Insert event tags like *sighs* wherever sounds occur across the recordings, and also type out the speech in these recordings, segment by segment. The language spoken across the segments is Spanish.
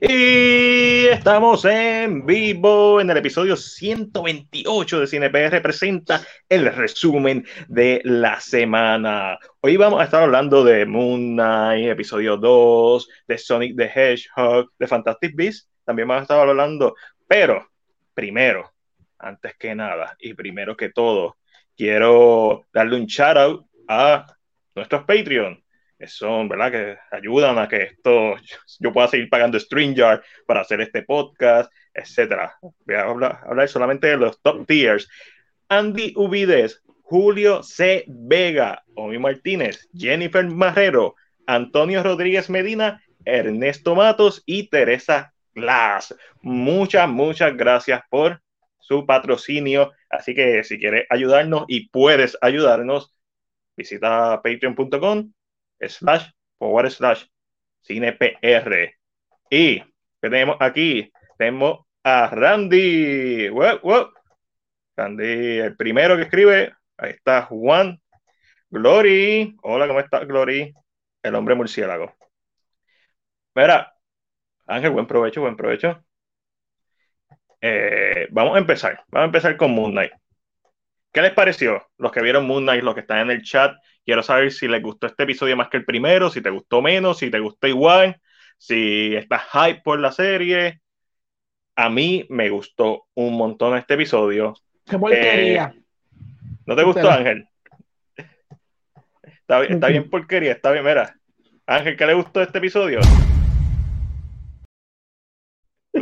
Y estamos en vivo en el episodio 128 de CinePR presenta el resumen de la semana. Hoy vamos a estar hablando de Moon Knight, episodio 2, de Sonic the Hedgehog, de Fantastic Beasts. También vamos a estar hablando, pero primero, antes que nada y primero que todo, quiero darle un shout out a nuestros Patreon son, ¿verdad? Que ayudan a que esto, yo pueda seguir pagando StreamYard para hacer este podcast, etcétera. Voy a hablar, solamente de los top tiers. Andy Ubides, Julio C. Vega, Omi Martínez, Jennifer Marrero, Antonio Rodríguez Medina, Ernesto Matos y Teresa Glass. Muchas, muchas gracias por su patrocinio. Así que si quieres ayudarnos y puedes ayudarnos, visita patreon.com slash forward slash cinepr. Y tenemos aquí, tenemos a Randy. Randy, el primero que escribe, ahí está Juan. Glory, hola, ¿cómo estás, Glory? El hombre murciélago. Mira, Ángel, buen provecho, buen provecho. Eh, vamos a empezar, vamos a empezar con Moon Knight. ¿Qué les pareció? Los que vieron Moon Knight, los que están en el chat, quiero saber si les gustó este episodio más que el primero, si te gustó menos, si te gustó igual, si estás hype por la serie. A mí me gustó un montón este episodio. ¡Qué porquería! Eh, ¿No te gustó, Ángel? Está, está bien porquería, está bien, mira. Ángel, ¿qué le gustó este episodio?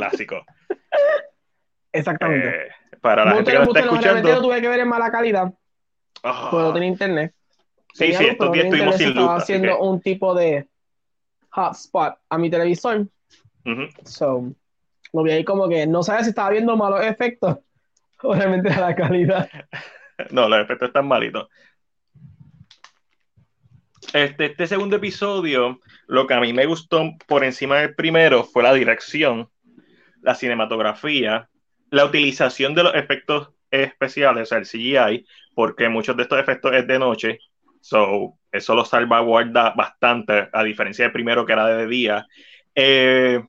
Clásico. *laughs* Exactamente. Eh, para la gente que no está escuchando. Lo tuve que ver en mala calidad. Oh. Puedo tener internet. Sí, sí, estos días estuvimos sin luz. Estaba haciendo un tipo de hotspot a mi televisor. So, lo vi ahí como que no sabía si estaba viendo malos efectos *laughs* o realmente la calidad. *laughs* no, los efectos están malitos. Este, este segundo episodio, lo que a mí me gustó por encima del primero fue la dirección, la cinematografía, la utilización de los efectos especiales, o sea, el CGI, porque muchos de estos efectos es de noche, so eso lo salvaguarda bastante, a diferencia del primero que era de día. Eh,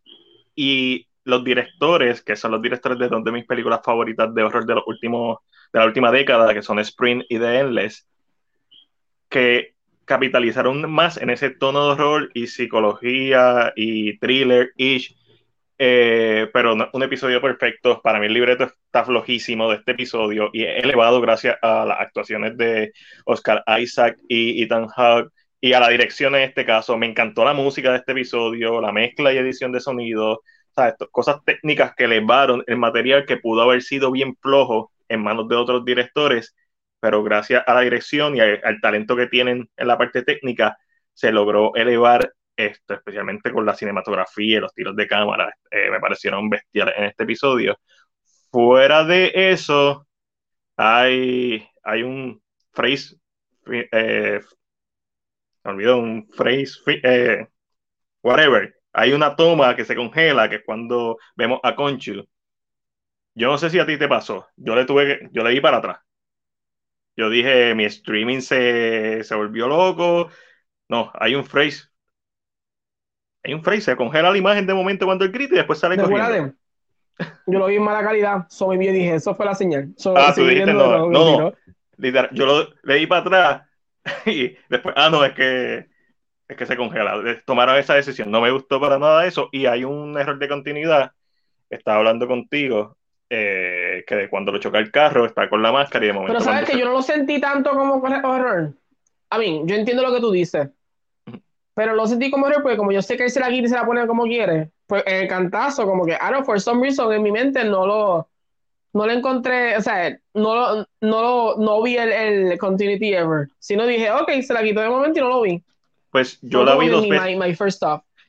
y los directores, que son los directores de dos de mis películas favoritas de horror de los últimos, de la última década, que son Spring y The Endless, que capitalizaron más en ese tono de horror y psicología y thriller-ish eh, pero un episodio perfecto. Para mí el libreto está flojísimo de este episodio y elevado gracias a las actuaciones de Oscar Isaac y Ethan Hawke y a la dirección en este caso. Me encantó la música de este episodio, la mezcla y edición de sonido, cosas técnicas que elevaron el material que pudo haber sido bien flojo en manos de otros directores, pero gracias a la dirección y al talento que tienen en la parte técnica, se logró elevar esto, especialmente con la cinematografía y los tiros de cámara, eh, me parecieron bestiales en este episodio. Fuera de eso, hay, hay un phrase, eh, me olvidó, un phrase, eh, whatever. Hay una toma que se congela, que es cuando vemos a Conchu. Yo no sé si a ti te pasó. Yo le tuve yo le di para atrás. Yo dije, mi streaming se, se volvió loco. No, hay un phrase hay un frame, se congela la imagen de momento cuando el grita y después sale corriendo. Yo lo vi en mala calidad, so y dije, eso fue la señal. ah, tú dijiste, no, no, no. yo lo, le di para atrás *laughs* y después, ah, no, es que es que se congela. Tomaron esa decisión, no me gustó para nada eso y hay un error de continuidad. Estaba hablando contigo eh, que cuando lo choca el carro está con la máscara y de momento. Pero sabes que yo no lo sentí tanto como con el horror. A mí, yo entiendo lo que tú dices. Pero lo sentí como error porque como yo sé que él se la quita y se la pone como quiere, pues en el cantazo, como que, I don't for some reason en mi mente no lo, no lo encontré, o sea, no lo, no lo, no vi el, el continuity ever. Sino dije, ok, se la quitó de momento y no lo vi. Pues yo la vi dos veces.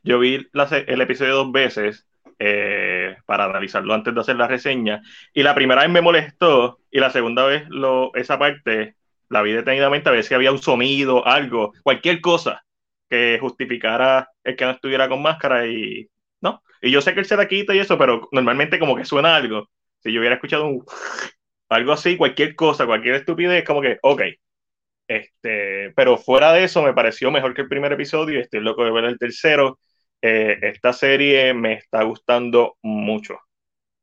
Yo vi el episodio dos veces eh, para analizarlo antes de hacer la reseña. Y la primera vez me molestó y la segunda vez lo, esa parte la vi detenidamente a ver si había un sonido, algo, cualquier cosa que justificara el que no estuviera con máscara y no. Y yo sé que él se la quita y eso, pero normalmente como que suena algo. Si yo hubiera escuchado un, *laughs* algo así, cualquier cosa, cualquier estupidez, como que, ok. Este, pero fuera de eso, me pareció mejor que el primer episodio y estoy loco de ver el tercero. Eh, esta serie me está gustando mucho.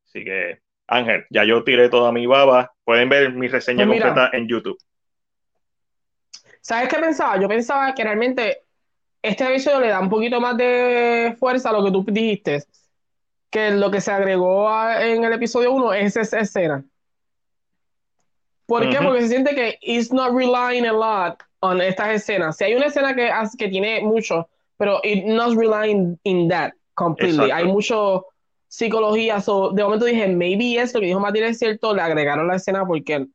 Así que, Ángel, ya yo tiré toda mi baba. Pueden ver mi reseña Pues mira. completa en YouTube. ¿Sabes qué pensaba? Yo pensaba que realmente este episodio le da un poquito más de fuerza a lo que tú dijiste, que lo que se agregó a- en el episodio 1 es esa escena. ¿Por qué? Ujú. Porque se siente que it's not relying a lot on estas escenas. Si hay una escena que, que tiene mucho, pero it not relying in that completely. Exacto. Hay mucho psicología. so, de momento dije, maybe es lo que dijo Matilde es cierto, le agregaron la escena porque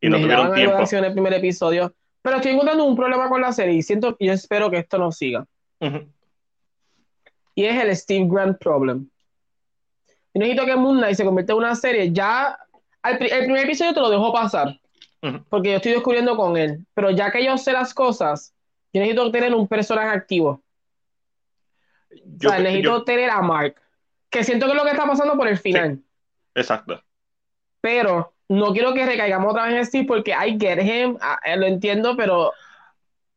Y no tuvieron tiempo. en el primer episodio. Pero estoy encontrando un problema con la serie y siento, yo espero que esto no siga. Y es el Steve Grant problem. Yo necesito que Moon Knight se convierta en una serie. Ya al el primer episodio te lo dejo pasar, porque yo estoy descubriendo con él. Pero ya que yo sé las cosas, yo necesito tener un personaje activo. Yo- o sea, necesito yo- tener a Mark. Que siento que es lo que está pasando por el final. exacto. Pero no quiero que recaigamos otra vez en Steve porque I get him, ah, eh, lo entiendo, pero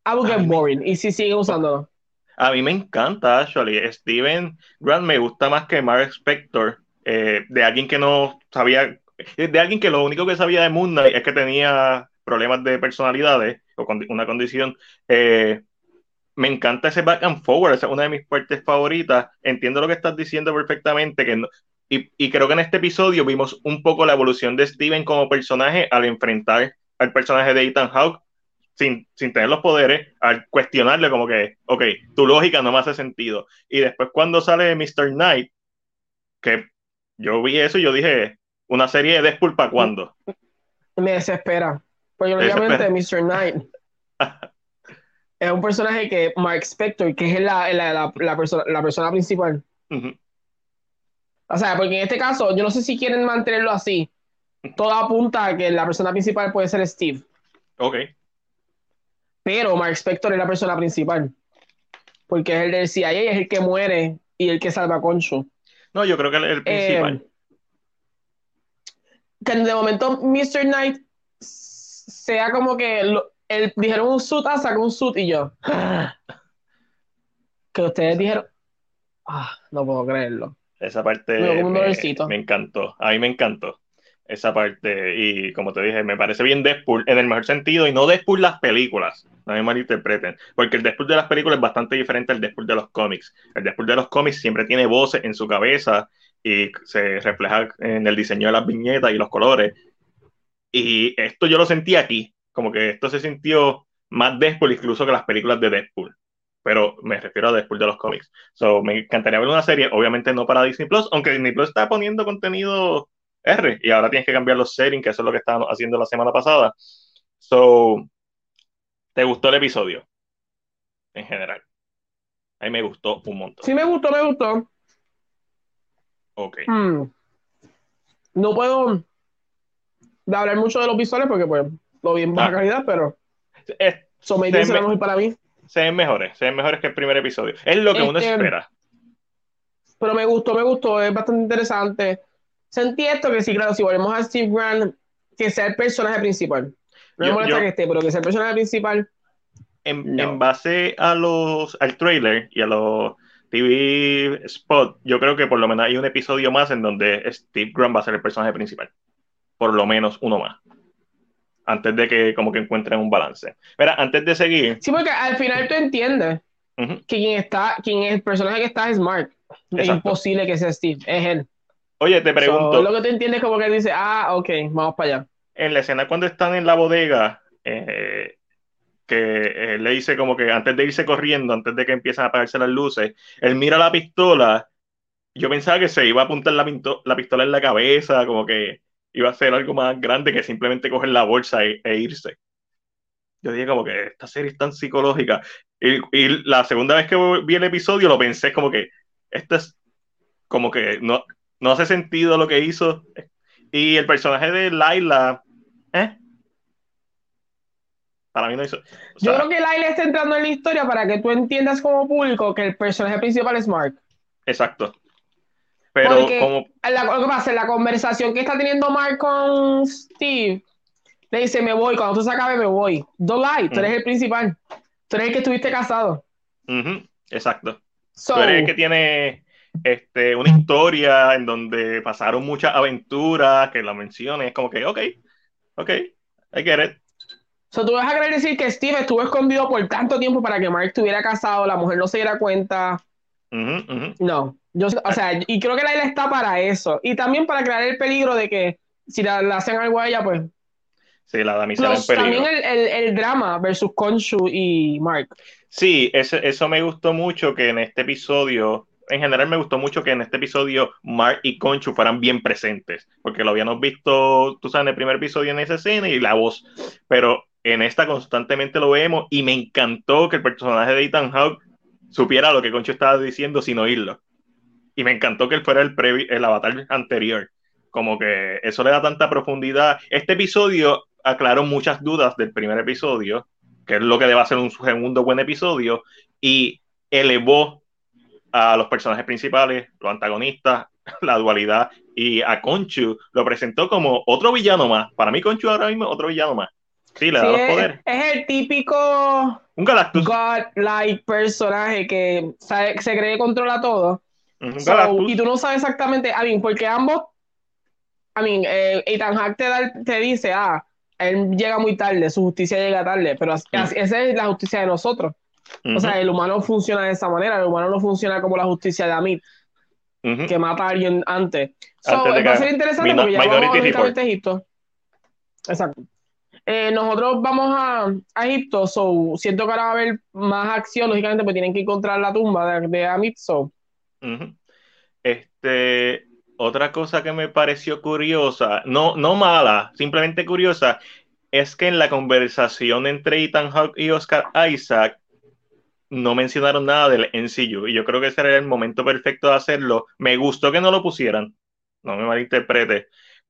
I will get Ay, me- boring. Y si sigue usándolo. A mí me encanta, actually. Steven Grant me gusta más que Mark Spector, eh, de alguien que no sabía, de alguien que lo único que sabía de Moon Knight es que tenía problemas de personalidades o con una condición. Eh, me encanta ese back and forward, esa es una de mis partes favoritas. Entiendo lo que estás diciendo perfectamente, que no- y, y creo que en este episodio vimos un poco la evolución de Steven como personaje al enfrentar al personaje de Ethan Hawke sin, sin tener los poderes, al cuestionarle como que, ok, tu lógica no me hace sentido. Y después cuando sale Mr. Knight, que yo vi eso y yo dije, una serie de Deadpool para cuándo. Me desespera. Porque Te obviamente. Mr. Knight *laughs* es un personaje que Mark Spector, que es la, la, la, la persona, la persona principal. Ujú. O sea, porque en este caso, yo no sé si quieren mantenerlo así. Todo apunta a que la persona principal puede ser Steve. Ok, Pero Mark Spector es la persona principal. Porque es el del CIA, es el que muere y el que salva a Concho. no, yo creo que el, el principal. Eh, que de momento Mr. Knight sea como que lo- el, dijeron un suit, ah, sacó un suit y yo. *gasps* Que ustedes dijeron. Ah, no puedo creerlo. Esa parte Me me encantó, a mí me encantó esa parte y como te dije, me parece bien Deadpool en el mejor sentido y no Deadpool las películas, no me malinterpreten, porque el Deadpool de las películas es bastante diferente al Deadpool de los cómics. El Deadpool de los cómics siempre tiene voces en su cabeza y se refleja en el diseño de las viñetas y los colores. Y esto yo lo sentí aquí, como que esto se sintió más Deadpool incluso que las películas de Deadpool. Pero me refiero a Deadpool de los cómics. So, me encantaría ver una serie, obviamente no para Disney Plus, aunque Disney Plus está poniendo contenido R y ahora tienes que cambiar los settings, que eso es lo que estábamos haciendo la semana pasada. So, ¿te gustó el episodio? En general. A mí me gustó un montón. Sí, me gustó, me gustó. Ok. Mm. No puedo hablar mucho de los visuales porque, pues, lo vi en baja Ah. calidad, pero. Es- So, maybe Se será me- mejor para mí. Se ven mejores, se ven mejores que el primer episodio. Es lo que uno Este, espera. Pero me gustó, me gustó, es bastante interesante. Sentí esto que sí, claro, si volvemos a Steve Grant, que sea el personaje principal. No me Yo- molesta yo- que esté, pero que sea el personaje principal. En, No. en base a los, al trailer y a los TV spot, yo creo que por lo menos hay un episodio más en donde Steve Grant va a ser el personaje principal. Por lo menos uno más. Antes de que como que encuentren un balance. Mira, antes de seguir, Sí, porque al final tú entiendes ujú, que quien está, quien es el personaje que está es Mark. Es Exacto. imposible que sea Steve, es él. oye, te So, pregunto, lo que tú entiendes es como que él dice, ah, ok, vamos para allá. en la escena cuando están en la bodega, eh, que eh, le dice como que antes de irse corriendo, antes de que empiezan a apagarse las luces, él mira la pistola. Yo pensaba que se iba a apuntar la, la pistola en la cabeza, como que iba a ser algo más grande que simplemente coger la bolsa e, e irse. Yo dije como que esta serie es tan psicológica. Y, y la segunda vez que vi el episodio lo pensé como que esto es como que no, no hace sentido lo que hizo. Y el personaje de Laila, ¿eh? Para mí no hizo. o Yo creo que Lyle está entrando en la historia para que tú entiendas como público que el personaje principal es Mark. Exacto. Pero Porque como... la, lo que pasa, la conversación que está teniendo Mark con Steve, le dice, me voy, cuando tú se acabe me voy. Don't lie, tú eres Mm. el principal. Tú eres el que estuviste casado. Exacto. So, Tú eres el que tiene este, una historia en donde pasaron muchas aventuras, que la menciones, es como que, ok, ok, I get it. so, tú vas a querer decir que Steve estuvo escondido por tanto tiempo para que Mark estuviera casado, la mujer no se diera cuenta. No, yo, o sea, y creo que la isla está para eso. Y también para crear el peligro de que si la- le hacen algo a ella, pues Sí, la damisela en Plus, peligro. también el, el, el drama versus Konshu y Mark. Sí, eso, eso me gustó mucho que en este episodio, en general me gustó mucho que en este episodio Mark y Conchu fueran bien presentes, porque lo habíamos visto, tú sabes, en el primer episodio en esa escena y la voz, pero en esta constantemente lo vemos y me encantó que el personaje de Ethan Hawke supiera lo que Conchu estaba diciendo sin oírlo. Y me encantó que él fuera el, previ- el avatar anterior. Como que eso le da tanta profundidad. Este episodio aclaró muchas dudas del primer episodio, que es lo que debe ser un segundo buen episodio, y elevó a los personajes principales, los antagonistas, *laughs* la dualidad, y a Conchu lo presentó como otro villano más. Para mí, Conchu ahora mismo es otro villano más. Sí, le da Sí, los es, poderes. es el típico Un Galactus. God-like personaje que sabe- se cree que controla todo. So, y tú no sabes exactamente, I mean, porque ambos, I mean, eh, Ethan Hawke te, da- te dice, ah, él llega muy tarde, su justicia llega tarde, pero as- Mm. esa es la justicia de nosotros. O sea, el humano funciona de esa manera, el humano no funciona como la justicia de Amit, que mata a alguien antes. So, Antes va a ser interesante porque ya vamos a Egipto. Exacto. Eh, nosotros vamos a, a Egipto, so siento que ahora va a haber más acción, lógicamente, porque tienen que encontrar la tumba de, de Amit, so. Este, otra cosa que me pareció curiosa, no, no mala, simplemente curiosa, es que en la conversación entre Ethan Hawke y Oscar Isaac no mencionaron nada del NCU y yo creo que ese era el momento perfecto de hacerlo. Me gustó que no lo pusieran, no me malinterprete,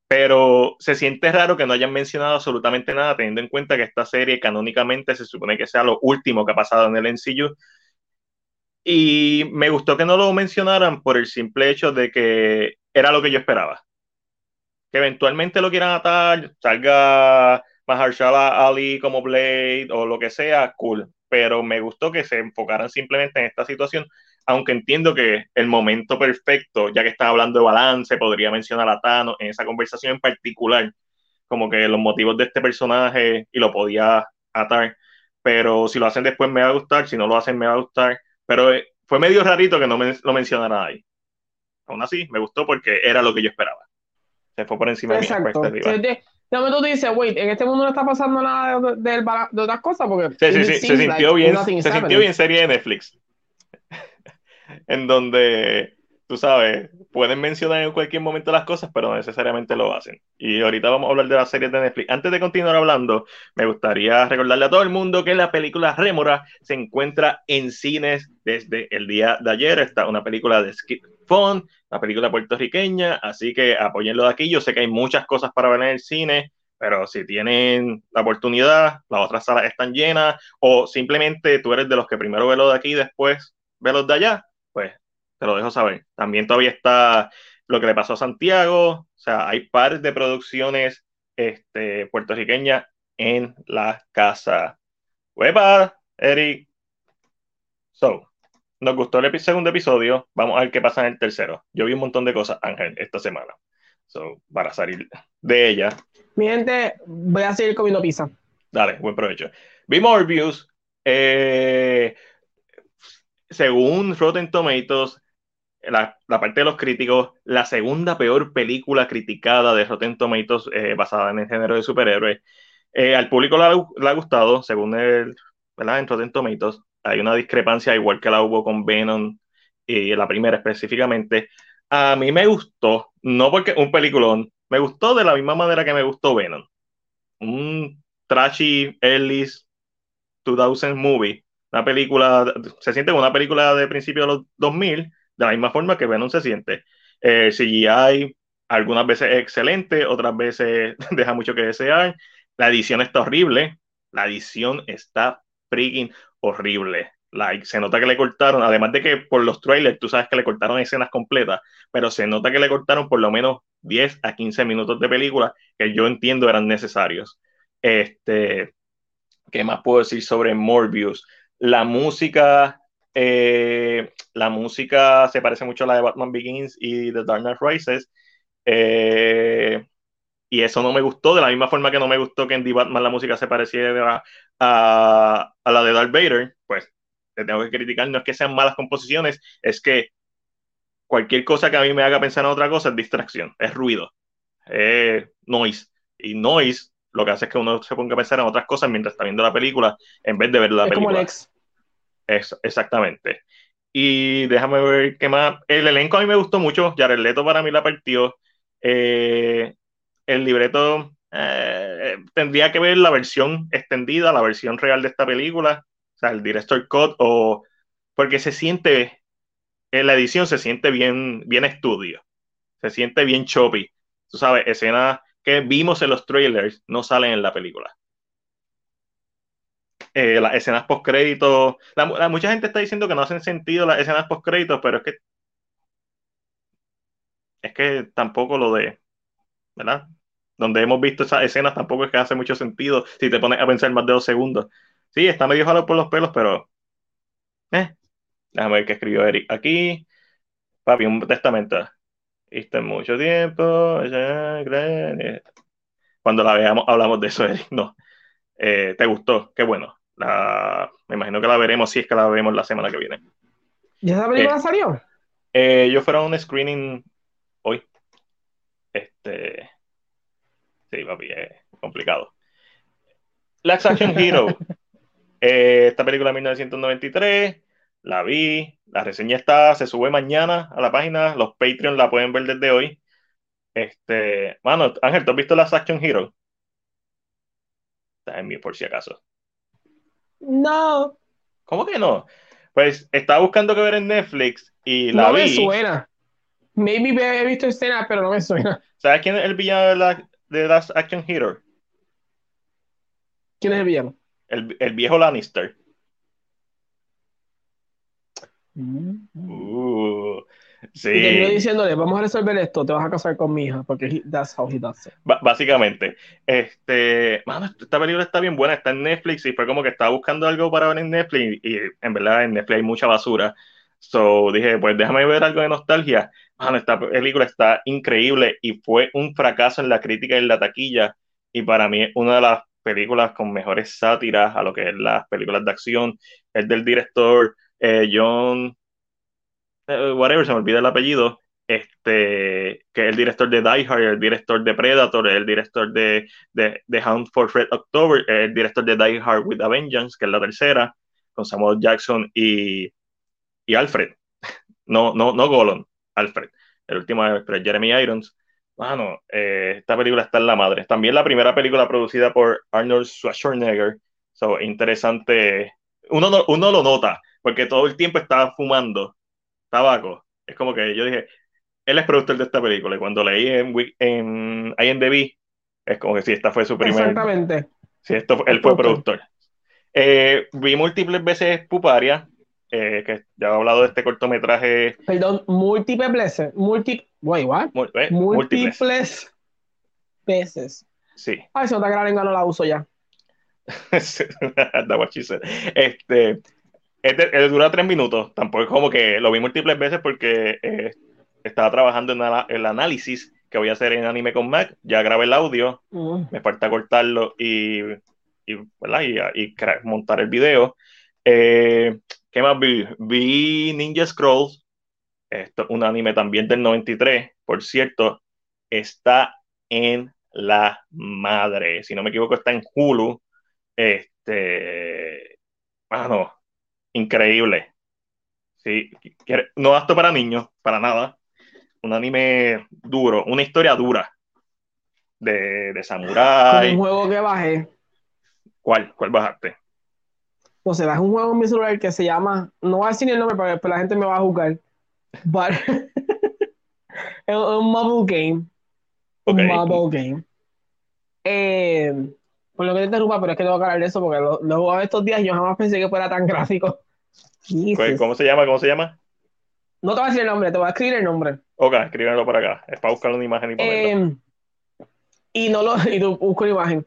pero se siente raro que no hayan mencionado absolutamente nada teniendo en cuenta que esta serie canónicamente se supone que sea lo último que ha pasado en el NCU y me gustó que no lo mencionaran por el simple hecho de que era lo que yo esperaba. Que eventualmente lo quieran atar, salga Mahershala Ali como Blade o lo que sea, cool. Pero me gustó que se enfocaran simplemente en esta situación, aunque entiendo que el momento perfecto, ya que están hablando de balance, podría mencionar a Thanos en esa conversación en particular, como que los motivos de este personaje y lo podía atar. Pero si lo hacen después me va a gustar, si no lo hacen me va a gustar. Pero eh, fue medio rarito que no me, lo mencionara ahí. Aún así, me gustó porque era lo que yo esperaba. Se fue por encima de mi Exacto. expectativa. De, de, de momento tú dices, wait, en este mundo no está pasando nada de, de, de- de otras cosas, porque Sí, sí, it sí, se sintió like bien, se sintió bien serie de Netflix. *laughs* en donde, tú sabes, pueden mencionar en cualquier momento las cosas, pero no necesariamente lo hacen. Y ahorita vamos a hablar de las series de Netflix. Antes de continuar hablando, me gustaría recordarle a todo el mundo que la película Rémora se encuentra en cines desde el día de ayer. Está una película de Skip Fun, una película puertorriqueña, así que apóyenlo de aquí. Yo sé que hay muchas cosas para ver en el cine, pero si tienen la oportunidad, las otras salas están llenas, o simplemente tú eres de los que primero ve lo de aquí y después ve los de allá, pues te lo dejo saber. También todavía está lo que le pasó a Santiago, o sea, hay pares de producciones este, puertorriqueñas en la casa. ¡Huepa, Eric! So, nos gustó el segundo episodio, vamos a ver qué pasa en el tercero. Yo vi un montón de cosas, Ángel, esta semana. So, para salir de ella, Mi gente, voy a seguir comiendo pizza. Dale, buen provecho. Vi Morbius. eh, según Rotten Tomatoes, la, la parte de los críticos, la segunda peor película criticada de Rotten Tomatoes eh, basada en el género de superhéroes. Eh, al público le ha, gustado, según el, ¿verdad? en Rotten Tomatoes. Hay una discrepancia, igual que la hubo con Venom y la primera específicamente. A mí me gustó, no porque un peliculón, me gustó de la misma manera que me gustó Venom. Un trashy early 2000 movie, una película, se siente como una película de principios de los 2000, de la misma forma que Venom se siente. Eh, CGI algunas veces es excelente, otras veces *laughs* deja mucho que desear. La edición está horrible, la edición está freaking horrible. Like, se nota que le cortaron, además de que por los trailers tú sabes que le cortaron escenas completas, pero se nota que le cortaron por lo menos 10 a 15 minutos de película que yo entiendo eran necesarios. Este, ¿Qué más puedo decir sobre Morbius? La música, eh, la música se parece mucho a la de Batman Begins y The Dark Knight Rises. Eh, y eso no me gustó, de la misma forma que no me gustó que en The Batman la música se pareciera a, a la de Darth Vader, pues te tengo que criticar, no es que sean malas composiciones, es que cualquier cosa que a mí me haga pensar en otra cosa es distracción, es ruido, es noise. Y noise lo que hace es que uno se ponga a pensar en otras cosas mientras está viendo la película en vez de ver la Es película. como. Exactamente. Y déjame ver qué más. El elenco a mí me gustó mucho. Jared Leto para mí la partió. Eh, el libreto eh, tendría que ver la versión extendida, la versión real de esta película. O sea, el director cut o porque se siente en la edición se siente bien bien estudio. Se siente bien choppy. Tú sabes, escenas que vimos en los trailers no salen en la película eh, las escenas post créditos. La, mucha gente está diciendo que no hacen sentido las escenas post créditos, pero es que es que tampoco lo de, ¿verdad? Donde hemos visto esas escenas tampoco es que hace mucho sentido si te pones a pensar más de dos segundos. Sí, está medio jalo por los pelos, pero eh, déjame ver qué escribió Eric aquí. Papi, un testamento. Viste mucho tiempo. Cuando la veamos, hablamos de eso, Eric. No. Eh, ¿Te gustó? Qué bueno. La, me imagino que la veremos si es que la vemos la semana que viene. ¿Y esa película Eh, salió? Eh, ellos fueron a un screening hoy. Este. Sí, papi, es complicado. Last Action Hero. *laughs* Eh, esta película de 1993. La vi. La reseña está. Se sube mañana a la página. Los Patreon la pueden ver desde hoy. Este. Mano, Ángel, ¿tú has visto Last Action Hero? Está en mí por si acaso. No, ¿Cómo que no? Pues estaba buscando que ver en Netflix y la no me vi. suena. Maybe he visto escenas, pero no me suena. ¿Sabes quién es el villano de, la, de Last Action Hero? ¿Quién es el villano? El, el viejo Lannister. Mm. Uh, Y terminó diciéndole, vamos a resolver esto, te vas a casar con mi hija, porque he- that's how he does it. básicamente. Este, mano, esta película está bien buena, está en Netflix y fue como que estaba buscando algo para ver en Netflix y en verdad en Netflix hay mucha basura. So dije, pues déjame ver algo de nostalgia. Mano, esta película está increíble y fue un fracaso en la crítica y en la taquilla y para mí es una de las películas con mejores sátiras a lo que es las películas de acción. Es del director eh, John whatever, se me olvida el apellido, este, que es el director de Die Hard, el director de Predator, el director de, de, de Hunt for Red October, el director de Die Hard with a Vengeance, que es la tercera, con Samuel Jackson y, y Alfred. *laughs* No, no, no Gollum, Alfred. El último Alfred, Jeremy Irons. Bueno, eh, esta película está en la madre. También la primera película producida por Arnold Schwarzenegger. So, interesante. Uno, no, uno lo nota, porque todo el tiempo estaba fumando tabaco. Es como que yo dije, él es productor de esta película. Y cuando leí en, en IMDb, es como que sí, esta fue su primer. Exactamente. Sí, esto, él fue productor. Eh, vi múltiples veces Puparia, eh, que ya he hablado de este cortometraje. Perdón, múltiples veces. Múltiples. Eh, múltiples. Múltiples veces. Sí. Ay, se nota que la lengua no la uso ya. *laughs* That's eh, dura tres minutos. Tampoco es como que lo vi múltiples veces porque eh, estaba trabajando en la- el análisis que voy a hacer en Anime con Mac. Ya grabé el audio, me falta cortarlo y, y, y, y montar el video. Eh, ¿Qué más vi? Vi Ninja Scrolls, esto es un anime también del 93, por cierto, está en la madre, si no me equivoco está en Hulu, este, mano, increíble, sí, no apto para niños, para nada, un anime duro, una historia dura de, de samurái, un juego que bajé. ¿cuál? ¿cuál bajaste? No sé, bajé un juego en mi celular que se llama. No voy a decir el nombre porque después la gente me va a juzgar. But. *laughs* es un mobile game. Un mobile game. Eh, por lo que te interrumpa, pero es que tengo que hablar de eso porque lo, de estos días yo jamás pensé que fuera tan *laughs* gráfico. ¿Cómo se llama? ¿Cómo se llama? No te voy a decir el nombre, te voy a escribir el nombre. Ok, escríbelo por acá. Es para buscar una imagen y ponerlo. Eh, y no lo, y tú busco una imagen.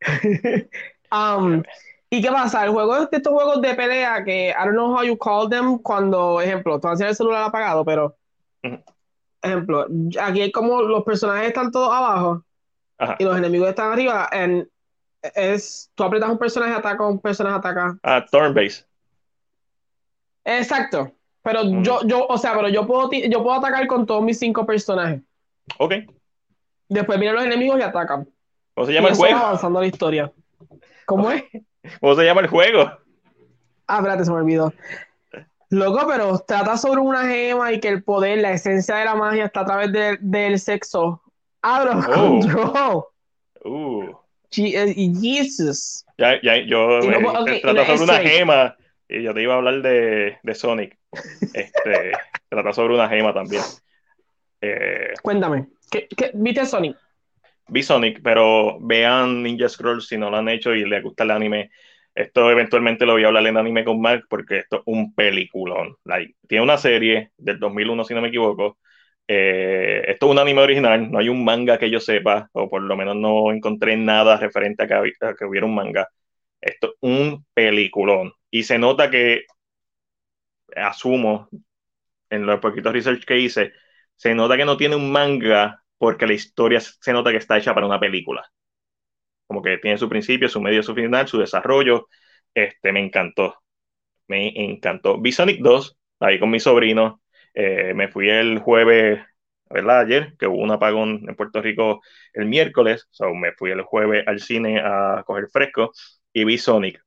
*laughs* um, ¿Y qué pasa? El juego de estos juegos de pelea que I don't know how you call them cuando, ejemplo, tú haciendo el celular apagado, pero ejemplo, aquí hay como los personajes están todos abajo y los enemigos están arriba. En, es, tú aprietas un personaje, ataca, un personaje ataca. Ah, turn base. Exacto. Pero yo, yo, o sea, pero yo puedo, yo puedo atacar con todos mis cinco personajes. Ok. Después vienen los enemigos y atacan. ¿Cómo se llama el juego? avanzando la historia. ¿Cómo es? ¿Cómo se llama el juego? Ah, espérate, se me olvidó. Loco, pero trata sobre una gema y que el poder, la esencia de la magia está a través del sexo. Out of oh. control. Uh. Eh, Jesus. Ya, ya, yo eh, trata sobre una gema y yo te iba a hablar de, de Sonic. Este, *laughs* trata sobre una gema también. Eh, Cuéntame, ¿qué, qué, viste Sonic? Vi Sonic, pero vean Ninja Scrolls si no lo han hecho y les gusta el anime. Esto eventualmente lo voy a hablar en anime con Mark porque esto es un peliculón. tiene una serie del 2001, si no me equivoco. Eh, esto es un anime original, no hay un manga que yo sepa, o por lo menos no encontré nada referente a que, a que hubiera un manga. Esto es un peliculón. Y se nota que, asumo, en los poquitos research que hice, se nota que no tiene un manga porque la historia se nota que está hecha para una película. Como que tiene su principio, su medio, su final, su desarrollo. Este, me encantó. Me encantó. Vi Sonic 2, ahí con mi sobrino. Eh, me fui el jueves, ¿verdad? Ayer, que hubo un apagón en Puerto Rico el miércoles. So, me fui el jueves al cine a coger fresco y vi Sonic.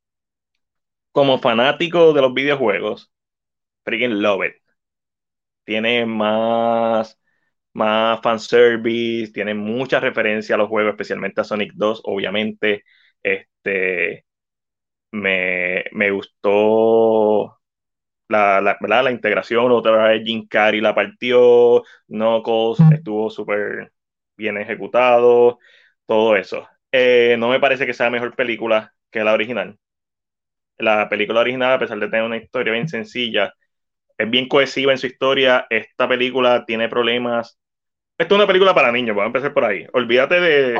Como fanático de los videojuegos, freaking love it. Tiene más más fanservice, tiene mucha referencia a los juegos, especialmente a Sonic 2, obviamente. Este, me, gustó la, la, la integración, otra vez Jim Carrey la partió, Knuckles estuvo súper bien ejecutado, todo eso. Eh, no me parece que sea mejor película que la original. La película original, a pesar de tener una historia bien sencilla, es bien cohesiva en su historia. Esta película tiene problemas esto es una película para niños, voy a empezar por ahí. Olvídate de.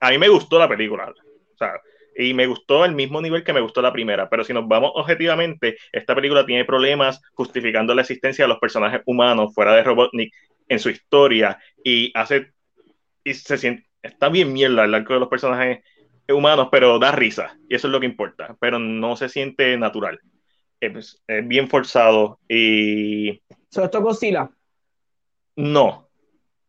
A mí me gustó la película. O sea, y me gustó el mismo nivel que me gustó la primera. Pero si nos vamos objetivamente, esta película tiene problemas justificando la existencia de los personajes humanos fuera de Robotnik en su historia. Y hace. Y se siente. Está bien mierda el arco de los personajes humanos, pero da risa. Y eso es lo que importa. Pero no se siente natural. Es, bien forzado. Y. ¿So esto Godzilla? No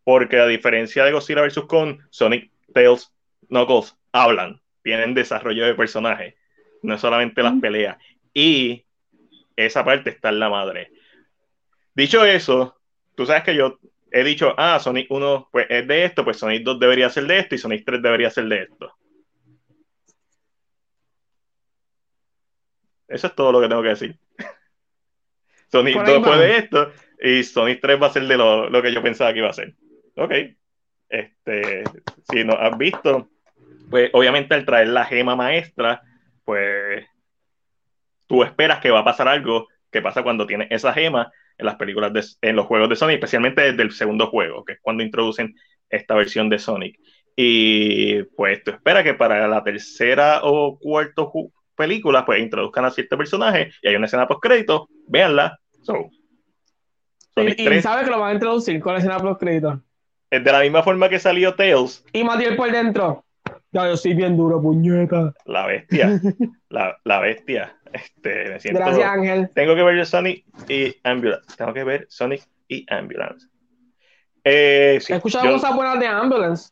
porque a diferencia de Godzilla vs. Kong, Sonic, Tails, Knuckles hablan, tienen desarrollo de personaje, no solamente las peleas. Y esa parte está en la madre. Dicho eso, tú sabes que yo he dicho, ah, Sonic 1 pues, es de esto, pues Sonic 2 debería ser de esto y Sonic 3 debería ser de esto. Eso es todo lo que tengo que decir. Sonic 2 fue de esto y Sonic 3 va a ser de lo, lo que yo pensaba que iba a ser. Ok. Este, si no has visto, pues obviamente al traer la gema maestra, pues tú esperas que va a pasar algo que pasa cuando tienes esa gema en las películas, de, en los juegos de Sonic, especialmente desde el segundo juego, que es cuando introducen esta versión de Sonic. Y pues tú esperas que para la tercera o cuarto película, pues introduzcan a cierto personaje y hay una escena post crédito, véanla. So, y, sabes que lo van a introducir con la escena post crédito de la misma forma que salió Tails. Y Matiel por dentro. Ya, yo soy bien duro, puñeta. La bestia. la, la, bestia. Este, me siento, Gracias, Ángel. Tengo que ver Sonic y Ambulance. Tengo que ver Sonic y Ambulance. Eh, he escuchado cosas buenas de Ambulance.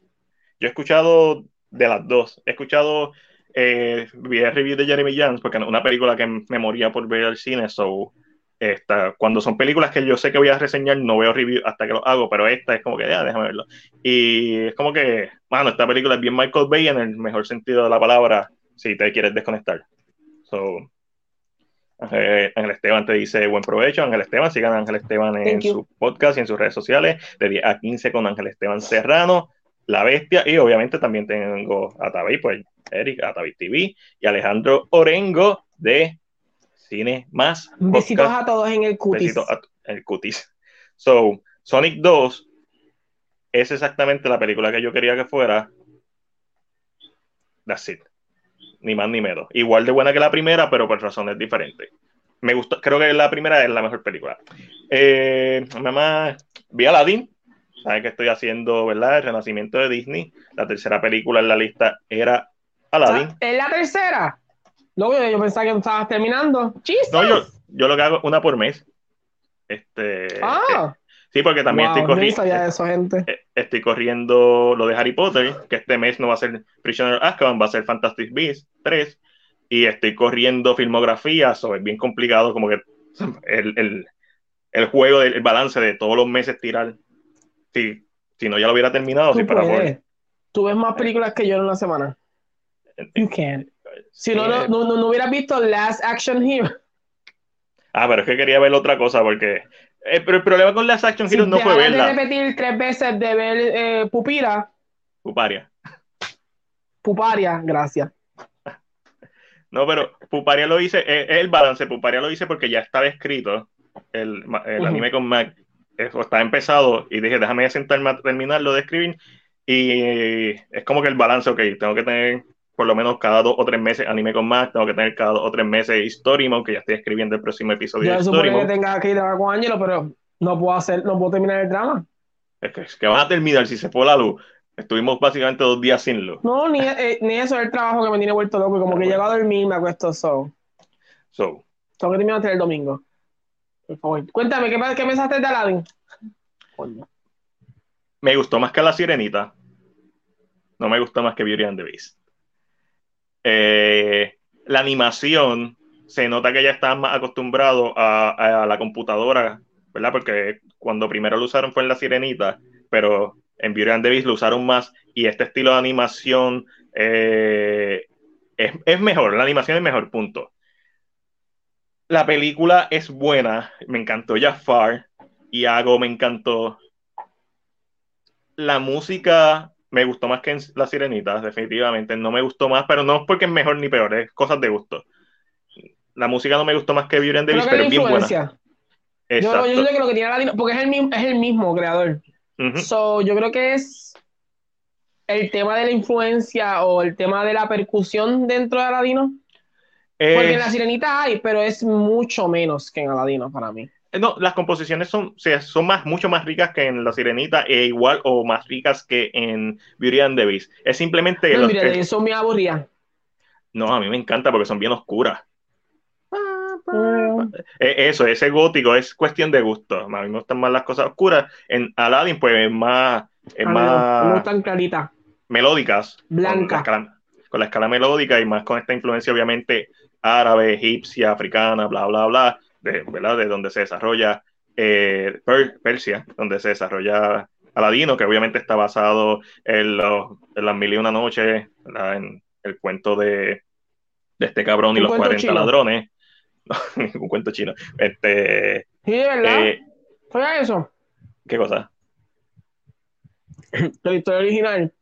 Yo he escuchado de las dos. He escuchado eh, vi el review de Jeremy Jans porque una película que me moría por ver al cine, so esta, cuando son películas que yo sé que voy a reseñar, no veo review hasta que lo hago, pero esta es como que, ya, déjame verlo. Y es como que, bueno, esta película es bien Michael Bay en el mejor sentido de la palabra, si te quieres desconectar. So, Ángel Esteban te dice buen provecho. Ángel Esteban, sigan a Ángel Esteban en su podcast y en sus redes sociales, de 10 a 15 con Ángel Esteban Serrano, La Bestia, y obviamente también tengo a Tabi, pues Eric, a Tabi TV, y Alejandro Orengo de cine más. Besitos a todos en el cutis. Besitos a, en el cutis. So, Sonic 2 es exactamente la película que yo quería que fuera. That's it. Ni más ni menos. Igual de buena que la primera, pero por razones diferentes. Me gustó, creo que la primera es la mejor película. Eh, mamá, vi Aladdin, saben que estoy haciendo, ¿verdad? El renacimiento de Disney. La tercera película en la lista era Aladdin. ¿Es la tercera? No, yo pensaba que estabas terminando. ¡Chistes! No, yo, yo lo que hago una por mes. Este, ah. Eh, sí, porque también estoy corriendo. Eso, gente. Eh, estoy corriendo lo de Harry Potter, que este mes no va a ser Prisoner of Azkaban, va a ser Fantastic Beasts 3. Y estoy corriendo filmografía, eso es bien complicado, como que el, el, el juego, el balance de todos los meses tirar. Si, si no, ya lo hubiera terminado. Sí, para Tú ves más películas que yo en una semana. You can. Si no, no, no, no hubieras visto Last Action Hero. Ah, pero es que quería ver otra cosa porque. Eh, pero el problema con Last Action Hero no fue verla. de repetir tres veces de ver eh, Pupira. Puparia. Puparia, gracias. *laughs* No, pero Puparia lo hice, es, el balance. Puparia lo hice porque ya estaba escrito el, el anime con Mac. Eso está empezado y dije, déjame sentarme a terminarlo de escribir. Y es como que el balance, ok, tengo que tener por lo menos cada dos o tres meses anime con Mac, tengo que tener cada dos o tres meses Story Mode, que ya estoy escribiendo el próximo episodio Yo Mode. que tenga que ir a con Angelo, pero no puedo hacer, no puedo terminar el drama. Es que, es que van a terminar si se fue la luz. Estuvimos básicamente dos días sin luz. No, ni, eh, ni eso es el trabajo que me tiene vuelto loco. Como que llego a dormir me acuesto so. So. Tengo que terminar el domingo. Por favor. Cuéntame, ¿qué, qué pensaste de Aladdin? Me gustó más que La Sirenita. No me gustó más que Beauty and the Beast. Eh, la animación se nota que ya están más acostumbrados a, la computadora, ¿verdad? Porque cuando primero lo usaron fue en La Sirenita, pero en Beauty and the lo usaron más y este estilo de animación eh, es, es, mejor, la animación es mejor, punto. La película es buena, me encantó Jafar y Ago me encantó. La música me gustó más que en La Sirenita, definitivamente. No me gustó más, pero no es porque es mejor ni peor, es cosas de gusto. La música no me gustó más que Beauty and the Beast, pero es bien buena. Yo, yo, creo que lo que tiene la porque es el mismo, es el mismo creador so, yo creo que es el tema de la influencia o el tema de la percusión dentro de Aladino. Porque en la sirenita hay, pero es mucho menos que en Aladino para mí. Eh, no, las composiciones son, son más, mucho más ricas que en La Sirenita e igual o más ricas que en Beauty and the Beast. Es simplemente... No, mira, que... son muy aburridas. No, a mí me encanta porque son bien oscuras. Eh, eso, ese gótico es cuestión de gusto. A mí me gustan más las cosas oscuras. En Aladdin, pues es más. Es más no tan clarita. Melódicas. Blanca. Con la, escala, melódica y más con esta influencia, obviamente, árabe, egipcia, africana, bla, bla, bla, de, ¿verdad? De donde se desarrolla eh, Persia, donde se desarrolla Aladino, que obviamente está basado en, los, en las mil y una noches, en el cuento de, de este cabrón y los 40 ladrones. *laughs* un cuento chino. Este, sí, ¿verdad? Eh, eso? ¿Qué cosa? *clears throat* La historia original.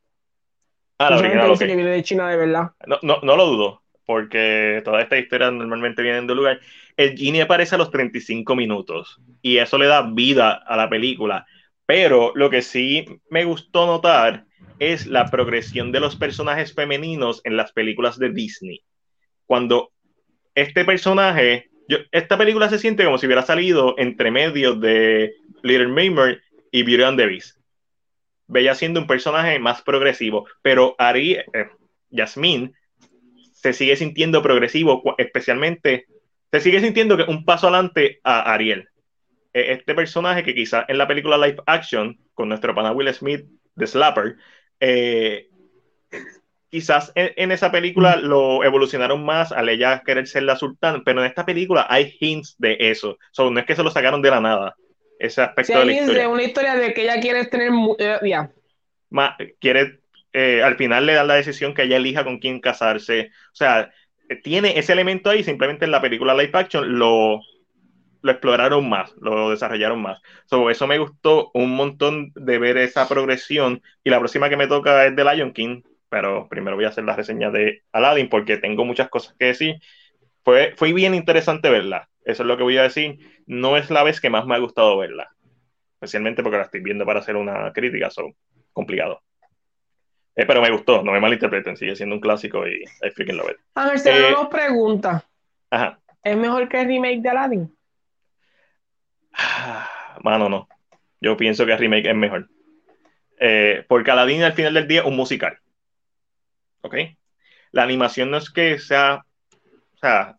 Ah, la original. Dice que viene de China de verdad. No, no, no lo dudo, porque todas estas historias normalmente vienen de un lugar. El genie aparece a los 35 minutos y eso le da vida a la película. Pero lo que sí me gustó notar es la progresión de los personajes femeninos en las películas de Disney. Cuando este personaje, yo, esta película se siente como si hubiera salido entre medios de Little Mermaid y Beauty and the Beast. Bella siendo un personaje más progresivo, pero Ari, eh, Yasmín se sigue sintiendo progresivo, especialmente se sigue sintiendo que un paso adelante a Ariel. E, este personaje que quizás en la película live action con nuestro pana Will Smith de Slapper eh, quizás en, esa película lo evolucionaron más al ella querer ser la sultana, pero en esta película hay hints de eso. no es que se lo sacaron de la nada, ese aspecto de la historia. de una historia de que ella quiere tener... Eh, ya. quiere, eh, al final le dan la decisión que ella elija con quién casarse. O sea, tiene ese elemento ahí, simplemente en la película live action lo, lo exploraron más, lo desarrollaron más. So, eso me gustó un montón de ver esa progresión. Y la próxima que me toca es de Lion King, pero primero voy a hacer la reseña de Aladdin porque tengo muchas cosas que decir. fue, fue bien interesante verla. Eso es lo que voy a decir. No es la vez que más me ha gustado verla. Especialmente porque la estoy viendo para hacer una crítica, son complicado. Eh, pero me gustó, no me malinterpreten, sigue siendo un clásico y I freaking love it. A ver, se nos pregunta. Ajá. ¿Es mejor que el remake de Aladdin? Mano, no. Yo pienso que el remake es mejor. Eh, porque Aladdin al final del día es un musical. ¿Ok? La animación no es que sea. O sea,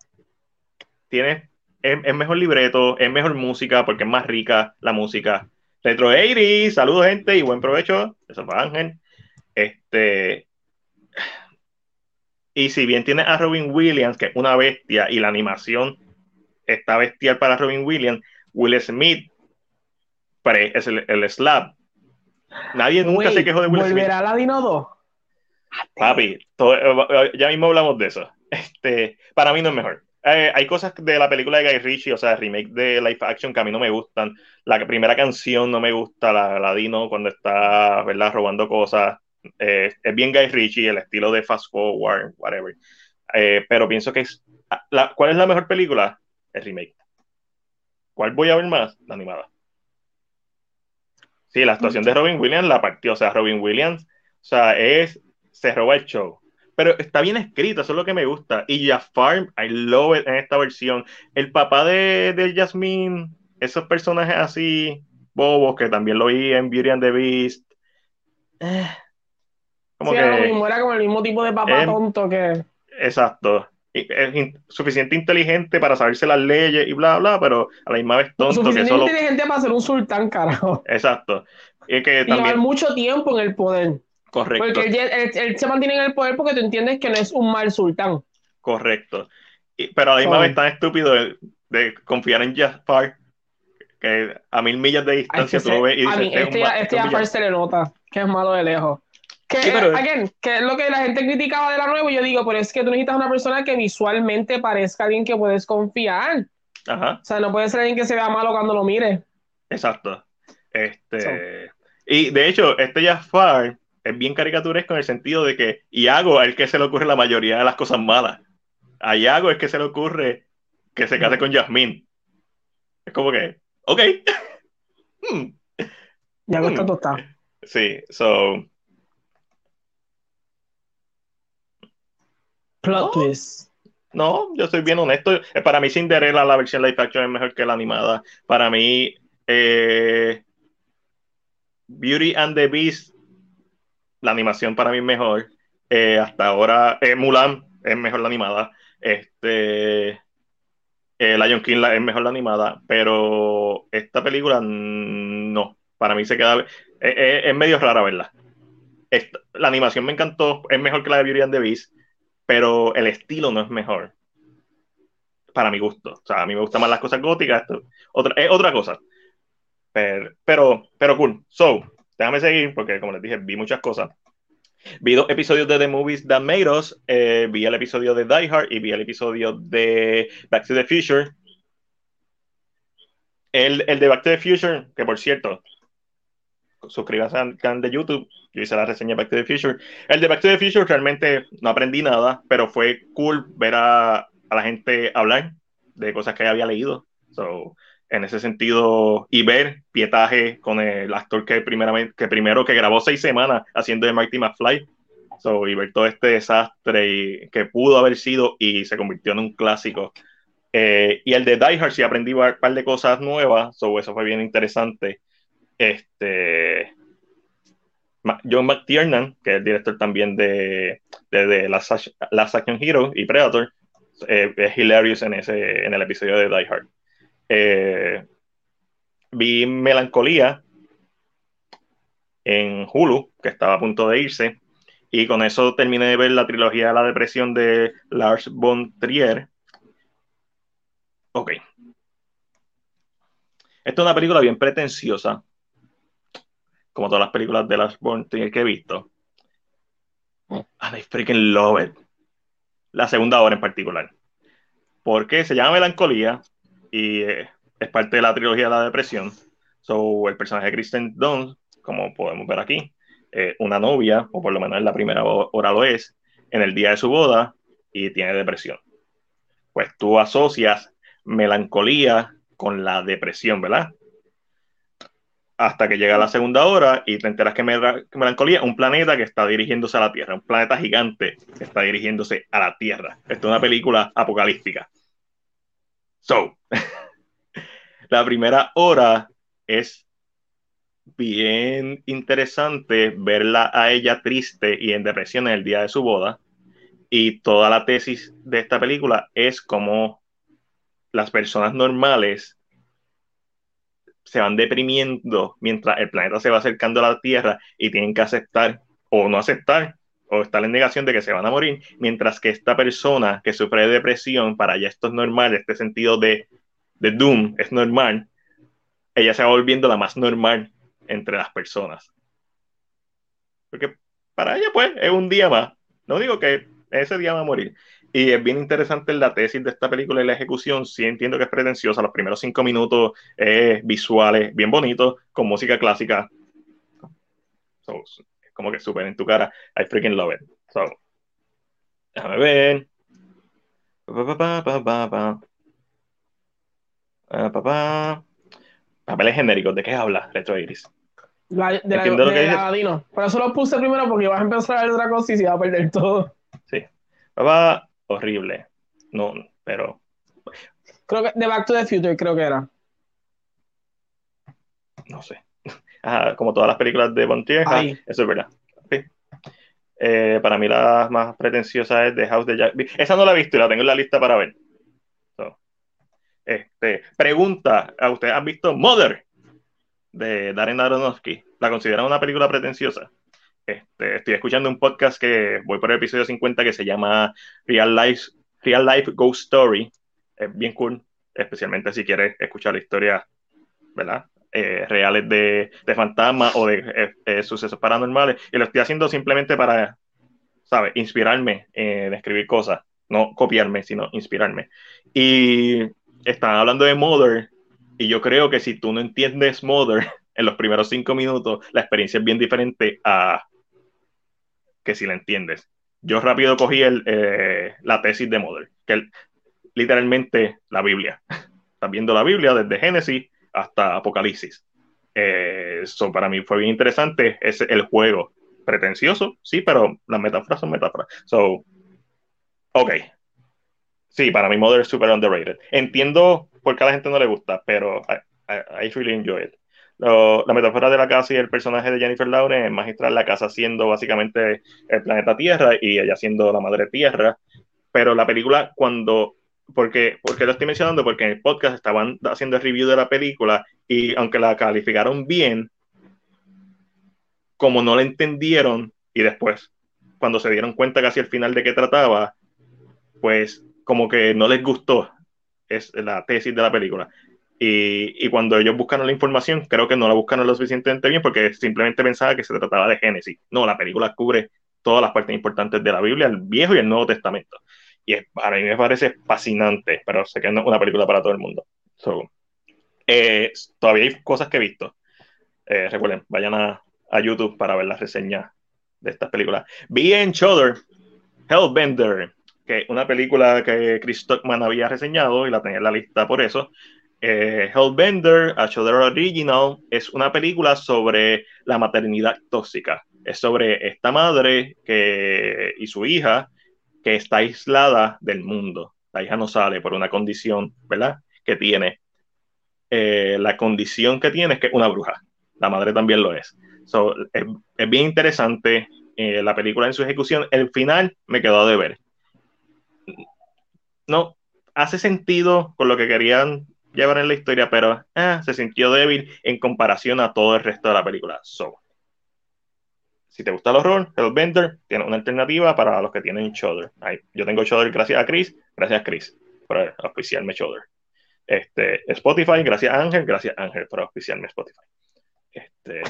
tiene. Es, mejor libreto, es mejor música porque es más rica la música. Retro 80, saludos gente y buen provecho. Eso fue Ángel. Este. Y si bien tiene a Robin Williams, que es una bestia, y la animación está bestial para Robin Williams, Will Smith es el, el slap. Nadie nunca se quejó de Will Smith. ¿Volverá la Dino 2? Papi, eh, ya mismo hablamos de eso. *laughs* Este, para mí no es mejor. Eh, hay cosas de la película de Guy Ritchie, o sea, el remake de Life Action que a mí no me gustan. La primera canción no me gusta, la, la Dino cuando está, ¿verdad?, robando cosas. Eh, es bien Guy Ritchie, el estilo de Fast Forward, whatever. pero pienso que es. La, ¿Cuál es la mejor película? El remake. ¿Cuál voy a ver más? La animada. Sí, la actuación de Robin Williams la partió. O sea, Robin Williams, o sea, es. Se roba el show. Pero está bien escrito, eso es lo que me gusta. Y Jafar, I love it en esta versión. El papá de, de Jasmine, esos personajes así, bobos, que también lo vi en Beauty and the Beast. Eh, como sí, que, era, mismo, era como el mismo tipo de papá tonto que. Exacto es suficiente inteligente para saberse las leyes y bla, bla, pero a la misma vez tonto. Suficiente que inteligente para ser un sultán, carajo. Exacto. Y que también... mucho tiempo en el poder. Correcto. Porque él, se mantiene en el poder porque tú entiendes que no es un mal sultán. Correcto. pero a la misma vez tan estúpido de, confiar en Jafar que a mil millas de distancia tú lo ves y dices, a mí, este, este Jafar se le nota que es malo de lejos. Que, que es lo que la gente criticaba de la nueva, yo digo, pero es que tú necesitas una persona que visualmente parezca alguien que puedes confiar. Ajá. O sea, no puede ser alguien que se vea malo cuando lo mire. Exacto. Este, Y de hecho, este Jafar es bien caricaturesco en el sentido de que Iago es el que se le ocurre la mayoría de las cosas malas. A Iago es que se le ocurre que se case con Jasmine. Es como que, ok. *laughs* hmm. Iago está hmm. tostado. Sí, so No, yo soy bien honesto. Eh, para mí, Cinderella, la versión live action es mejor que la animada. Para mí, eh, Beauty and the Beast, la animación para mí es mejor. Eh, hasta ahora, Mulan es mejor la animada. Este, Lion King es mejor la animada. Pero esta película, no. Para mí se queda. es medio rara verla. la animación me encantó. Es mejor que la de Beauty and the Beast pero el estilo no es mejor. Para mi gusto. O sea, a mí me gustan más las cosas góticas. otra, es otra cosa. Pero, pero, pero cool. So, déjame seguir porque, como les dije, vi muchas cosas. Vi dos episodios de The Movies That Made Us. Eh, vi el episodio de Die Hard y vi el episodio de Back to the Future. El, el de Back to the Future, que por cierto, suscríbase al canal de YouTube. Yo hice la reseña de Back to the Future. El de Back to the Future realmente no aprendí nada, pero fue cool ver a, la gente hablar de cosas que había leído. So, en ese sentido, y ver pietaje con el actor que, primeramente, que primero que grabó seis semanas haciendo de Marty McFly. So, y ver todo este desastre y, que pudo haber sido y se convirtió en un clásico. Eh, y el de Die Hard sí aprendí un par de cosas nuevas, so, eso fue bien interesante. Este, John McTiernan, que es el director también de, de, Last, Action Hero y Predator, eh, es hilarious en, ese, en el episodio de Die Hard. Eh, vi Melancolía en Hulu, que estaba a punto de irse, y con eso terminé de ver la trilogía de la depresión de Lars von Trier. Ok. Esta es una película bien pretenciosa, como todas las películas de von Trier que he visto. And I freaking love it. La segunda hora en particular. Porque se llama Melancolía y eh, es parte de la trilogía de la depresión. So, el personaje de Kristen Dunst, como podemos ver aquí, eh, una novia, o por lo menos en la primera hora lo es, en el día de su boda y tiene depresión. pues tú asocias melancolía con la depresión, ¿verdad? Hasta que llega la segunda hora y te enteras que, melancolía es un planeta que está dirigiéndose a la Tierra, un planeta gigante que está dirigiéndose a la Tierra. Esto es una película apocalíptica. So, *laughs* la primera hora es bien interesante verla a ella triste y en depresión en el día de su boda. Y toda la tesis de esta película es como las personas normales se van deprimiendo mientras el planeta se va acercando a la Tierra y tienen que aceptar o no aceptar o estar en negación de que se van a morir, mientras que esta persona que sufre de depresión, para ella esto es normal, este sentido de, de doom es normal, ella se va volviendo la más normal entre las personas. Porque para ella, pues, es un día más. No digo que ese día va a morir. Y es bien interesante la tesis de esta película y la ejecución. Sí entiendo que es pretenciosa. Los primeros cinco minutos es visuales, bien bonitos, con música clásica. es como que súper en tu cara. I freaking love it. So, déjame ver. Papeles genéricos, ¿de qué habla Retro Iris? La, de la, de Por eso lo puse primero porque vas a empezar a ver otra cosa y se va a perder todo. Sí. Papá, horrible. No, pero. Creo que The Back to the Future, creo que era. No sé. *laughs* como todas las películas de Bontierra, eso es verdad. Eh, para mí la más pretenciosa es The House de Jack. Esa no la he visto y la tengo en la lista para ver. Este, pregunta, ¿a ustedes han visto Mother? de Darren Aronofsky, la consideran una película pretenciosa. Este, estoy escuchando un podcast que voy por el episodio 50 que se llama Real Life, Real Life Ghost Story. Es bien cool, especialmente si quieres escuchar historias, ¿verdad? Eh, reales de, de fantasmas o de eh, eh, sucesos paranormales. Y lo estoy haciendo simplemente para, ¿sabes? Inspirarme en escribir cosas. No copiarme, sino inspirarme. Y están hablando de Mother y yo creo que si tú no entiendes Mother *laughs* en los primeros cinco minutos, la experiencia es bien diferente a que si la entiendes. Yo rápido cogí el, eh, la tesis de Mother, que literalmente la Biblia. *laughs* Estás viendo la Biblia desde Génesis hasta Apocalipsis. Eso eh, para mí fue bien interesante. Es el juego pretencioso, sí, pero las metáforas son metáforas. So, ok. Sí, para mí Mother es super underrated. Entiendo porque a la gente no le gusta, pero I, really enjoy it. La metáfora de la casa y el personaje de Jennifer Lawrence es magistral, la casa siendo básicamente el planeta Tierra y ella siendo la madre Tierra, pero la película cuando, porque, porque lo estoy mencionando, porque en el podcast estaban haciendo el review de la película y aunque la calificaron bien, como no la entendieron y después, cuando se dieron cuenta casi al final de qué trataba, pues como que no les gustó es la tesis de la película. Y, cuando ellos buscaron la información, creo que no la buscaron lo suficientemente bien porque simplemente pensaba que se trataba de Génesis. No, la película cubre todas las partes importantes de la Biblia, el Viejo y el Nuevo Testamento. Y es, a mí me parece fascinante, pero sé que no es una película para todo el mundo. Eh, todavía hay cosas que he visto. Eh, recuerden, vayan a, a, YouTube para ver las reseñas de estas películas. Vi en Hellbender, que una película que Chris Stockman había reseñado y la tenía en la lista por eso. Eh, Hellbender, A Shudder Original, es una película sobre la maternidad tóxica. Es sobre esta madre que, y su hija que está aislada del mundo. La hija no sale por una condición, ¿verdad? Que tiene. Eh, la condición que tiene es que una bruja. La madre también lo es. es, bien interesante eh, la película en su ejecución. El final me quedó de ver no hace sentido con lo que querían llevar en la historia, pero eh, se sintió débil en comparación a todo el resto de la película. So, si te gusta el horror, Hellbender tiene una alternativa para los que tienen Shudder. Yo tengo Shudder gracias a Chris, gracias a Chris por auspiciarme Shudder. Este, Spotify, gracias a Ángel, gracias a Ángel por auspiciarme Spotify. Este,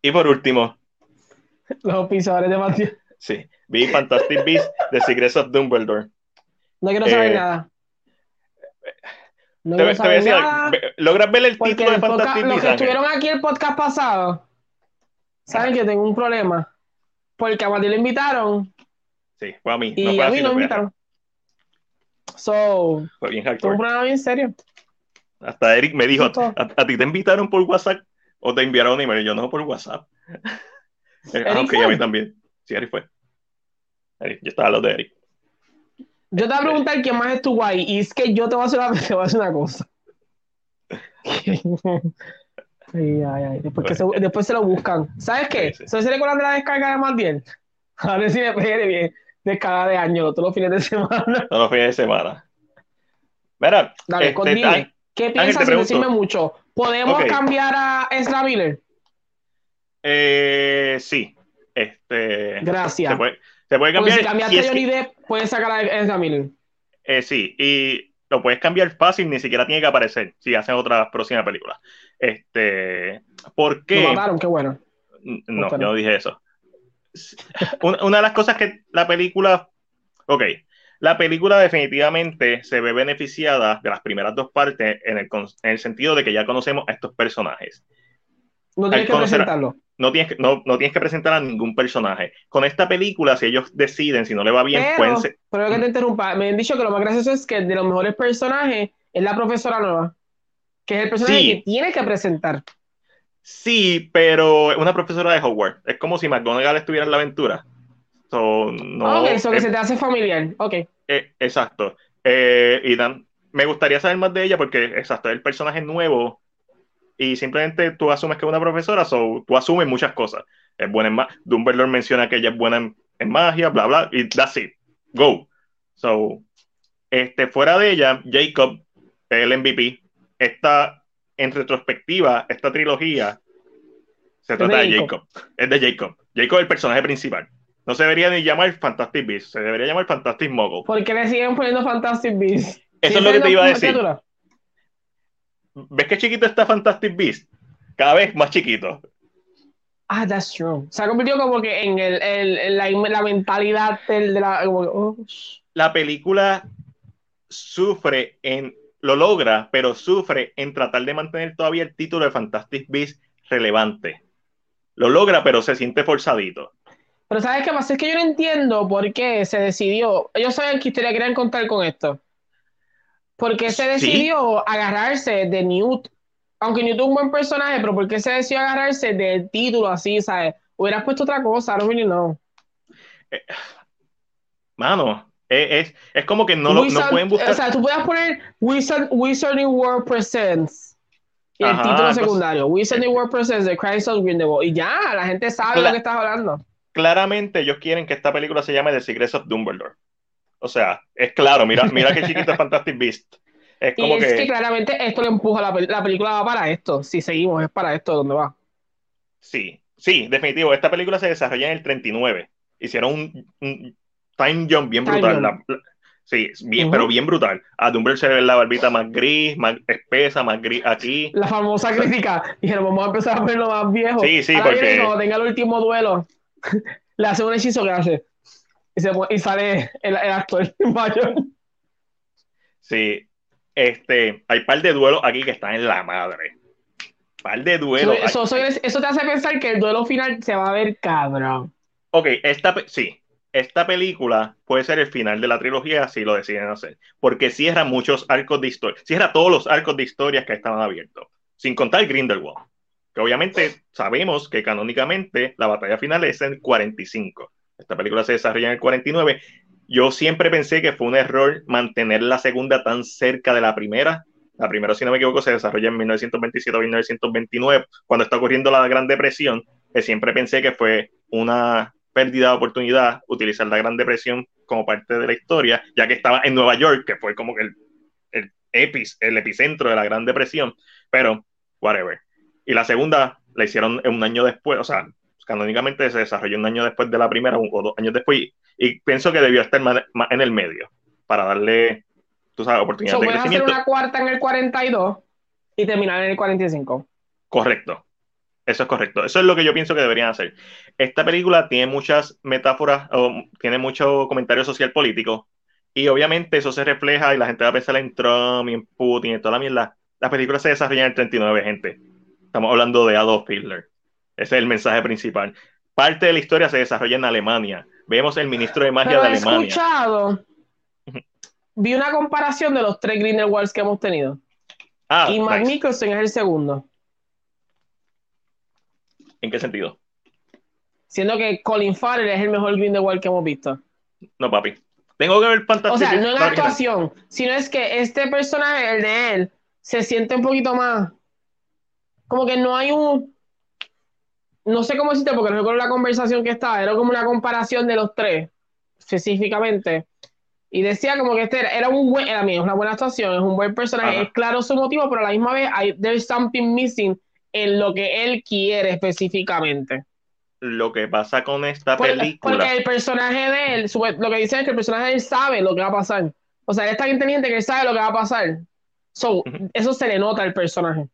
y por último, *laughs* los auspiciadores de Matthew. Sí, vi Fantastic Beasts, The Secrets of Dumbledore. No quiero saber eh, nada. No quiero saber nada. ¿Logras ver el título de Fantastic Los que estuvieron aquí el podcast pasado saben que tengo un problema. Porque a Mati lo invitaron. Sí, fue a mí. Y a mí no me invitaron. So, Fue bien fue un hardcore. programa bien serio. Hasta Eric me dijo. ¿a, a ti te invitaron por WhatsApp o te enviaron un email? Y yo no, por WhatsApp. *laughs* Eh, ah, ok, fue? a mí también. Sí, Eric fue. Eric, yo estaba a los de Eric. Yo te voy a preguntar quién más estuvo ahí. Y es que yo te voy a hacer una, *laughs* te voy a hacer una cosa. *laughs* Ay, ay, ay. Después, que se, después se lo buscan. ¿Sabes qué? Sí, sí. ¿Se recuerdan de la descarga de Mandiel? *laughs* A ver si me pegué bien. Descarga de año, todos los fines de semana. No los fines de semana. Mira, Dale, este, con- ¿Qué piensas sin decirme mucho? ¿Podemos cambiar a Ezra Miller? eh, sí. Este, Gracias. Se puede, se puede Porque cambiar. si cambiaste a que- Johnny Depp, puedes sacar a Ezra Miller. eh, sí, y lo puedes cambiar fácil, ni siquiera tiene que aparecer si hacen otra próxima película. Este, ¿por Lo qué? mataron, qué bueno. No, yo no dije eso. Una, una de las cosas que la película. Ok, la película definitivamente se ve beneficiada de las primeras dos partes en el, en el sentido de que ya conocemos a estos personajes. No tienes que conocer presentarlo. No tienes, que, no, no tienes que presentar a ningún personaje. Con esta película, si ellos deciden, si no le va bien, Pero, pueden ser- pero que te interrumpa, me han dicho que lo más gracioso es que de los mejores personajes es la profesora nueva, que es el personaje Sí. que tiene que presentar. Sí, pero es una profesora de Hogwarts. Es como si McGonagall estuviera en la aventura. So, no, ok, eso que se te hace familiar. Ok. Eh, exacto. Eh, y dan- me gustaría saber más de ella porque, exacto, es el personaje nuevo y simplemente tú asumes que es una profesora, so tú asumes muchas cosas. Es buena en magia. Dumbledore menciona que ella es buena en, en magia, bla, bla, y that's it. Go. So, este, fuera de ella, Jacob, el MVP, está en retrospectiva, esta trilogía se trata de de Jacob. Es de Jacob. Jacob es el personaje principal. No se debería ni llamar Fantastic Beasts, se debería llamar Fantastic Muggle. ¿Por qué le siguen poniendo Fantastic Beasts? Eso es lo que te iba a decir. criatura? ¿Ves qué chiquito está Fantastic Beast? Cada vez más chiquito. Ah, that's true. Se ha convertido como que en, el, el- en la, la mentalidad del, de la. como que, oh, La película sufre en, lo logra, pero sufre en tratar de mantener todavía el título de Fantastic Beast relevante. Lo logra, pero se siente forzadito. Pero ¿sabes qué pasa? Es que yo no entiendo por qué se decidió. Ellos saben qué historia querían contar con esto. ¿Por qué se Sí. decidió agarrarse de Newt? Aunque Newt es un buen personaje, pero ¿por qué se decidió agarrarse del título así, ¿sabes? Hubieras puesto otra cosa, I don't really know. Mano, es, es, es como que no, lo, no pueden buscar. O sea, tú puedes poner Wizard, Wizarding World Presents. Y el título pues- secundario, Wizarding World Presents de Christ of Grindelwald. Y ya, la gente sabe Cla- lo que estás hablando. Claramente ellos quieren que esta película se llame The Secrets of Dumbledore. O sea, es claro, mira, mira qué chiquito es Fantastic Beast. Es Y como es que, que, claramente esto le empuja la, la película va para esto. Si seguimos, es para esto donde va. sí, sí, definitivo. Esta película se desarrolla en el 39. Hicieron un, un time jump bien Time brutal. jump. La- la- sí, bien, pero bien brutal. A Dumbledore se ve la barbita más gris, más espesa, más gris aquí. La famosa crítica. Dijeron, vamos a empezar a ponerlo más viejo. Sí, sí, Ahora porque- viene cuando tenga el último duelo, *laughs* le hace un hechizo que hace. Y, se pone- y sale el, el actor *laughs* mayor. Sí, este, hay par de duelos aquí que están en la madre. Par de duelos. Eso, eso- te hace pensar que el duelo final se va a ver cabrón. Ok, esta, sí, esta película puede ser el final de la trilogía si lo deciden hacer, porque cierra muchos arcos de historia, cierra todos los arcos de historias que estaban abiertos, sin contar Grindelwald, que obviamente sabemos que canónicamente la batalla final es en el 45. Esta película se desarrolla en el 49. Yo siempre pensé que fue un error mantener la segunda tan cerca de la primera. La primera, si no me equivoco, se desarrolla en 1927 o 1929, cuando está ocurriendo la Gran Depresión, que siempre pensé que fue una pérdida de oportunidad utilizar la Gran Depresión como parte de la historia, ya que estaba en Nueva York, que fue como el, el, epis, el epicentro de la Gran Depresión, pero whatever. Y la segunda la hicieron un año después, o sea, canónicamente se desarrolló un año después de la primera o dos años después, y, y pienso que debió estar más, más, en el medio para darle, tú sabes, oportunidad So, de puedes hacer crecimiento. una cuarta en el 42 y terminar en el 45. Correcto. Eso es correcto. Eso es lo que yo pienso que deberían hacer. Esta película tiene muchas metáforas, o tiene mucho comentario social político, y obviamente eso se refleja y la gente va a pensar en Trump y en Putin y toda la mierda. La película se desarrolla en el 39, gente. Estamos hablando de Adolf Hitler. Ese es el mensaje principal. Parte de la historia se desarrolla en Alemania. Vemos el ministro de magia Pero de he Alemania. escuchado vi una comparación de los tres Grindelwalds que hemos tenido. Ah, y Matt nice. Es el segundo. ¿En qué sentido? Siendo que Colin Farrell es el mejor Grindelwald que hemos visto. No, papi. Tengo que ver O Fantastic sea, no en la actuación, sino es que este personaje, el de él, se siente un poquito más. Como que no hay un. No sé cómo decirte, porque no recuerdo la conversación que estaba, era como una comparación de los tres, específicamente. Y decía como que este era, era un buen, era mío, es una buena actuación, es un buen personaje, Ajá. es claro su motivo, pero a la misma vez hay there's something missing en lo que él quiere específicamente. Lo que pasa con esta Por- película. Porque el personaje de él, lo que dicen es que el personaje de él sabe lo que va a pasar. O sea, él es tan inteligente que él sabe lo que va a pasar. So, Ujú. eso se le nota al personaje.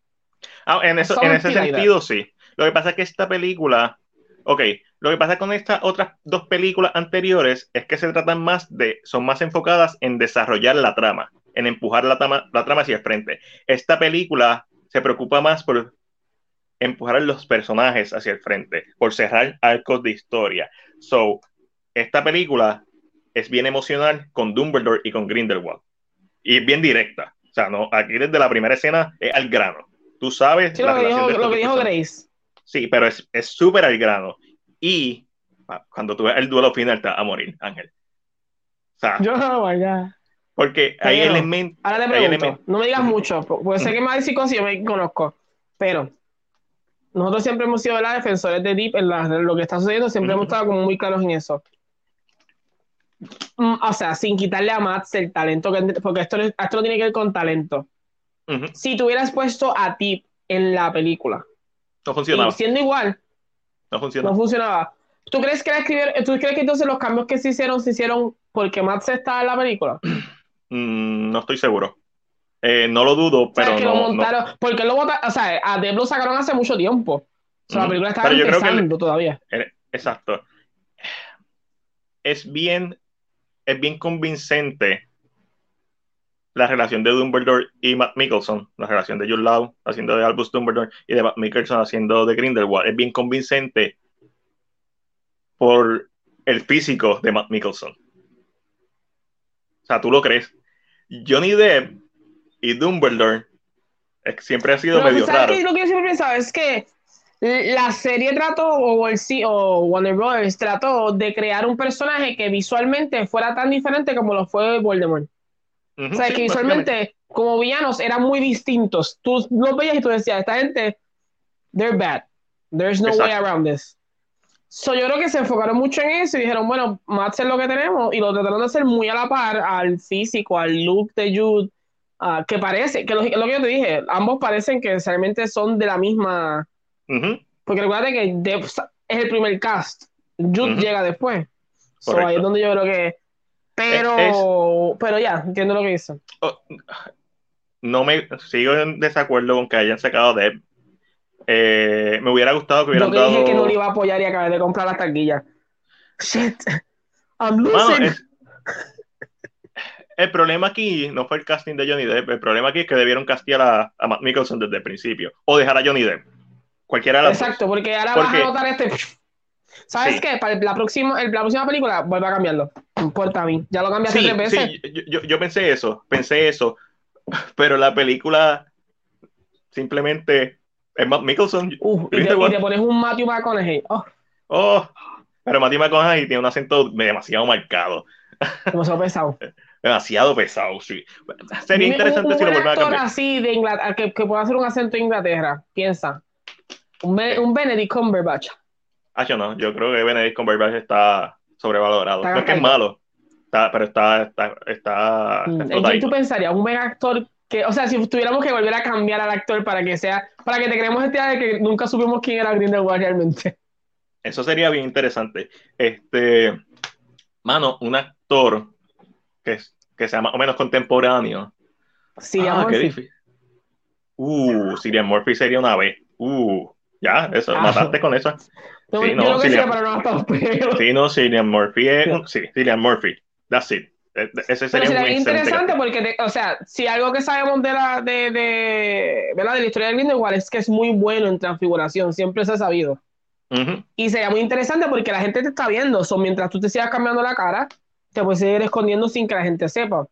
Ah, en, eso, en ese sentido, sí. Lo que pasa es que esta película. Ok, lo que pasa con estas otras dos películas anteriores es que se tratan más de. Son más enfocadas en desarrollar la trama, en empujar la trama, la trama hacia el frente. Esta película se preocupa más por empujar a los personajes hacia el frente, por cerrar arcos de historia. So, esta película es bien emocional con Dumbledore y con Grindelwald. Y es bien directa. O sea, no, aquí desde la primera escena es al grano. Tú sabes Sí, la lo que dijo, de estos lo que dos dijo personajes. Grace. Sí, pero es súper al grano. Y ah, cuando tú ves el duelo final te vas a morir, Ángel. O sea, Yo, oh my God. porque hay elementos. Ahora te pregunto, no me digas mucho, porque sé que me va a decir cosas y yo me conozco, pero nosotros siempre hemos sido ¿verdad? defensores de Deep en, la- en lo que está sucediendo, siempre hemos estado como muy claros en eso. Mm, O sea, sin quitarle a Max el talento, que, porque esto, esto no tiene que ver con talento. Si tú hubieras puesto a Deep en la película, no funcionaba. y siendo igual, No funcionaba. no funcionaba. ¿Tú crees que la escribieron, tú crees que entonces los cambios que se hicieron se hicieron porque Max está en la película? *clears throat* Mm, no estoy seguro. Eh, no lo dudo, O sea, pero que no, lo no. montaron, porque lo botaron, o sea, a Deb lo sacaron hace mucho tiempo. O sea, la película estaba Pero yo creo que empezando todavía. Exacto. Es bien, es bien convincente la relación de Dumbledore y Matt Mickelson, la relación de Jude Law haciendo de Albus Dumbledore y de Matt Mickelson haciendo de Grindelwald. Es bien convincente por el físico de Matt Mickelson. O sea, tú lo crees. Johnny Depp y Dumbledore siempre ha sido Pero, medio ¿sabes raro. Lo que yo siempre pensaba es que la serie trató, o el o Warner Brothers trató de crear un personaje que visualmente fuera tan diferente como lo fue Voldemort. Ujú, O sea, sí, que visualmente, como villanos, eran muy distintos. Tú los veías y tú decías, esta gente, they're bad. There's no way Exacto. around this. So, yo creo que se enfocaron mucho en eso y dijeron, bueno, Max es lo que tenemos, y lo trataron de hacer muy a la par al físico, al look de Jude, ah, que parece, que lo, lo que yo te dije, ambos parecen que necesariamente son de la misma, Ujú. porque recuerda que Depp es el primer cast, Jude Ujú. llega después. So, ahí es donde yo creo que... Pero, pero ya, entiendo lo que. Oh, no me sigo en desacuerdo con que hayan sacado Depp. Eh, me hubiera gustado que Yo hubieran que dije dado. que no le iba a apoyar y acabé de comprar las taquillas. Shit. I'm Mano, losing. es- El problema aquí no fue el casting de Johnny Depp. El problema aquí es que debieron castear a, a Matt Mickelson desde el principio. O dejar a Johnny Depp. Cualquiera de las Exacto, porque ahora Porque- vas a notar este. ¿Sabes Sí. qué? Para la próxima, el- la próxima película, vuelve a cambiarlo. No importa a mí. Ya lo cambiaste Sí, tres veces. sí, yo, yo- yo pensé eso. Pensé eso. *laughs* Pero la película simplemente es Matt Mickelson. Uh, y, te, Grindelwald. y te pones un Matthew McConaughey. Oh, Oh, pero Matthew McConaughey tiene un acento demasiado marcado. *laughs* demasiado pesado. Demasiado pesado, sí. Sería Dime interesante un, un si lo vuelven a cambiar. así de Inglaterra, que, que pueda hacer un acento de Inglaterra. Piensa. Un, un Benedict Cumberbatch. Ah, yo no, yo creo que Benedict Cumberbatch está sobrevalorado. Está no es que es malo, está, pero está, está, está, Mm, está ¿En quién explotadito. tú pensarías? Un buen actor que, o sea, si tuviéramos que volver a cambiar al actor para que sea, para que te creemos este de que nunca supimos quién era Grindelwald realmente. Eso sería bien interesante. Este, mano, un actor que, es- que sea más o menos contemporáneo. Sí, ah, qué difícil. Uh, Cillian Murphy sería una vez. Uh, ya, eso, Ah. mataste con eso. No, Sí, yo no, creo que Cillian- no hasta. Sí, no, Cillian Murphy es, Sí. Cillian Murphy. That's it. E- Ese Pero sería un sería interesante porque, te- o sea, si algo que sabemos de la, de, de, ¿verdad? de la historia de Grindelwald es que es muy bueno en transfiguración, siempre se ha sabido. Y sería muy interesante porque la gente te está viendo, so, mientras tú te sigas cambiando la cara, te puedes seguir escondiendo sin que la gente sepa.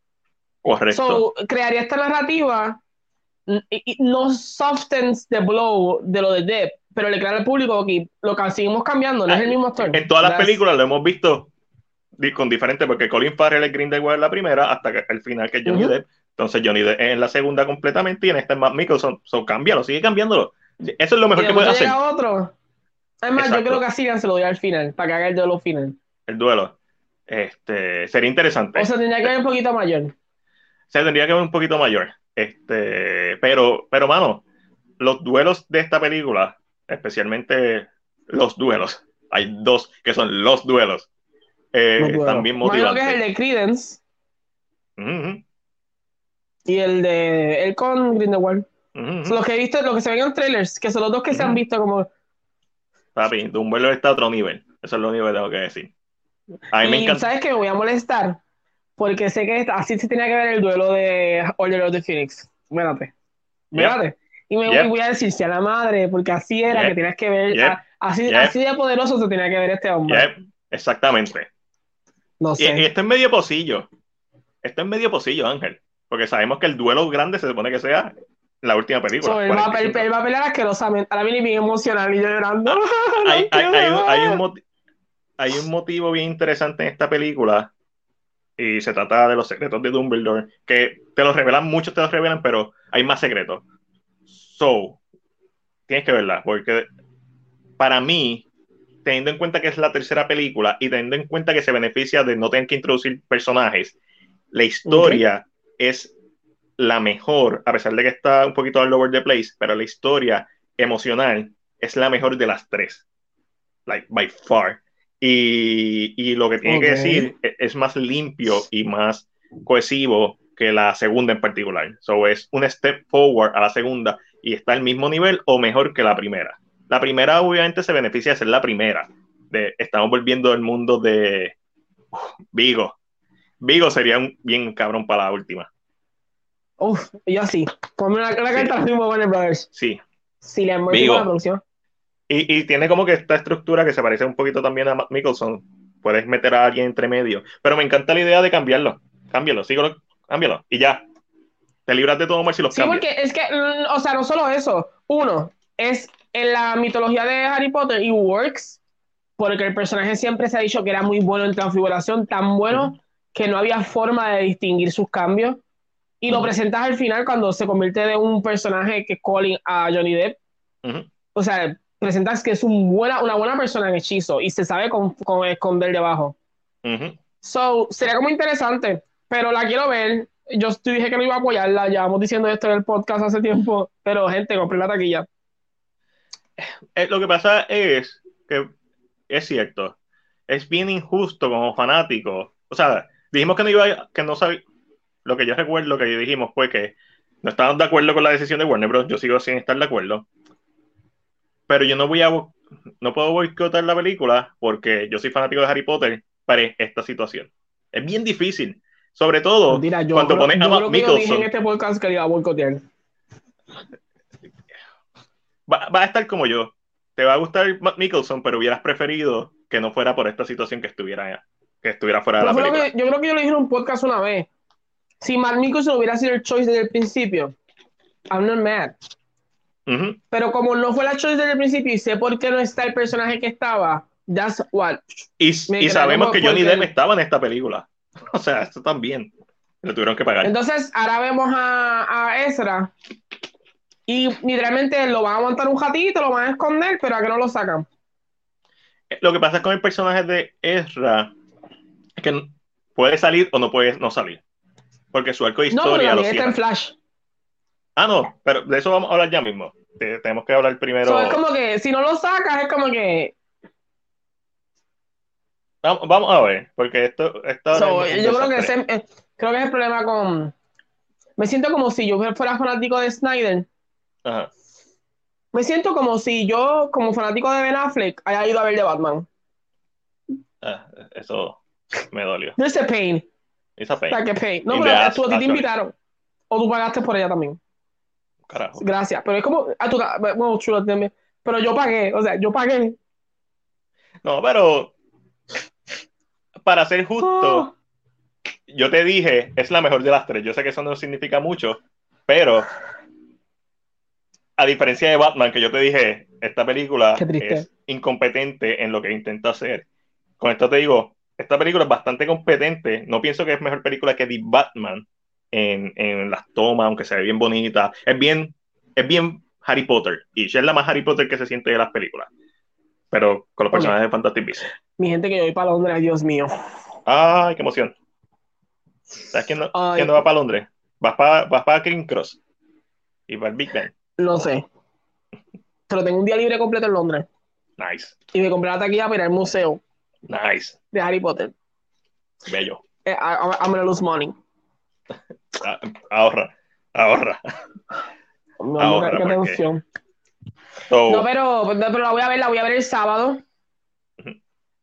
Correcto. So, crearía esta narrativa, n- y- y no softens the blow de lo de Depp, pero le crea al público que lo que seguimos cambiando, no es el mismo actor. En todas las That's- películas lo hemos visto con diferente, porque Colin Farrell es Grindelwald en la primera, hasta que el final que es Johnny. Depp. Entonces Johnny Depp es en la segunda completamente y en esta es Matt Mickelson. So, cámbialo, sigue cambiándolo. Eso es lo Y mejor que puede hacer, otro. Además, yo Exacto. creo que a se lo dio al final, para que haga el duelo final. el duelo. Este, sería interesante. O sea, tendría que ver un poquito mayor. se tendría que ver un poquito mayor. Este, pero, pero, mano, los duelos de esta película, especialmente los duelos, hay dos que son los duelos, eh, Imagino que es el de Credence y el de él con Grindelwald. Son Los que he visto, los que se ven en trailers, que son los dos que se han visto como. Papi, Dumbledore está a otro nivel. Eso es lo único que tengo que decir. A mí me encanta. sabes que me voy a molestar porque sé que así se tenía que ver el duelo de Order of the Phoenix. Mírate. Mírate. Y me Yep. y voy a decir, si a la madre, porque así era Yep. que tenías que ver, Yep. a- así, así de poderoso se tenía que ver este hombre. Exactamente. No Y, sé. y esto es medio pocillo. Esto es medio pocillo, Ángel. Porque sabemos que el duelo grande se supone que sea la última película. So, él, va, a- él, 45. él va a pelear asquerosamente. Ahora viene bien emocional y yo llorando. *laughs* No hay, hay- hay un, hay un hay un motivo bien interesante en esta película y se trata de los secretos de Dumbledore, que te los revelan, muchos te los revelan, pero hay más secretos. So, tienes que verla, porque para mí, teniendo en cuenta que es la tercera película y teniendo en cuenta que se beneficia de no tener que introducir personajes, la historia es la mejor, a pesar de que está un poquito all over the place, pero la historia emocional es la mejor de las tres. Like, by far. Y, y lo que tiene que Ok. decir es, es más limpio y más cohesivo que la segunda en particular. So es un step forward a la segunda y está al mismo nivel o mejor que la primera. La primera obviamente se beneficia de ser la primera. De, estamos volviendo al mundo de Vigo. Vigo sería un bien cabrón para la última. Uf, yo sí. Ponme una, una carta de Warner Brothers. Sí. Si le muerto Vigo. la producción. Y, y tiene como que esta estructura que se parece un poquito también a Matt Mickelson. Puedes meter a alguien entre medio. Pero me encanta la idea de cambiarlo. Cámbialo, síguelo, cámbialo. Y ya. Te libras de todo mal si los Sí, cambias. porque es que, mm, o sea, no solo eso. Uno, es en la mitología de Harry Potter y works, porque el personaje siempre se ha dicho que era muy bueno en transfiguración, tan bueno Ujú. que no había forma de distinguir sus cambios. Y lo Ujú. presentas al final cuando se convierte de un personaje que es Colin a Johnny Depp. Ujú. O sea, presentas que es un buena, una buena persona en hechizo y se sabe con, con esconder debajo. So, sería como interesante, pero la quiero ver. Yo te dije que no iba a apoyarla, llevamos diciendo esto en el podcast hace tiempo, pero gente, compré la taquilla. Eh, lo que pasa es que es cierto. Es bien injusto como fanático. O sea, dijimos que no iba a- que no sabía. Lo que yo recuerdo que dijimos fue que no estábamos de acuerdo con la decisión de Warner Bros. Yo sigo sin estar de acuerdo. Pero yo no voy a no puedo boicotar la película porque yo soy fanático de Harry Potter para esta situación. Es bien difícil. Sobre todo yo, cuando creo, pones a Matt yo dije en este podcast que le iba a boicotear. Va, va a estar como yo. Te va a gustar Matt Mickelson, pero hubieras preferido que no fuera por esta situación que estuviera, que estuviera fuera de la película. que, yo creo que yo lo dije en un podcast una vez. Si Matt Mickelson hubiera sido el choice desde el principio, I'm not mad. Ujú. Pero como no fue la choice desde el principio y sé por qué no está el personaje que estaba, that's what. Y, y sabemos que Johnny Depp estaba en esta película. *laughs* O sea, esto también. Lo tuvieron que pagar. Entonces, ahora vemos a, a Ezra y literalmente lo van a montar un ratito, lo van a esconder, pero a que no lo sacan. Lo que pasa con el personaje de Ezra es que puede salir o no puede no salir. Porque su arco de No, historia lo está en. Flash. Ah, no, pero de eso vamos a hablar ya mismo. Te- tenemos que hablar primero. So, es como que si no lo sacas, es como que. Vamos, vamos a ver, porque esto está. so, un yo creo que, ese- eh, creo que es el problema con. Me siento como si yo fuera fanático de Snyder. Ajá. Me siento como si yo, como fanático de Ben Affleck, haya ido a ver de Batman. Ah, eso me dolió. There's a pain. Esa pena. Like a pain. No, In pero a ass, tú a ti te invitaron. O tú pagaste por ella también. Carajo. Gracias. Pero es como. ah, tú- bueno, chulo, también. Pero yo pagué. O sea, yo pagué. No, pero para ser justo, Oh. yo te dije, es la mejor de las tres. Yo sé que eso no significa mucho, pero a diferencia de Batman, que yo te dije, esta película es incompetente en lo que intenta hacer. Con esto te digo, esta película es bastante competente. No pienso que es mejor película que The Batman en, en las tomas, aunque se ve bien bonita. Es bien, es bien Harry Potter. Y es la más Harry Potter que se siente de las películas. Pero con los personajes de Fantastic Beasts. Mi gente que yo voy para Londres, Dios mío. Ay, qué emoción. ¿Sabes quién no, quién no va para Londres? Vas para, vas para King Cross y para el Big Ben. No sé. Pero tengo un día libre completo en Londres. Nice. Y me compré la taquilla para ir al museo. Nice. De Harry Potter. Bello. Eh, I'm gonna lose money. Ah, ahorra. Ahorra. No, ahorra qué tensión. No, pero, pero la voy a ver, la voy a ver el sábado.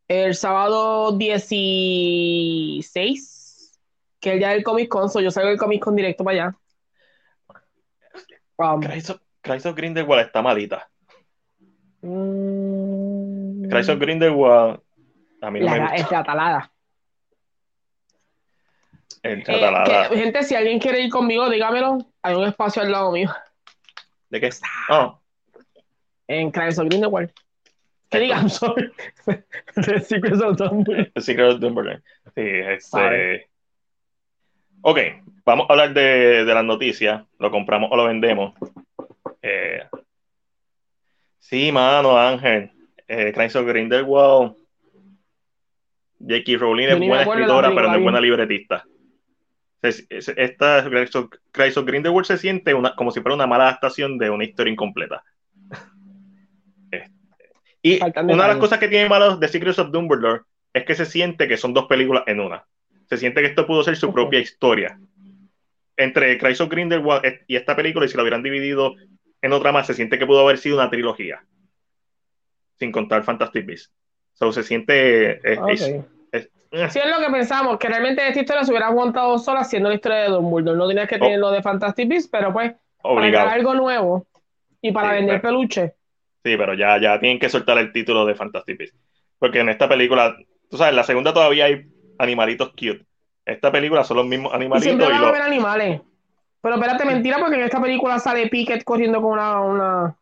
El sábado 16, que es el día del Comic Con, yo salgo del Comic Con directo para allá. Um, Christ of Grindelwald está malita. Mm, Christ of Grindelwald a mí no me gusta. Es de atalada. El eh, gente, si alguien quiere ir conmigo, dígamelo. Hay un espacio al lado mío. ¿De qué? Oh. En Christ of Grindelwald. ¿Qué digan? *laughs* Sorry. *laughs* The Secret of Dumbledore. The Secret of Dumbledore. Sí, este... Ok, vamos a hablar de, de las noticias. Lo compramos o lo vendemos. Eh, sí, mano, Ángel. Eh, Crimes of Grindelwald. J.K. Rowling es buena escritora, pero no es buena libretista. Esta Crimes of Grindelwald se siente una, como si fuera una mala adaptación de una historia incompleta. Y una de las cosas que tiene malo de Secrets of Dumbledore es que se siente que son dos películas en una. Se siente que esto pudo ser su propia historia. Entre Crimes of Grindelwald y esta película, y si lo hubieran dividido en otra más, se siente que pudo haber sido una trilogía. Sin contar Fantastic Beasts. So, se siente. Eh, es, sí, es lo que pensamos, que realmente esta historia se hubiera aguantado sola haciendo la historia de Dumbledore. No tenías que tener lo de Fantastic Beasts, pero pues. Obligado. Para algo nuevo y para vender peluche. Sí, pero ya, ya tienen que soltar el título de Fantastic Beasts. Porque en esta película, tú sabes, en la segunda todavía hay animalitos cute. Esta película son los mismos animalitos. Y siempre van a ver animales. Pero espérate, mentira, porque en esta película sale Pickett corriendo con una. una...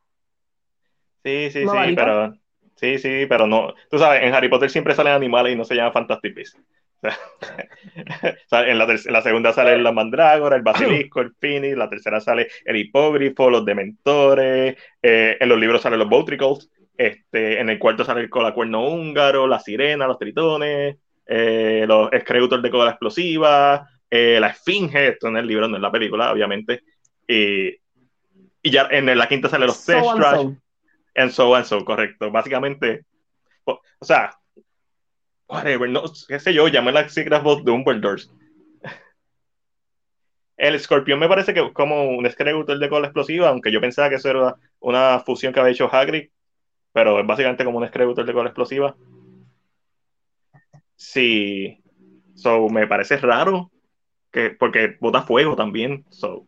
Sí, sí, sí, pero. Sí, sí, pero no. Tú sabes, en Harry Potter siempre salen animales y no se llama Fantastic Beasts. *laughs* en, la la segunda sale la mandrágora, el basilisco, el phoenix, la tercera sale el hipógrifo, los dementores, eh, en los libros salen los Botricles, este, en el cuarto sale el colacuerno húngaro, la sirena, los tritones, eh, los Screutor de cola explosiva, eh, la esfinge, esto en el libro, no en la película, obviamente. Y, y ya en la quinta sale los so Trash. And so and so, correcto. Básicamente, o, sea, whatever, no, qué sé yo, llamé la Secret of Dumbledore. El escorpión me parece que es como un Screutor de cola explosiva, aunque yo pensaba que eso era una fusión que había hecho Hagrid, pero es básicamente como un Screutor de cola explosiva. Sí. So, me parece raro que, porque bota fuego también. So,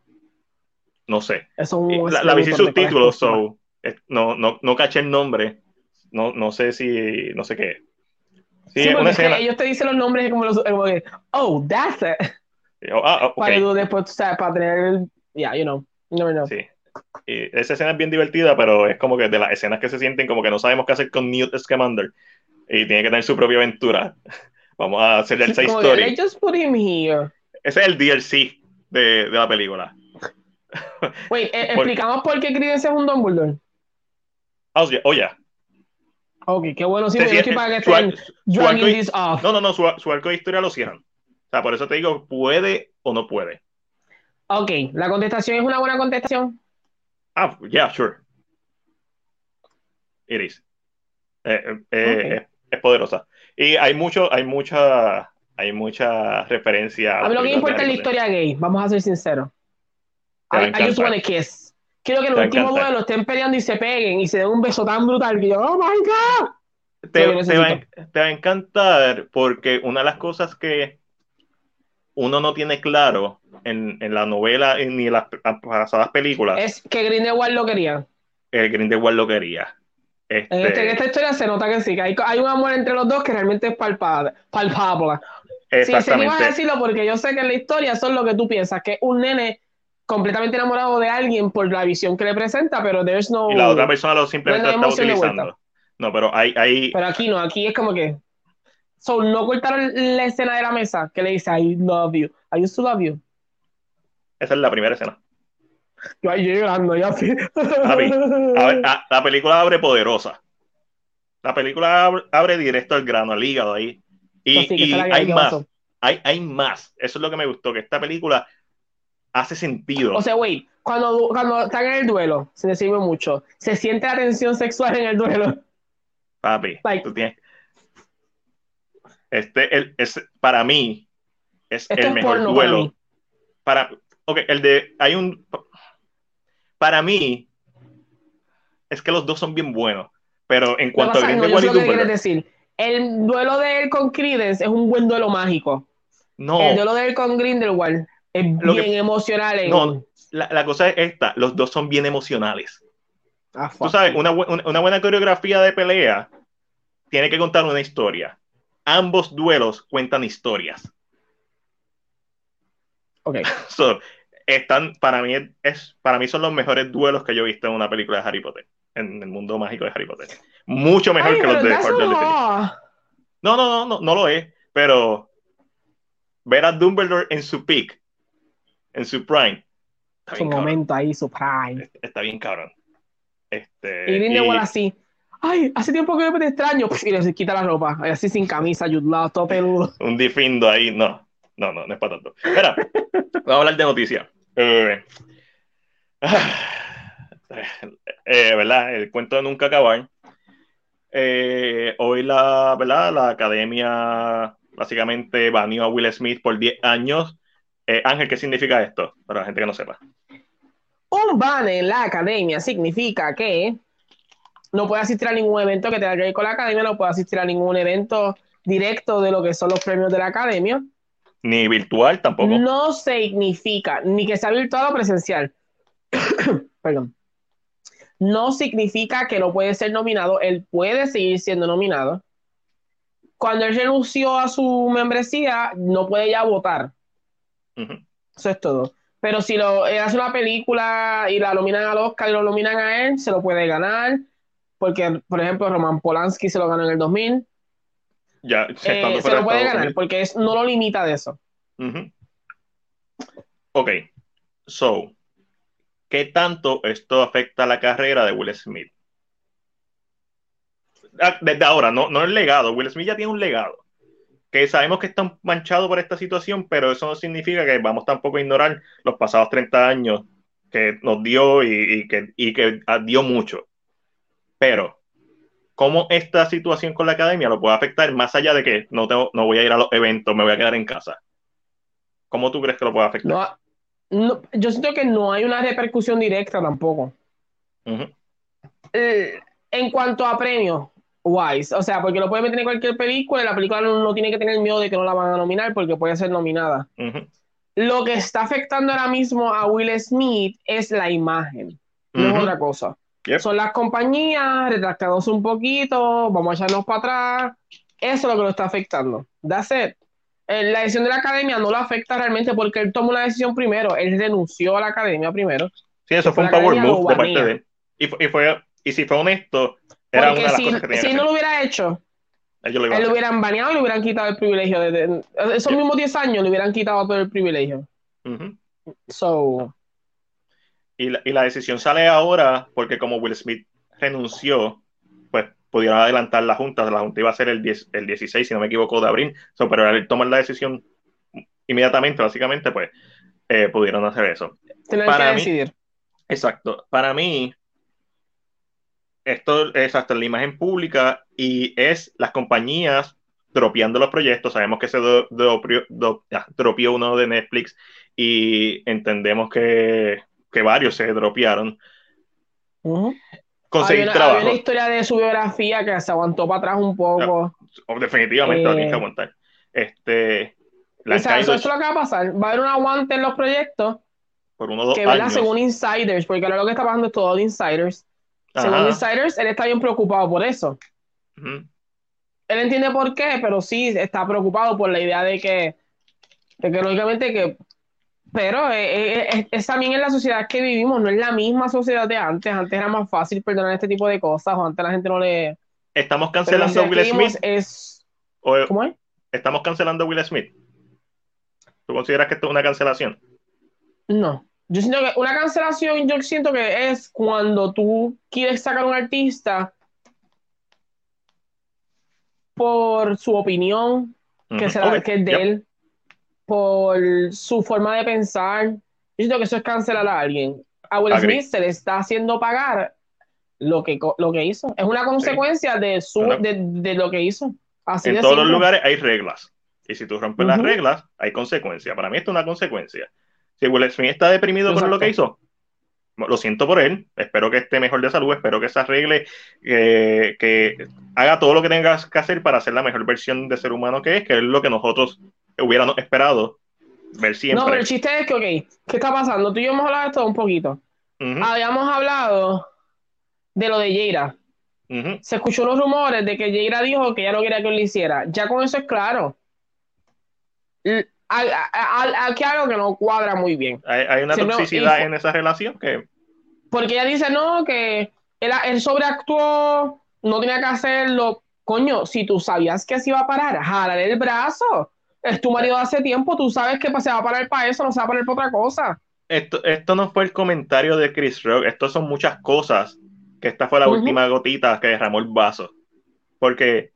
no sé. la, la vi subtítulos, so, no, no, no caché el nombre. No, no sé si, no sé qué. Sí, una escena... ellos te dicen los nombres como los, como que, oh, that's it. Oh, ah, okay. Para después, para tener, yeah, you know, you never know. Sí. Y esa escena es bien divertida, pero es como que de las escenas que se sienten como que no sabemos qué hacer con Newt Scamander y tiene que tener su propia aventura. *laughs* Vamos a hacer *laughs* el side story. Just put him here. Ese es el DLC de, de la película. Wait, *laughs* eh, ¿explicamos por qué Credence es un Dumbledore? Oh, yeah. Oh, yeah. Ok, qué bueno. Sí, yo estoy para que estén dragging this off. No, no, no, su, su, arco de historia lo cierran. O sea, por eso te digo, ¿puede o no puede? Ok, la contestación es una buena contestación. Ah, yeah, sure. It is. Eh, eh, eh es poderosa. Y hay mucho, hay mucha, hay mucha referencia. A mí lo que importa es la historia gay, vamos a ser sinceros. I, I just want a kiss. Quiero que el último duelo estén peleando y se peguen y se den un beso tan brutal que yo, oh my god. Te, va, te, va, a encantar porque una de las cosas que uno no tiene claro en, en la novela ni en las pasadas películas es que Grindelwald lo quería. El Grindelwald lo quería. Este, en, esta historia se nota que sí, que hay, hay, un amor entre los dos que realmente es palpable. palpable. Sí, sé que ibas a Exactamente. decirlo porque yo sé que en la historia eso es lo que tú piensas, que un nene completamente enamorado de alguien por la visión que le presenta, pero there's no... Y la otra persona lo simplemente no lo está utilizando. No, pero hay, hay, Pero aquí no, aquí es como que... So, no cortaron la escena de la mesa que le dice, I love you. I used to love you. esa es la primera escena. Yo llorando, ya A ver, a- la película abre poderosa. La película abre, abre directo al grano, al hígado ahí. Y, y hay ¿qué más, hay, hay más. Eso es lo que me gustó, que esta película hace sentido. O sea, wait, cuando, cuando están en el duelo, se sirve mucho. Se siente la tensión sexual en el duelo. Papi, like- tú tienes. Este el, es, para mí es el mejor para duelo. mí. Para, ok, el de. Hay un. Para mí, es que los dos son bien buenos. Pero en cuanto pasa- a no, yo sé lo que quieres decir. El duelo de él con Credence es un buen duelo mágico. no. El duelo de él con Grindelwald es Lo que- bien emocional. En... No, la, la cosa es esta: los dos son bien emocionales. Ah, Tú sabes, una, una, una buena coreografía de pelea tiene que contar una historia. Ambos duelos cuentan historias. Ok. *laughs* So, están, para mí, es, para mí son los mejores duelos que yo he visto en una película de Harry Potter, en el mundo mágico de Harry Potter. Mucho mejor Ay, que los de not- Phoenix. No, no, no, no, no lo es, pero ver a Dumbledore en su peak, en su prime, está Su bien cabrón. momento ahí, su prime. Está bien cabrón. Este, Y Grindelwald y- así. Ay, hace tiempo que te extraño. Y le quita la ropa. Así sin camisa, Jude todo peludo. un difindo ahí, no, no, no, no es para tanto. Espera, *laughs* vamos a hablar de noticias. Eh, *sighs* eh, ¿verdad? El cuento de nunca acabar. Eh, hoy la, ¿verdad? La academia básicamente baneó a Will Smith por 10 años. Eh, Ángel, ¿qué significa esto? Para la gente que no sepa. Un ban en la academia significa que no puede asistir a ningún evento que tenga que ver con la academia, no puede asistir a ningún evento directo de lo que son los premios de la academia. Ni virtual tampoco. No significa ni que sea virtual o presencial. *coughs* Perdón. No significa que no puede ser nominado. Él puede seguir siendo nominado. Cuando él renunció a su membresía, no puede ya votar. Eso es todo. Pero si lo, él hace una película y la nominan al Oscar y lo nominan a él, se lo puede ganar. Porque, por ejemplo, Roman Polanski se lo ganó en el 2000. Ya, Eh, se lo de puede Estados ganar Unidos. porque es- no lo limita de eso. Ujú. Ok, so, ¿qué tanto esto afecta a la carrera de Will Smith? Ah, Desde ahora, no, no el legado. Will Smith ya tiene un legado. Que sabemos que está manchado por esta situación, pero eso no significa que vamos tampoco a ignorar los pasados 30 años que nos dio y, y que, y que dio mucho. Pero, ¿cómo esta situación con la academia lo puede afectar más allá de que no, tengo, no voy a ir a los eventos, me voy a quedar en casa? ¿Cómo tú crees que lo puede afectar? No, no- yo siento que no hay una repercusión directa tampoco. Eh, en cuanto a premios, wise. O sea, porque lo puede meter en cualquier película y la película no, no tiene que tener miedo de que no la van a nominar porque puede ser nominada. ujú, Lo que está afectando ahora mismo a Will Smith es la imagen, no es ujú. otra cosa. Yep. Son las compañías retractándose un poquito, vamos a echarnos para atrás. Eso es lo que lo está afectando. That's it. Eh, La decisión de la academia no lo afecta realmente porque él tomó una decisión primero. Él renunció a la academia primero. Sí, eso fue un power move de parte de él. Y, y, fue, y si fue honesto, era una Porque de las si, cosas que tenía si que no lo hubiera hecho, Ellos lo él lo hubieran baneado y le hubieran quitado el privilegio. De, de- esos Yeah. mismos 10 años le hubieran quitado todo el privilegio. Ujú. So, y, la, y la decisión sale ahora porque como Will Smith renunció, pues pudieron adelantar la junta. La junta iba a ser el, 10 el 16, si no me equivoco, de abril. So, pero al tomar la decisión inmediatamente, básicamente, pues eh, pudieron hacer eso. Para que mí- decidir. Exacto. Para mí, esto es hasta la imagen pública y es las compañías dropeando los proyectos. Sabemos que se do- ah, uno de Netflix y entendemos que, que varios se dropearon. Ujú. Conseguir había, trabajo. había una historia de su biografía que se aguantó para atrás un poco. O definitivamente la Eh, tienes que aguantar. Este, O sea, eso, es lo que va a pasar. Va a haber un aguante en los proyectos por uno o dos que, años. Según insiders, porque ahora lo que está pasando es todo de insiders. Según Ajá. insiders, él está bien preocupado por eso. Él entiende por qué, pero sí está preocupado por la idea de que, de que lógicamente que, pero eh, eh, es, es, también en la sociedad que vivimos, no es la misma sociedad de antes, antes era más fácil perdonar este tipo de cosas, o antes la gente no le... Estamos cancelando a Will Smith. Es... ¿Cómo es? Estamos cancelando a Will Smith. ¿Tú consideras que esto es una cancelación? No. Yo siento que una cancelación, yo siento que es cuando tú quieres sacar a un artista por su opinión, que, será, que es de él, por su forma de pensar. Yo siento que eso es cancelar a alguien. A Will Smith se le está haciendo pagar lo que, lo que hizo. Es una consecuencia de, su, de, lo que hizo. Así en todos los lugares hay reglas. Y si tú rompes las reglas, hay consecuencias. Para mí esto es una consecuencia. Si Will Smith está deprimido por lo que hizo, lo siento por él, espero que esté mejor de salud, espero que se arregle, que haga todo lo que tengas que hacer para ser la mejor versión de ser humano que es, que es lo que nosotros hubiéramos esperado ver siempre. No, pero el chiste es que, ok, ¿qué está pasando? Tú y yo hemos hablado de esto un poquito. Habíamos hablado de lo de Jaira. Se escuchó los rumores de que Jaira dijo que ya no quería que lo hiciera. Ya con eso es claro. Hay algo que no cuadra muy bien. Hay, una toxicidad en esa relación que. Porque ella dice, no, que él, él sobreactuó, no tenía que hacerlo. Coño, si tú sabías que se iba a parar, jalar el brazo. Es tu marido hace tiempo, tú sabes que se va a parar para eso, no se va a parar para otra cosa. Esto, esto no fue el comentario de Chris Rock, esto son muchas cosas. Que esta fue la última gotita que derramó el vaso. Porque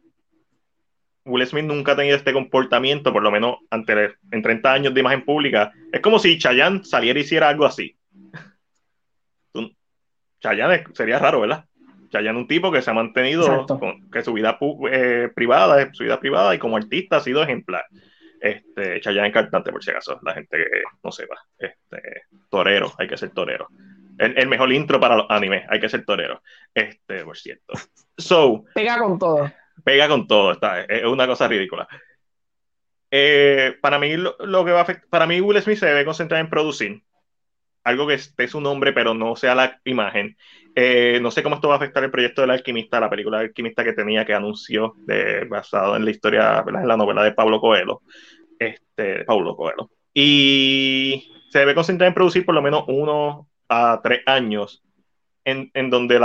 Will Smith nunca ha tenido este comportamiento, por lo menos ante, en 30 años de imagen pública. Es como si Chayanne saliera y hiciera algo así. *laughs* Chayanne sería raro, ¿verdad? Chayanne un tipo que se ha mantenido, con, que su vida eh, privada es su vida privada y como artista ha sido ejemplar. Este, Chayanne cantante, por si acaso, la gente que no sepa. Este, torero, hay que ser torero. El, el, mejor intro para los animes, hay que ser torero. Este, por cierto. So, Pega con todo pega con todo, está, es una cosa ridícula. Eh, para mí, lo, que va a para mí, Will Smith se debe concentrar en producir algo que esté su nombre, pero no sea la imagen. Eh, no sé cómo esto va a afectar el proyecto del alquimista, la película del alquimista que tenía, que anunció, basado en la historia, en la novela de Pablo Coelho. Este, Pablo Coelho. Y se debe concentrar en producir por lo menos uno a tres años en, en donde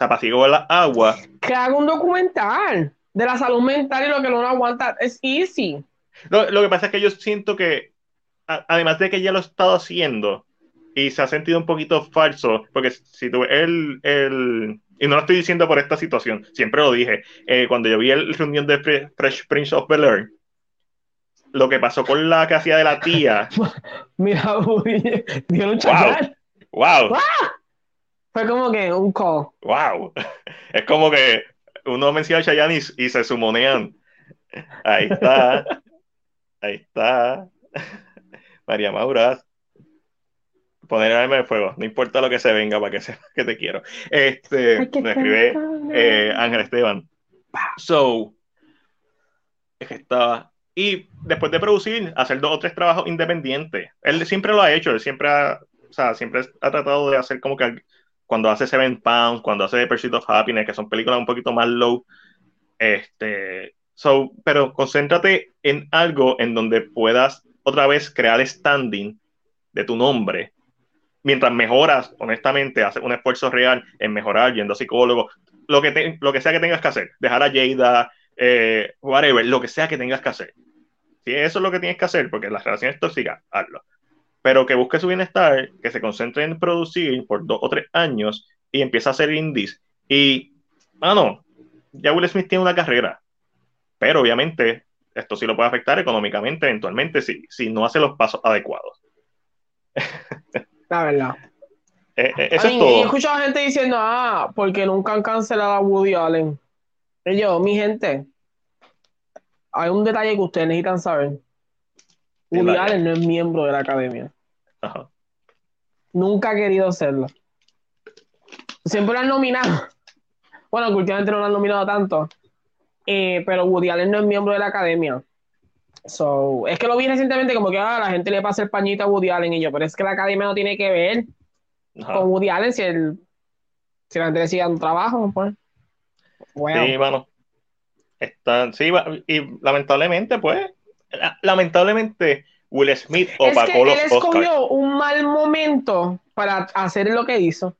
la apaciguó la agua. Que haga un documental de la salud mental y lo que no aguanta. Es easy. Lo, lo que pasa es que yo siento que, además de que ya lo ha estado haciendo y se ha sentido un poquito falso, porque si tú el, el y no lo estoy diciendo por esta situación, siempre lo dije, eh, cuando yo vi el reunión de Fresh Prince of Bel Air, lo que pasó con la que hacía de la tía. *laughs* Mira, dio *laughs* un wow. wow. Fue como que un call. ¡Wow! *laughs* Es como que uno menciona a Chayanne y, se sumonean. Ahí está. Ahí está. *laughs* María Mauras. Poner el arma de fuego. No importa lo que se venga para que sepa que te quiero. Este, me escribe eh, Ángel Esteban. So, es que estaba. Y después de producir, hacer dos o tres trabajos independientes. Él siempre lo ha hecho, él siempre ha, o sea, siempre ha tratado de hacer como que cuando hace Seven Pounds, cuando hace Pursuit of Happiness, que son películas un poquito más low. Este, so, pero concéntrate en algo en donde puedas otra vez crear standing de tu nombre. Mientras mejoras, honestamente, haces un esfuerzo real en mejorar, yendo a psicólogo, lo que, lo que sea que tengas que hacer, dejar a Jada, eh, whatever, lo que sea que tengas que hacer. Si eso es lo que tienes que hacer, porque las relaciones tóxicas, hazlo pero que busque su bienestar, que se concentre en producir por dos o tres años y empieza a hacer indies. Y, ah, no, ya Will Smith tiene una carrera, pero obviamente esto sí lo puede afectar económicamente eventualmente si, si no hace los pasos adecuados. La verdad. Eh, eh, eso es todo. he escuchado gente diciendo, ah, porque nunca han cancelado a Woody Allen. Y yo, mi gente, hay un detalle que ustedes necesitan saber. Woody Allen no es miembro de la academia. Nunca ha querido serlo. Siempre lo han nominado. Bueno, últimamente no lo han nominado tanto. Eh, pero Woody Allen no es miembro de la academia. So, es que lo vi recientemente como que ah, la gente le pasa el pañito a Woody Allen y yo, pero es que la academia no tiene que ver con Woody Allen si, el, si la gente le sigue dando trabajo, pues. Sí, bueno. Está, sí, y lamentablemente, pues, lamentablemente Will Smith opacó es que él escogió un mal momento para hacer lo que hizo.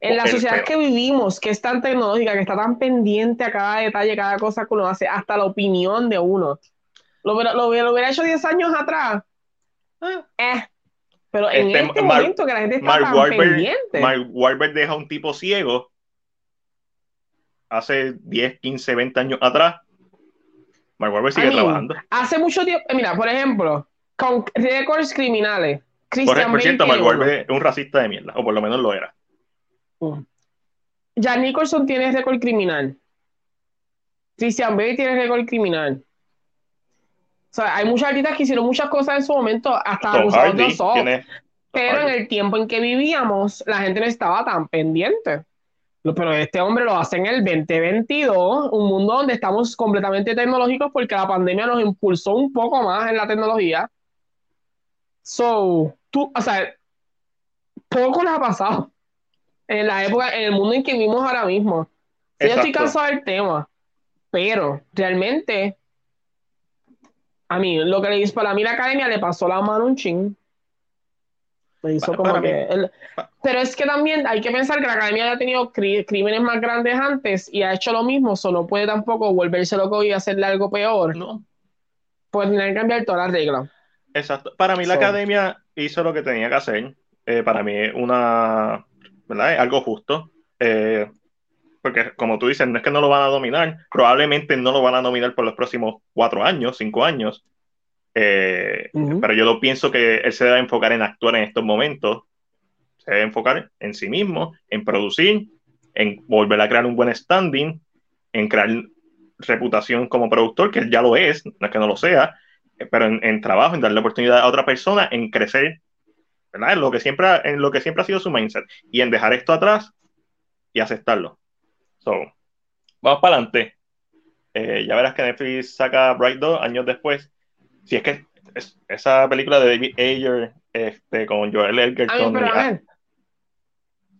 En la sociedad que vivimos, que es tan tecnológica, que está tan pendiente a cada detalle, cada cosa que uno hace, hasta la opinión de uno. Lo, lo, hubiera hecho 10 años atrás. Ah. Eh. Pero en este, este momento que la gente está tan pendiente. Mark Wahlberg deja a un tipo ciego hace 10, 15, 20 años atrás. Mark Wahlberg sigue trabajando. Hace mucho tiempo, mira, por ejemplo, con récords criminales. Christian por, cierto, Mark Wahlberg es un racista de mierda, o por lo menos lo era. Ya Nicholson tiene récord criminal. Christian Bale tiene récord criminal. O sea, hay muchos artistas que hicieron muchas cosas en su momento, hasta abusados Pero en el tiempo en que vivíamos, la gente no estaba tan pendiente. Pero este hombre lo hace en el 2022, un mundo donde estamos completamente tecnológicos porque la pandemia nos impulsó un poco más en la tecnología. So, tú, o sea, poco le ha pasado en la época, en el mundo en que vivimos ahora mismo. yo estoy cansado del tema, pero realmente, a mí, lo que le hizo para mí la academia le pasó la mano un ching. Hizo como que. pero es que también hay que pensar que la academia ha tenido crímenes más grandes antes y ha hecho lo mismo, solo puede tampoco volverse loco y hacerle algo peor. No. Pues tener que cambiar todas las reglas. Exacto. Para mí, la academia hizo lo que tenía que hacer. Eh, para mí, una ¿verdad? Algo justo. Eh, porque como tú dices, no es que no lo van a dominar, probablemente no lo van a dominar por los próximos cuatro años, cinco años. Eh, pero yo lo pienso que él se debe enfocar en actuar en estos momentos, se debe enfocar en sí mismo, en producir, en volver a crear un buen standing, en crear reputación como productor, que él ya lo es, no es que no lo sea, eh, pero en, en trabajo, en darle oportunidad a otra persona, en crecer en lo que siempre, en lo que siempre ha sido su mindset y en dejar esto atrás y aceptarlo. So, vamos para adelante. Eh, ya verás que Netflix saca Bright 2 años después. Si es que esa película de David Ayer este, con Joel Edgerton.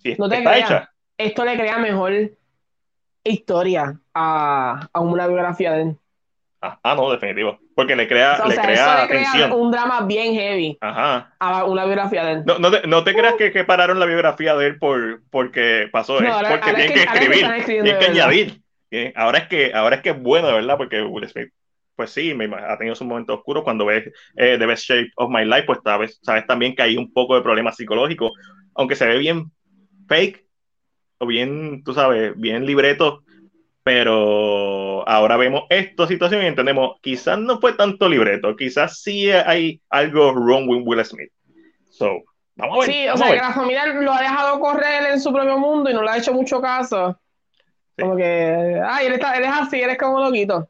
si no te está hecha. Esto le crea mejor historia a, a una biografía de él. Ah, ah, no, definitivo. Porque le crea, le, crea un drama bien heavy Ajá. a una biografía de él. No, no, te, no te creas que, que, pararon la biografía de él por, porque pasó, es porque tienen que, escribir, tienen que añadir. Ahora es que, ahora es que es bueno, de verdad, porque Will Smith, pues sí, me, ha tenido su momento oscuro cuando ves eh, The Best Shape of My Life, pues sabes, sabes también que hay un poco de problema psicológico, aunque se ve bien fake, o bien, tú sabes, bien libreto, pero ahora vemos esta situación y entendemos, quizás no fue tanto libreto, quizás sí hay algo wrong with Will Smith. So, vamos a ver. Sí, o sea, que la familia lo ha dejado correr en su propio mundo y no le ha hecho mucho caso. Como que, ay, él, está, él es así, él es como loquito.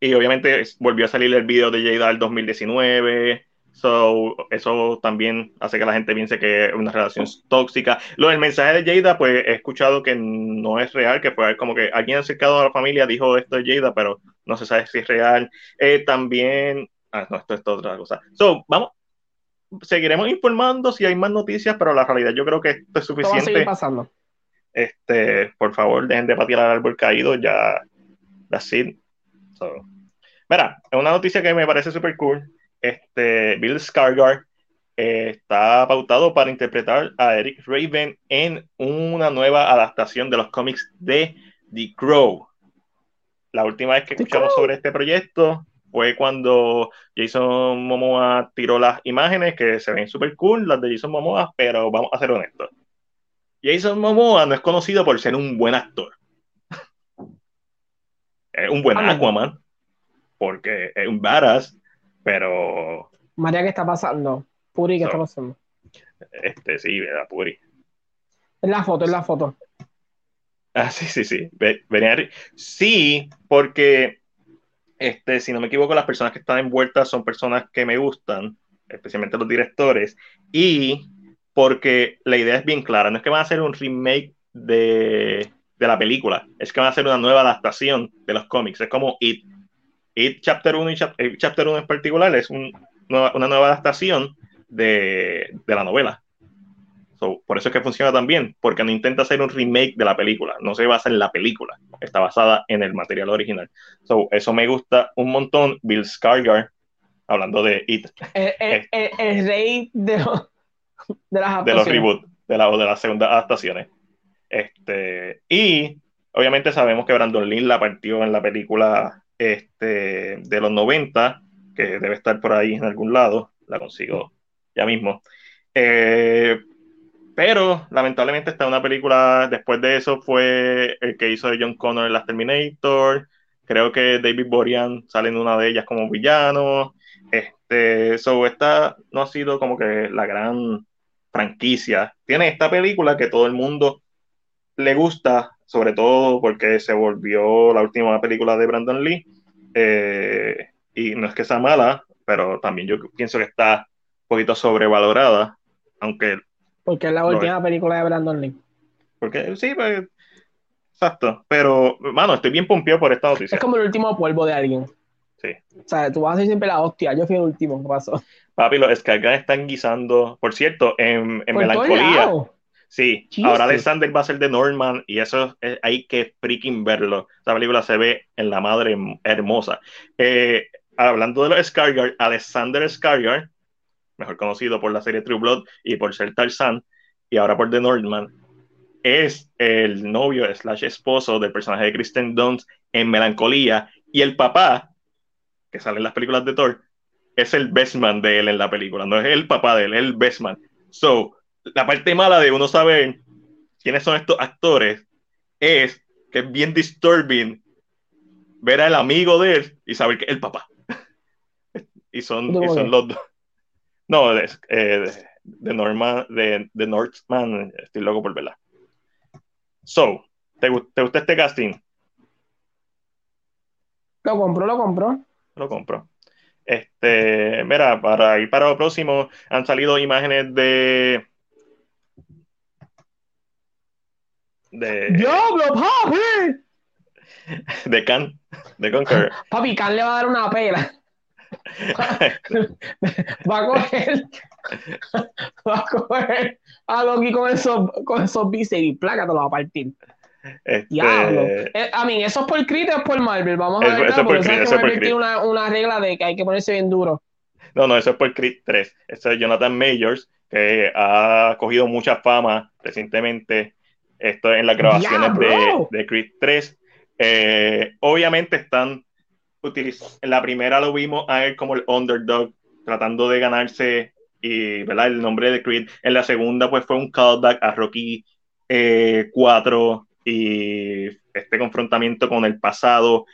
Y obviamente volvió a salir el video de Jada el 2019, So, eso también hace que la gente piense que es una relación tóxica. Lo del mensaje de Jada, pues he escuchado que no es real, que fue como que alguien acercado a la familia dijo esto de Jada, pero no se sabe si es real. Eh, también, ah, no, esto es otra cosa. So, vamos, seguiremos informando si hay más noticias, pero la realidad yo creo que esto es suficiente. pasando. Este, por favor, dejen de patear al árbol caído, ya, así. So, mira, es una noticia que me parece súper cool este, Bill Skarsgård eh, está pautado para interpretar a Eric Raven en una nueva adaptación de los cómics de The Crow. La última vez que escuchamos sobre este proyecto fue cuando Jason Momoa tiró las imágenes que se ven súper cool, las de Jason Momoa, pero vamos a ser honestos. Jason Momoa no es conocido por ser un buen actor. Es un buen Aquaman, porque es un badass, pero. María, ¿qué está pasando? Puri, ¿qué está pasando? Este, sí, ¿verdad? Puri. Es la foto, es la foto. Ah, sí, sí, sí. Venía Sí, porque, este, si no me equivoco, las personas que están envueltas son personas que me gustan, especialmente los directores, y porque la idea es bien clara, no es que van a hacer un remake de, de la película, es que van a hacer una nueva adaptación de los cómics, es como It It Chapter 1 y eh, Chapter 1 en particular es una nueva adaptación de, la novela. por eso es que funciona tan bien, porque no intenta hacer un remake de la película, no se basa en la película, está basada en el material original. So, eso me gusta un montón. Bill Skarsgård, hablando de It. El, rey de, de, las de los reboots, de, la, de las segundas adaptaciones. Este, y obviamente sabemos que Brandon Lynn la partió en la película este, de los 90, que debe estar por ahí en algún lado, la consigo ya mismo. Eh, pero lamentablemente está una película, después de eso fue el que hizo John Connor en las Terminator, creo que David Borean sale en una de ellas como villano, este, so esta no ha sido como que la gran franquicia. Tiene esta película que todo el mundo le gusta, sobre todo porque se volvió la última película de Brandon Lee, eh, y no es que sea mala, pero también yo pienso que está un poquito sobrevalorada, aunque porque es la última película de Brandon Lee. Porque sí, pues. Exacto. Pero, mano, estoy bien pompeado por esta noticia. Es como el último polvo de alguien. Sí. O sea, tú vas a ser siempre la hostia. Yo fui el último. ¿Qué pasó? Papi, los Skyguns están guisando. Por cierto, en, en Melancolía. Sí, ahora Alexander va a ser de Norman y eso hay que freaking verlo. Esa película se ve en la madre hermosa. Eh, hablando de los Skarsgård, Alexander Skarsgård mejor conocido por la serie True Blood y por ser Tarzan, y ahora por The Northman, es el novio slash esposo del personaje de Kristen Dunst en Melancolía, y el papá, que sale en las películas de Thor, es el best man de él en la película, no es el papá de él, es el best man. So, la parte mala de uno saber quiénes son estos actores es que es bien disturbing ver al amigo de él y saber que es el papá. *laughs* y son, y son los dos. No, de, eh, de, Norma, de, de Northman, estoy loco por verla. So, ¿te, ¿te gusta este casting? Lo compro, lo compro. Lo compro. Este, mira, para ir para lo próximo, han salido imágenes de. De. ¡Diablo, papi! De Can, de Conquer. *laughs* Papi, Can le va a dar una pela. *laughs* va a coger va a coger a Loki con esos, con esos bíceps y placa te lo va a partir. Este... Diablo. Eh, I mean, ¿eso es por Crit o es por Marvel? Vamos a ver, porque sabes que Marvel tiene una, una, regla de que hay que ponerse bien duro. No, no, eso es por Creed 3. Este es Jonathan Majors, que ha cogido mucha fama recientemente esto en las grabaciones de, de Creed 3. Eh, obviamente están en la primera lo vimos a él como el underdog, tratando de ganarse y, ¿verdad? el nombre de Creed. En la segunda, pues fue un callback a Rocky 4 eh, y este confrontamiento con el pasado.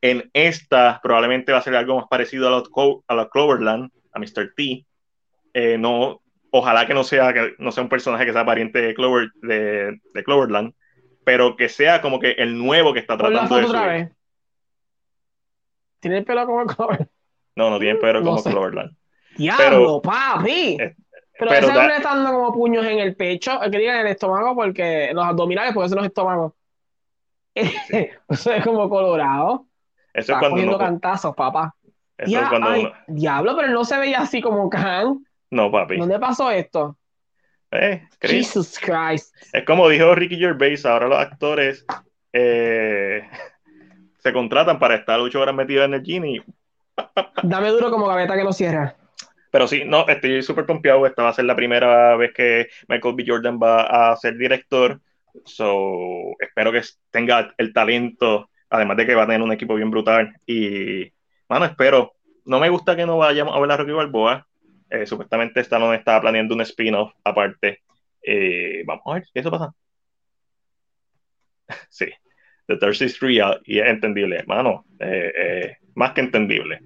En esta, probablemente va a ser algo más parecido a los, a los Cloverland, a Mr. T. Eh, no, ojalá que no sea, que no sea un personaje que sea pariente de, Clover, de, de Cloverland, pero que sea como que el nuevo que está tratando de subir. ¿Tiene el pelo como Cloverland? No, no tiene pelo como Cloverland. Diablo, papi. Eh, pero, pero ese hombre está dando como puños en el pecho, el que diga en el estómago, porque los abdominales, porque son los estómagos. *laughs* Eso es como colorado. Eso es cuando cogiendo cantazos, papá. Eso es cuando Diablo, pero no se veía así como Khan. No, papi. ¿Dónde pasó esto? Eh, Jesus Christ. Es como dijo Ricky Gervais, ahora los actores eh, *laughs* se contratan para estar ocho horas metidos en el gym y... Dame duro como gaveta que lo cierra. Pero sí, no, estoy súper confiado. Esta va a ser la primera vez que Michael B. Jordan va a ser director. So, espero que tenga el talento, además de que va a tener un equipo bien brutal. Y, bueno, espero. No me gusta que no vayamos a ver a Rocky Balboa. Eh, supuestamente Stallone estaba planeando un spin-off aparte. Eh, vamos a ver qué eso pasa. *laughs* sí. The Thirst is Real y es entendible, hermano, eh, eh, más que entendible.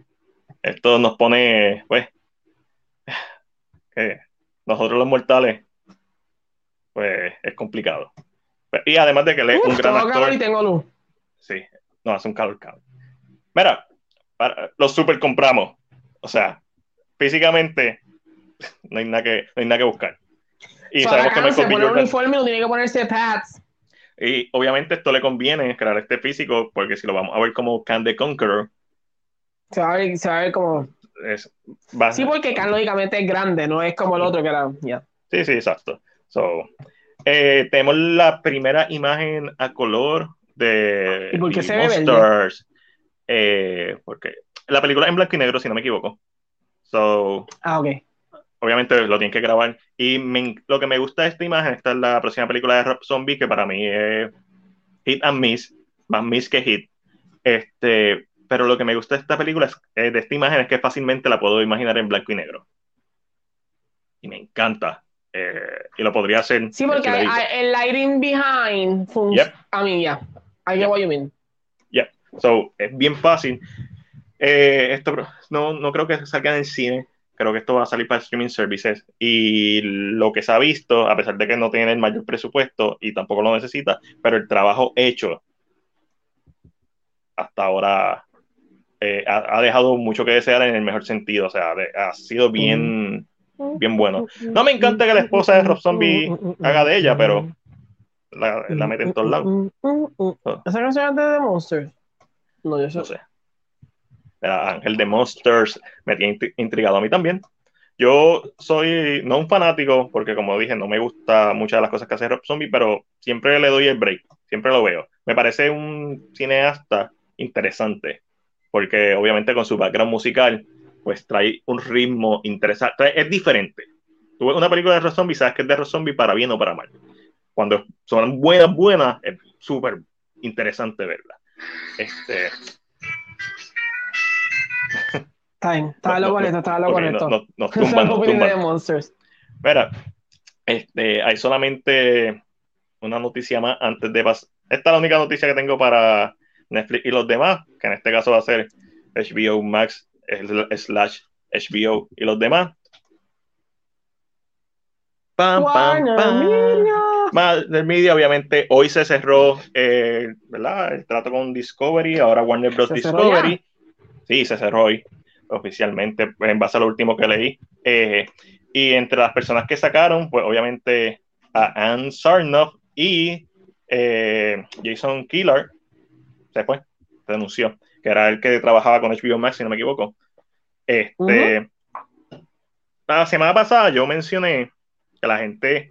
Esto nos pone, pues, que nosotros los mortales, pues es complicado. Y además de que él es un gran actor. Y tengo luz. Sí, no, hace un calor, calor. Mira, los super compramos. O sea, físicamente no hay nada que, no hay nada que buscar. Y sabemos que se pone un uniforme no tiene que ponerse pads. Y obviamente esto le conviene crear este físico, porque si lo vamos a ver como Can the Conqueror. Se va a ver, se va a ver como. sí, porque Can lógicamente es grande, no es como el otro que era. Sí, sí, exacto. So, eh, tenemos la primera imagen a color de ¿Y por qué se ve? Monsters. Eh, porque la película es en blanco y negro, si no me equivoco. So, Ah, ok. obviamente lo tienen que grabar. Y me- lo que me gusta de esta imagen, esta es la próxima película de Rob Zombie, que para mí es hit and miss, más miss que hit. Este, pero lo que me gusta de esta película, es, eh, de esta imagen, es que fácilmente la puedo imaginar en blanco y negro. Y me encanta. Eh, y lo podría hacer. Sí, porque si el lighting behind. Yep. I mean, yeah. I get what you mean. So, es bien fácil. Eh, esto no, no creo que salga en el cine. Creo que esto va a salir para streaming services. Y lo que se ha visto, a pesar de que no tiene el mayor presupuesto y tampoco lo necesita, pero el trabajo hecho hasta ahora eh, ha, ha dejado mucho que desear en el mejor sentido. O sea, de- ha sido bien, bien bueno. No me encanta que la esposa de Rob Zombie haga de ella, pero la, la mete en todos lados. ¿Esa canción es de The Monsters? No, yo sé. no sé. Ángel de Monsters me tiene int- intrigado a mí también. Yo soy no un fanático, porque como dije, no me gusta muchas de las cosas que hace Rob Zombie, pero siempre le doy el break, siempre lo veo. Me parece un cineasta interesante, porque obviamente con su background musical, pues trae un ritmo interesante, es diferente. Tú ves una película de Rob Zombie, sabes que es de Rob Zombie para bien o para mal. Cuando son buenas, buenas, es súper interesante verla. Este, Está bien, estaba No, lo no, correcto, estaba lo ok, correcto. no- no- nos *laughs* tumban, nos de tumban. The Monsters. Mira, este, hay solamente una noticia más antes de pasar. Esta es la única noticia que tengo para Netflix y los demás, que en este caso va a ser HBO Max sl- slash HBO y los demás. Pam, pam, Warner pam. Media. Más del media, obviamente, hoy se cerró eh, ¿verdad? el trato con Discovery, ahora Warner Bros. ¿Se cerró Discovery. Sí, se cerró hoy oficialmente, en base a lo último que leí. Eh, y entre las personas que sacaron, pues obviamente a Anne Sarnoff y eh, Jason Killer se fue, renunció, que era el que trabajaba con HBO Max, si no me equivoco. Este, La semana pasada yo mencioné que la gente,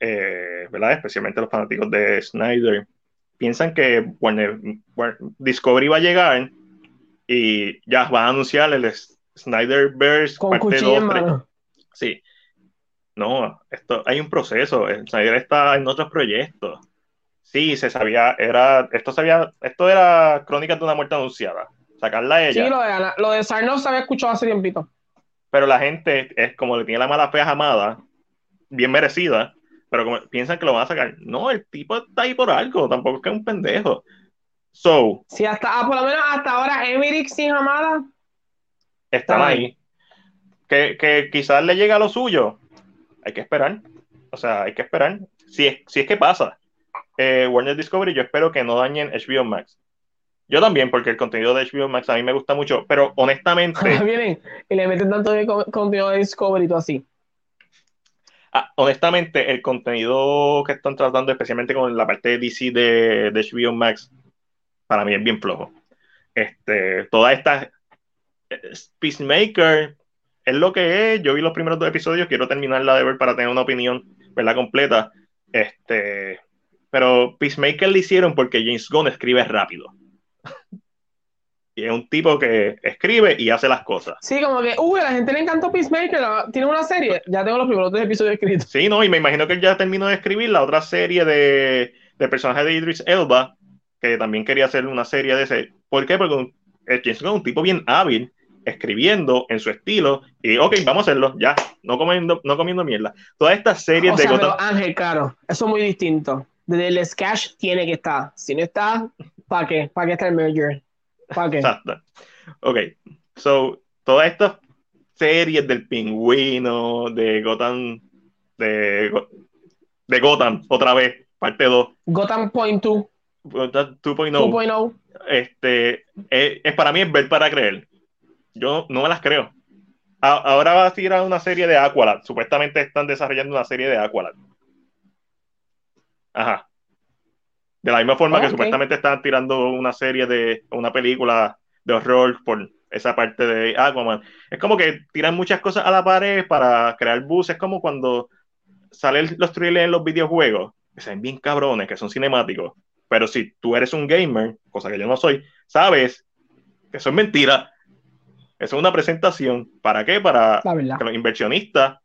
eh, ¿verdad? Especialmente los fanáticos de Snyder, piensan que Warner, Warner- Discovery va a llegar y ya va a anunciar el Snyderverse Con parte cuchillo 2, en 3. mano. Sí. No, esto hay un proceso. el Snyder está en otros proyectos. Sí, se sabía, era, esto sabía, esto era Crónicas de una muerte anunciada. Sacarla a ella. Sí, lo de, Ana- lo de Sarnoff se había escuchado hace tiempito. Pero la gente es como le tiene la mala fe a Hamada, bien merecida, pero como piensan que lo van a sacar. No, el tipo está ahí por algo, tampoco es que es un pendejo. So, Sí, hasta, ah, por lo menos hasta ahora Emmerich sin Hamada. están Está ahí. Que, que quizás le llega lo suyo. Hay que esperar. O sea, hay que esperar. Si es, si es que pasa. Eh, Warner Discovery, yo espero que no dañen HBO Max. Yo también, porque el contenido de HBO Max a mí me gusta mucho, pero honestamente, *laughs* Vienen y le meten tanto de co- contenido de Discovery y todo así. ah, honestamente, el contenido que están tratando, especialmente con la parte de DC de, de HBO Max, para mí es bien flojo. Este, toda esta eh, Peacemaker es lo que es. Yo vi los primeros dos episodios, quiero terminarla de ver para tener una opinión, verla completa. Este, pero Peacemaker le hicieron porque James Gunn escribe rápido. *laughs* Y es un tipo que escribe y hace las cosas. Sí, como que, uy, a la gente le encantó Peacemaker, tiene una serie. Ya tengo los primeros tres episodios escritos. Sí, no, y me imagino que él ya terminó de escribir la otra serie de, de personajes de Idris Elba, que también quería hacer una serie de ese. ¿Por qué? Porque eh, James Gunn es un tipo bien hábil, escribiendo en su estilo, y ok, vamos a hacerlo, ya, no comiendo, no comiendo mierda. Todas estas series O de sea, Gotham- pero Ángel, claro, eso es muy distinto. Desde el Sketch tiene que estar. Si no está, ¿para qué? ¿Para qué está el merger? ¿Para qué? Exacto. Ok, so, todas estas series del pingüino, de Gotham, de, de Gotham, otra vez, parte 2, Gotham Point 2, Gotham 2.0. 2.0. este, es, es- para mí es ver para creer. Yo no me las creo. A- ahora va a tirar una serie de Aqualad. Supuestamente están desarrollando una serie de Aqualad. Ajá. De la misma forma que Ok. supuestamente están tirando una serie de una película de horror por esa parte de Aquaman. Es como que tiran muchas cosas a la pared para crear buzz. Es como cuando salen los trailers en los videojuegos, que se ven bien cabrones, que son cinemáticos, pero si tú eres un gamer, cosa que yo no soy, sabes que eso es mentira. Eso es una presentación. ¿Para qué? Para que los inversionistas,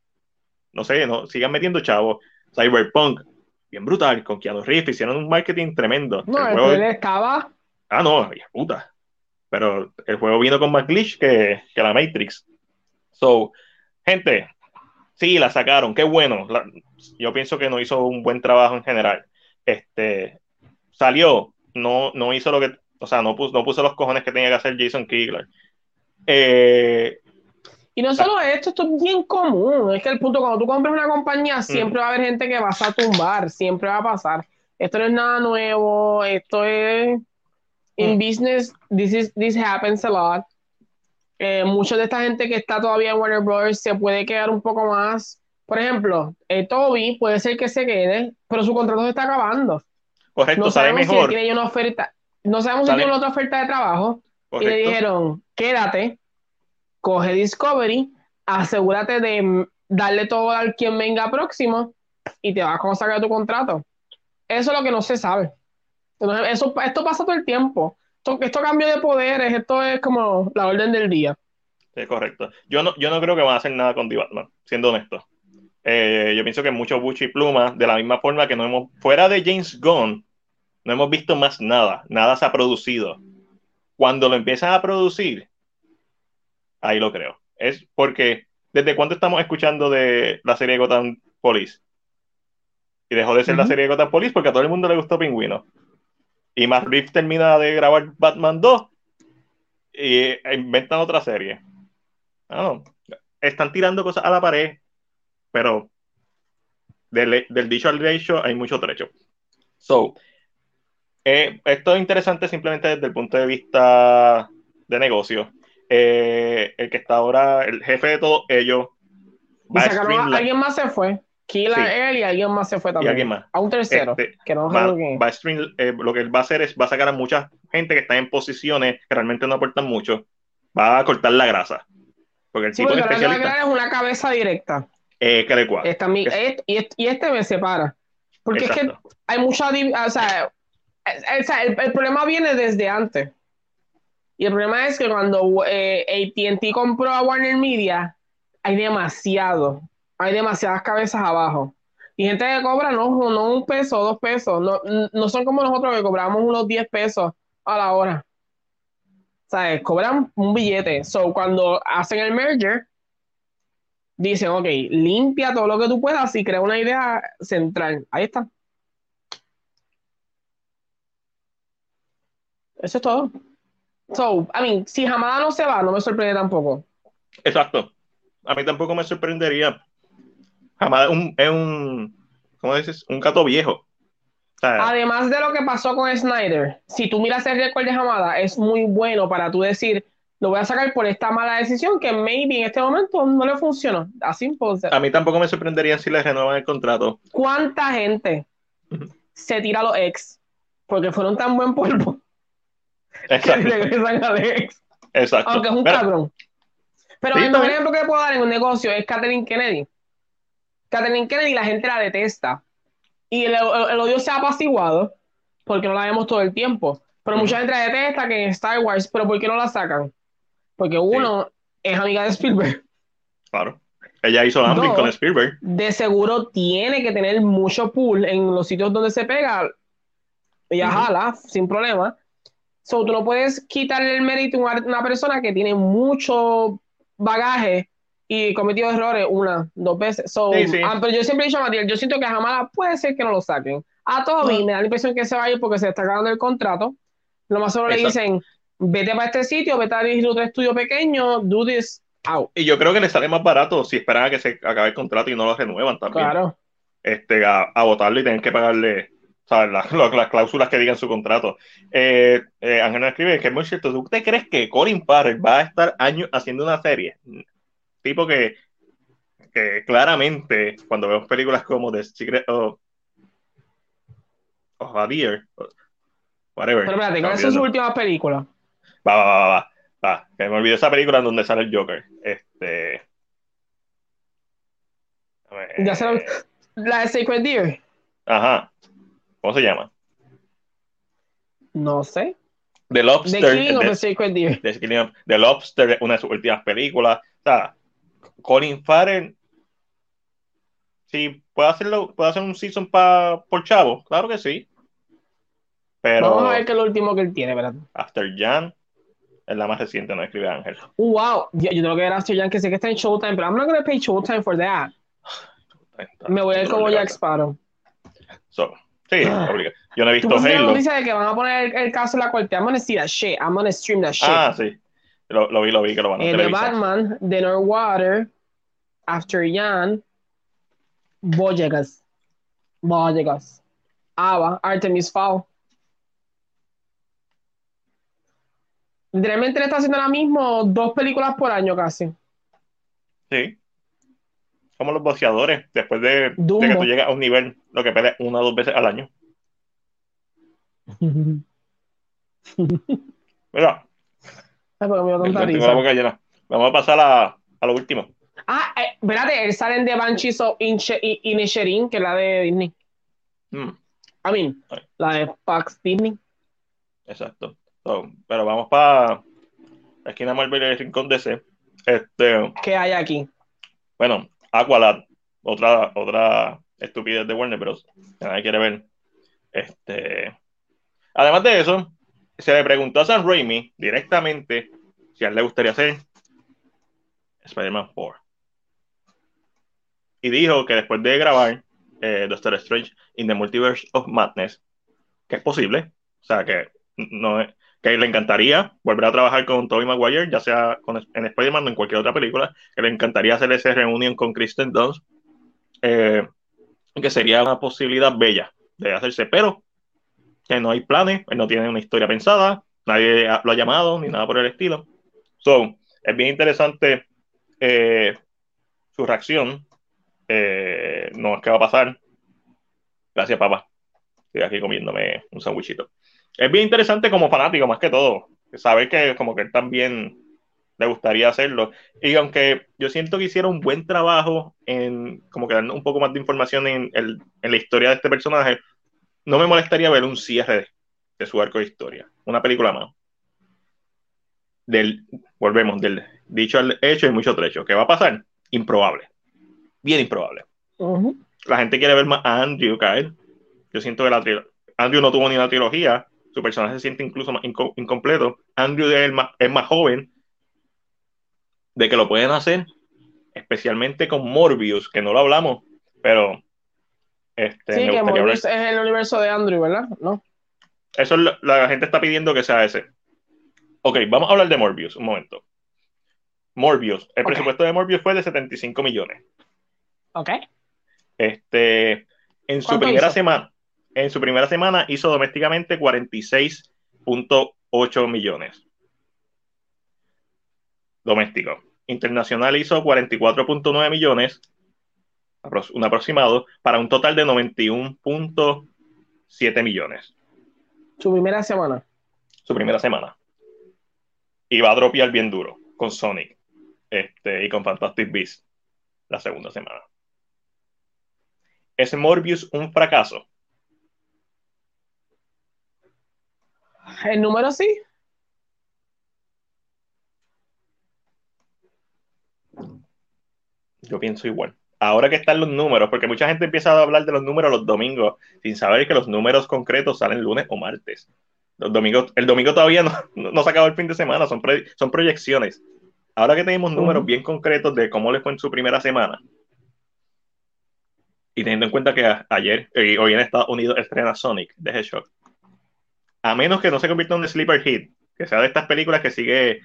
no sé, no sigan metiendo chavos. Cyberpunk, bien brutal, con Keanu Reeves, hicieron un marketing tremendo. No, el, juego estaba. Ah, no, puta. Pero el juego vino con más glitch que, que la Matrix. So, gente, sí, la sacaron, qué bueno. yo pienso que no hizo un buen trabajo en general. Este, salió, no, no hizo lo que, o sea, no puso, no puso los cojones que tenía que hacer Jason Kigler. Eh, y no solo esto, esto es bien común. Es que el punto, cuando tú compras una compañía, siempre va a haber gente que vas a tumbar, siempre va a pasar. Esto no es nada nuevo, esto es. In business, this, is, this happens a lot. Eh, mucha de esta gente que está todavía en Warner Bros. se puede quedar un poco más. Por ejemplo, eh, Toby puede ser que se quede, pero su contrato se está acabando. Correcto, no sabemos mejor. Si tiene una oferta, no sabemos si tiene otra oferta de trabajo. Y le dijeron, quédate, coge Discovery, asegúrate de darle todo al quien venga próximo y te vas a sacar tu contrato. Eso es lo que no se sabe. Eso, esto pasa todo el tiempo. Esto, esto cambio de poderes, esto es como la orden del día. Sí, correcto. Yo no, yo no creo que van a hacer nada con D-Batman, siendo honesto. Eh, yo pienso que mucho bucho y pluma, de la misma forma que no hemos, fuera de James Gunn, no hemos visto más nada, nada se ha producido. Cuando lo empiezan a producir, ahí lo creo. Es porque, ¿desde cuándo estamos escuchando de la serie Gotham Police? Y dejó de ser la serie de Gotham Police porque a todo el mundo le gustó Pingüino. Y Matt Reeves termina de grabar Batman 2 y e inventan otra serie. No, están tirando cosas a la pared, pero del, dicho al hecho hay mucho trecho. So, eh, esto es interesante simplemente desde el punto de vista de negocio. Eh, el que está ahora, el jefe de todos ellos. alguien más se fue. Kila él y alguien más se fue también. alguien más. A un tercero. Este, que no va, va eh, lo que él va a hacer es va a sacar a mucha gente que está en posiciones que realmente no aportan mucho. Va a cortar la grasa. Porque el tipo de especialista. es una cabeza directa. Eh, que de cuál. y, este, me separa. Porque es que hay mucha. O sea, el, el problema viene desde antes. Y el problema es que cuando eh, ATT compró a Warner Media, hay demasiado, hay demasiadas cabezas abajo. Y gente que cobra no, no un peso, dos pesos, no, no son como nosotros que cobramos unos 10 pesos a la hora. ¿Sabes? Cobran un billete. So, cuando hacen el merger, dicen, ok, limpia todo lo que tú puedas y crea una idea central. Ahí está. Eso es todo. So, I mean, si Hamada no se va, no me sorprende tampoco. Exacto. A mí tampoco me sorprendería. Hamada es un, es un ¿cómo dices? Un gato viejo. Además de lo que pasó con Snyder, si tú miras el récord de Hamada, es muy bueno para tú decir, lo voy a sacar por esta mala decisión que maybe en este momento no le funcionó. Así ser. A mí tampoco me sorprendería si le renuevan el contrato. ¿Cuánta gente se tira a los ex porque fueron tan buen polvo? *laughs* Exacto. regresan a ex. Exacto. Aunque es un cabrón. Pero el mejor ejemplo que puedo dar en un negocio es Catherine Kennedy. Catherine Kennedy la gente la detesta. Y el, odio se ha apaciguado porque no la vemos todo el tiempo. Pero mucha gente la detesta que en Star Wars, pero ¿por qué no la sacan? Porque uno es amiga de Spielberg. Claro. Ella hizo Amblin con Spielberg. De seguro tiene que tener mucho pool en los sitios donde se pega. Ella jala sin problema. So, tú no puedes quitarle el mérito a una persona que tiene mucho bagaje y cometido errores una, dos veces. So, ah, pero yo siempre he dicho a Matías, yo siento que jamás puede ser que no lo saquen. A Toby me da la impresión que se va a ir porque se está acabando el contrato. Lo más solo le dicen, vete para este sitio, vete a dirigir otro estudio pequeño, do this out. Y yo creo que le sale más barato si esperan a que se acabe el contrato y no lo renuevan también. Claro. Este, a, a votarlo y tener que pagarle ¿sabes? Las, las, cláusulas que digan su contrato. Eh, eh, Ángel nos escribe que es muy cierto. ¿Tú te crees que Corin Parker va a estar años haciendo una serie? Tipo que, que claramente, cuando vemos películas como The Secret of, of a Deer, whatever. Pero espérate, ¿cuáles son sus últimas películas? Va, va, va, va, va. Que me olvidé esa película en donde sale el Joker. Este. Ya se lo... La de Sacred Deer. Ajá. ¿Cómo se llama? No sé. The Lobster. The King of the Sacred Deer. The Killing of- The Lobster, una de sus últimas películas. O sea, Colin Farrell, si puede hacerlo, puede hacer un season pa, por chavo, claro que sí. Pero Vamos a ver qué es lo último que él tiene, ¿verdad? After Jan es la más reciente, no escribe Ángel. Wow, yo, yo tengo que ver a que sé que está en Showtime, pero I'm not gonna pay Showtime for that. Me voy a ir como Jack Sparrow. So, sí, obliga. Yo no he visto Halo. noticia de que van a poner el, el caso de la corte. I'm gonna see that shit. I'm gonna stream that shit. Ah, sí. Lo, lo vi, lo vi que lo van a Eh, de televisar. Batman, de Northwater, After Jan, Boyegas. Boyegas. Ava, Artemis Fowl. Literalmente le está haciendo ahora mismo dos películas por año casi. Sí. Como los boxeadores, después de, de que tú llegas a un nivel, lo que peleas una o dos veces al año. *laughs* Mira, Ay, porque me dio tanta tengo risa. la boca llena. Vamos a pasar a, a lo último. Ah, eh, espérate, él sale The Banshees of Inisherin, que es la de Disney. Mm, I mean, Ay. la de Fox Disney. exacto. So, pero vamos para la esquina Marvel y el rincón DC. Este, ¿Qué hay aquí? bueno, Aqualad, otra, otra estupidez de Warner Bros. Que nadie quiere ver. Este, además de eso, se le preguntó a Sam Raimi directamente si a él le gustaría hacer Spider-Man 4. Y dijo que después de grabar eh, Doctor Strange in the Multiverse of Madness, que es posible, o sea, que, no, es- que le encantaría volver a trabajar con Tobey Maguire, ya sea en Spider-Man o en cualquier otra película, que le encantaría hacer esa reunión con Kristen Dunst, eh, que sería una posibilidad bella de hacerse, pero que no hay planes, él no tiene una historia pensada, nadie lo ha llamado ni nada por el estilo. So, es bien interesante eh, su reacción. Eh, no es que va a pasar. Gracias, papá. Estoy aquí comiéndome un sandwichito. Es bien interesante como fanático, más que todo. Saber que como que él también le gustaría hacerlo. Y aunque yo siento que hicieron un buen trabajo en como que dando un poco más de información en, el- en la historia de este personaje, no me molestaría ver un cierre de, de su arco de historia. Una película más. Del, volvemos, del dicho al hecho y mucho trecho. ¿Qué va a pasar? Improbable. Bien improbable. Ujú. La gente quiere ver más a Andrew caer. Yo siento que la Andrew no tuvo ni una trilogía. Su personaje se siente incluso más inco- incompleto. Andrew es, el más, es más joven. De que lo pueden hacer. Especialmente con Morbius, que no lo hablamos. Pero este, Sí, que Morbius es el universo de Andrew, ¿verdad? ¿No? Eso es lo- la gente está pidiendo que sea ese. Ok, vamos a hablar de Morbius un momento. Morbius, el presupuesto de Morbius fue de 75 millones. Ok. Este, en su ¿Cuánto primera hizo? semana, en su primera semana hizo domésticamente 46.8 millones. Doméstico. Internacional hizo 44.9 millones, un aproximado, para un total de 91.7 millones. Su primera semana. su primera semana. Y va a dropear bien duro con Sonic este, y con Fantastic Beasts la segunda semana. ¿Es Morbius un fracaso? El número sí. Yo pienso igual. Ahora que están los números, porque mucha gente empieza a hablar de los números los domingos sin saber que los números concretos salen lunes o martes. Los domingos, el domingo todavía no, no se acabó el fin de semana, son, pre- son proyecciones. Ahora que tenemos números bien concretos de cómo les fue en su primera semana, y teniendo en cuenta que ayer y hoy en Estados Unidos estrena Sonic de Hedgehog, a menos que no se convierta en un sleeper hit, que sea de estas películas que sigue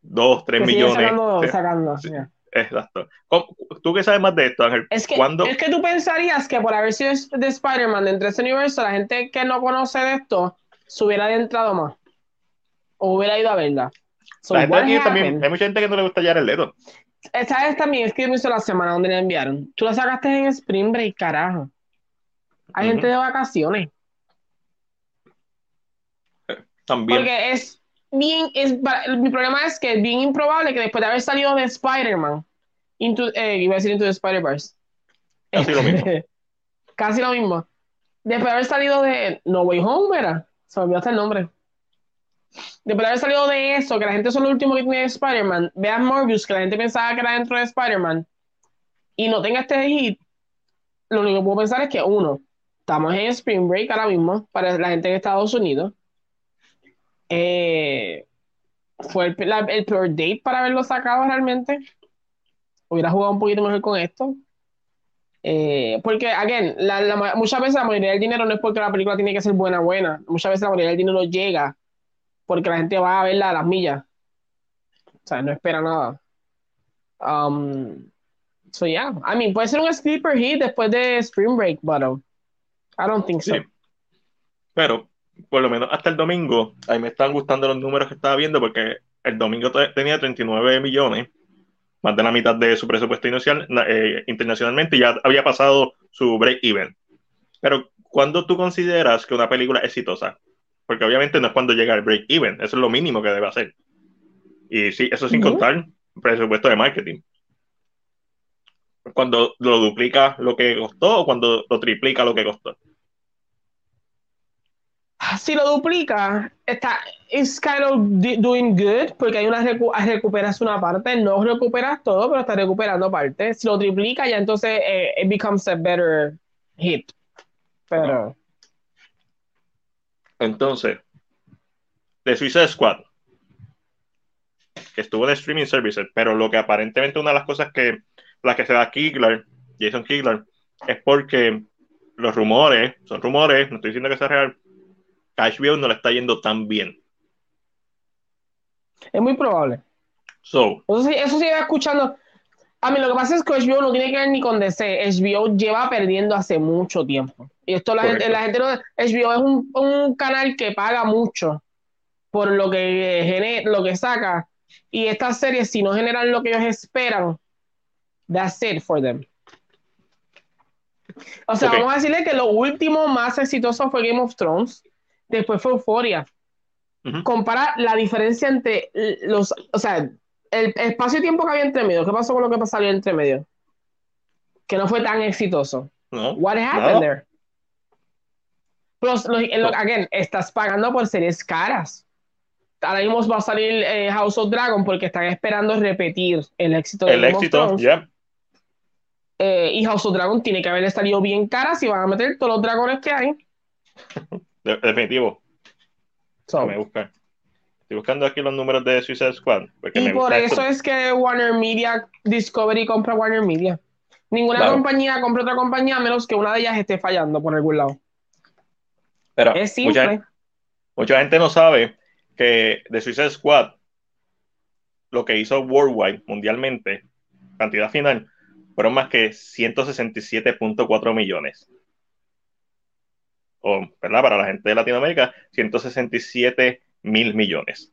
2, 3 Que sigue millones. sacando, sacando. sí. Exacto. ¿Cómo- ¿Tú qué sabes más de esto, Ángel? Es que, ¿Cuándo? es que tú pensarías que por haber sido de Spider-Man dentro de ese universo, la gente que no conoce de esto se hubiera adentrado más. O hubiera ido a verla. So, La gente aquí también, hay mucha gente que no le gusta Jared Leto. Esta vez también es que me hizo la semana donde la enviaron. Tú la sacaste en Spring Break, carajo. Hay gente de vacaciones. También. Porque es bien, es, mi problema es que es bien improbable que después de haber salido de Spider-Man, eh, iba a decir Into the Spider-Verse, Ha sido lo mismo. *laughs* casi lo mismo. Después de haber salido de No Way Home, era. Se me olvidó hasta el nombre. Después de haber salido de eso, que la gente son lo último que tiene de Spider-Man, vean Morbius, que la gente pensaba que era dentro de Spider-Man, y no tenga este hit, lo único que puedo pensar es que, uno, estamos en Spring Break ahora mismo, para la gente en Estados Unidos. Eh, fue el, el peor date para haberlo sacado realmente. Hubiera jugado un poquito mejor con esto. Eh, porque, again, muchas veces la mayoría del dinero no es porque la película tiene que ser buena, buena. Muchas veces la mayoría del dinero llega porque la gente va a verla a las millas. O sea, no espera nada. Um, so, yeah. I mean, puede ser un sleeper hit después de Spring Break, but um, I don't think so. Pero, por lo menos hasta el domingo, a mí me están gustando los números que estaba viendo porque el domingo tenía 39 millones más de la mitad de su presupuesto inicial eh, internacionalmente y ya había pasado su break-even. Pero, ¿cuándo tú consideras que una película es exitosa? Porque obviamente no es cuando llega el break-even, eso es lo mínimo que debe hacer. Y sí, eso sin contar presupuesto de marketing. Cuando lo duplica lo que costó o cuando lo triplica lo que costó si lo duplica, está, es kind of doing good, porque hay una recuperas una parte, no recuperas todo, pero está recuperando parte. Si lo triplica, ya entonces eh, it becomes a better hit. Pero. Entonces, de Suicide Squad, que estuvo en streaming services, pero lo que aparentemente una de las cosas que la que se da Kigler, Jason Kigler, es porque los rumores, son rumores, no estoy diciendo que sea real, HBO no le está yendo tan bien. Es muy probable. So, eso sí, eso sí escuchando. A mí lo que pasa es que HBO no tiene que ver ni con DC. HBO lleva perdiendo hace mucho tiempo. Y esto la gente, la gente no. HBO es un, un, canal que paga mucho por lo que genera, lo que saca. Y estas series, si no generan lo que ellos esperan, that's it for them. O sea, vamos a decirle que lo último más exitoso fue Game of Thrones después fue Euforia. Compara la diferencia entre los, o sea, el espacio-tiempo que había entre medio. ¿Qué pasó con lo que salió entre medio? Que no fue tan exitoso. No, What happened there? Plus, again, estás pagando por series caras. Ahora mismo va a salir eh, House of Dragon porque están esperando repetir el éxito de El éxito, ya. Eh, y House of Dragon tiene que haber salido bien cara si van a meter todos los dragones que hay. *laughs* definitivo. Me busca. Estoy buscando aquí los números de Suicide Squad. Y por eso es que Warner Media, Discovery compra Warner Media. Ninguna compañía compra otra compañía a menos que una de ellas esté fallando por algún lado. Pero es simple. Mucha, gente no sabe que de Suicide Squad, lo que hizo Worldwide, mundialmente, cantidad final, fueron más que 167.4 millones o ¿verdad? para la gente de Latinoamérica, 167 mil millones.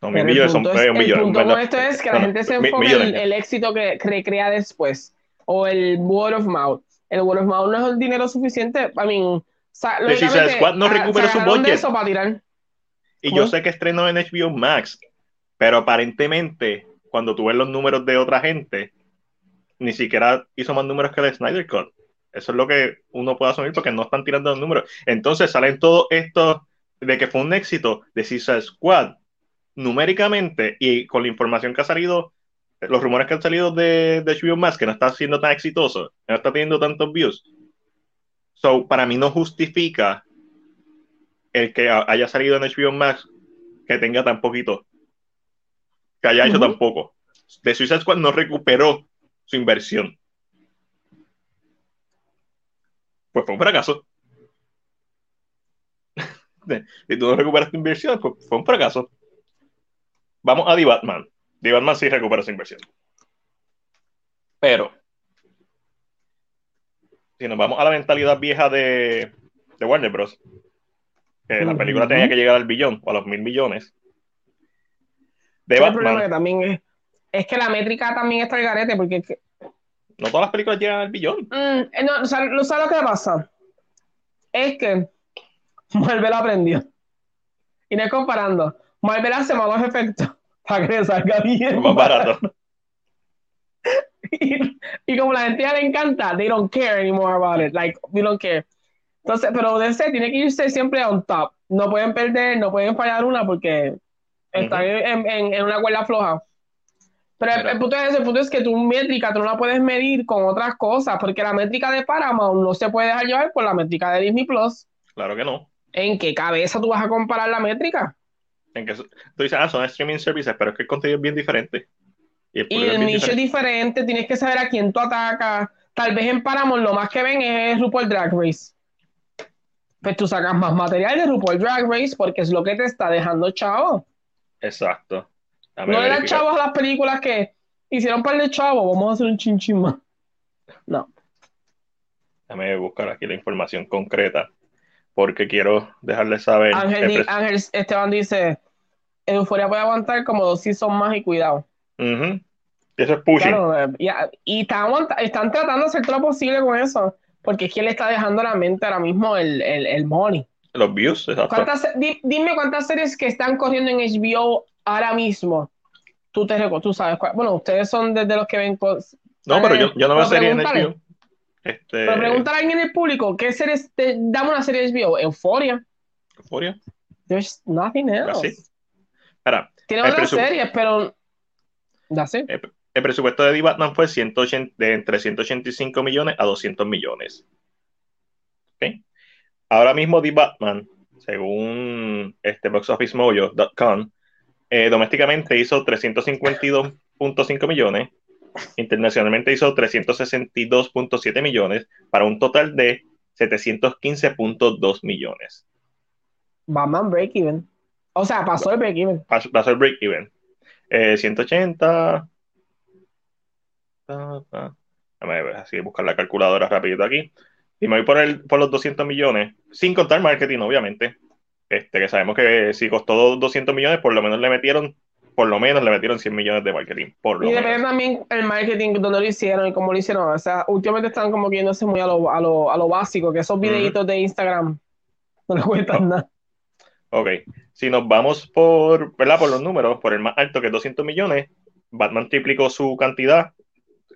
No, mil millones son es, millones. El punto con esto es que la gente se enfoca en el, éxito que recrea después o el word of mouth. El word of mouth no es el dinero suficiente. I mean, Suicide Squad no recupera su budget. Y yo sé que estrenó en HBO Max, pero aparentemente, cuando tú ves los números de otra gente, ni siquiera hizo más números que el Snyder Cut. Eso es lo que uno puede asumir porque no están tirando los números. Entonces salen todo esto de que fue un éxito de Suicide Squad numéricamente y con la información que ha salido, los rumores que han salido de, de HBO Max, que no está siendo tan exitoso, no está teniendo tantos views. So, para mí no justifica el que haya salido en HBO Max que tenga tan poquito, que haya hecho tan poco. De Suicide Squad no recuperó su inversión. Pues fue un fracaso. *laughs* si tú no recuperas tu inversión, pues fue un fracaso. Vamos a The Batman. The Batman sí recupera su inversión. Pero, si nos vamos a la mentalidad vieja de, de Warner Bros., que la película tenía que llegar al billón o a los mil millones. De Batman. también es, es, que la métrica también está el garete, porque no todas las películas llegan al billón. Mm, eh, no, ¿sabes lo que pasa? Es que Marvel aprendió. Y no es comparando. Marvel hace malos efectos *laughs* para que le salga bien. Más barato. *laughs* y Y como la gente ya le encanta, they don't care anymore about it. Like, we don't care. Entonces, pero DC tiene que irse siempre on top. No pueden perder, no pueden fallar una porque están en, en, en, una cuerda floja. Pero el, punto es, el punto es que tu métrica tú no la puedes medir con otras cosas, porque la métrica de Paramount no se puede dejar llevar por la métrica de Disney Plus. Claro que no. ¿En qué cabeza tú vas a comparar la métrica? En que tú dices, ah, son streaming services, pero es que el contenido es bien diferente. Y el, nicho es diferente, tienes que saber a quién tú atacas. Tal vez en Paramount lo más que ven es RuPaul Drag Race pues tú sacas más material de RuPaul Drag Race porque es lo que te está dejando chavo. Exacto. No le dan chavos a las películas que hicieron par de chavos, vamos a hacer un chinchín más. No. Déjame buscar aquí la información concreta porque quiero dejarles saber. Ángel, Ángel Esteban dice: Euforia puede aguantar como dos seasons más y cuidado. Eso es pushing. Eh, y están, están tratando de hacer todo lo posible con eso porque es que le está dejando a la mente ahora mismo el, el, el money. Los views, exacto. dime cuántas series que están corriendo en HBO ahora mismo. Tú, te, tú sabes Bueno, ustedes son desde los que ven cosas. No, pero yo, yo no veo series en HBO. Este... Pero preguntar a alguien en el público, ¿qué series te dame una serie de HBO? Euforia. Euforia. There's nothing else. Espera. Tiene otras series, pero. It. El presupuesto de The Batman fue 180, de entre 185 millones a 200 millones. Ahora mismo The Batman, según este boxofficemojo.com, eh, domésticamente hizo 352.5 millones, internacionalmente hizo 362.7 millones, para un total de 715.2 millones. Batman break even. O sea, pasó el break even. Pasó, el break even. 180 Déjame así buscar la calculadora rapidito aquí. Y me voy por, el, por los 200 millones, sin contar marketing, obviamente. Este, que sabemos que si costó 200 millones, por lo menos le metieron, por lo menos le metieron 100 millones de marketing. Por y depende también el marketing, donde lo hicieron y cómo lo hicieron. O sea, últimamente están como yéndose muy a lo, a lo, a lo básico, que esos videitos de Instagram *laughs* no les cuentan nada. Ok, si nos vamos por, ¿verdad? por los números, por el más alto que 200 millones, Batman triplicó su cantidad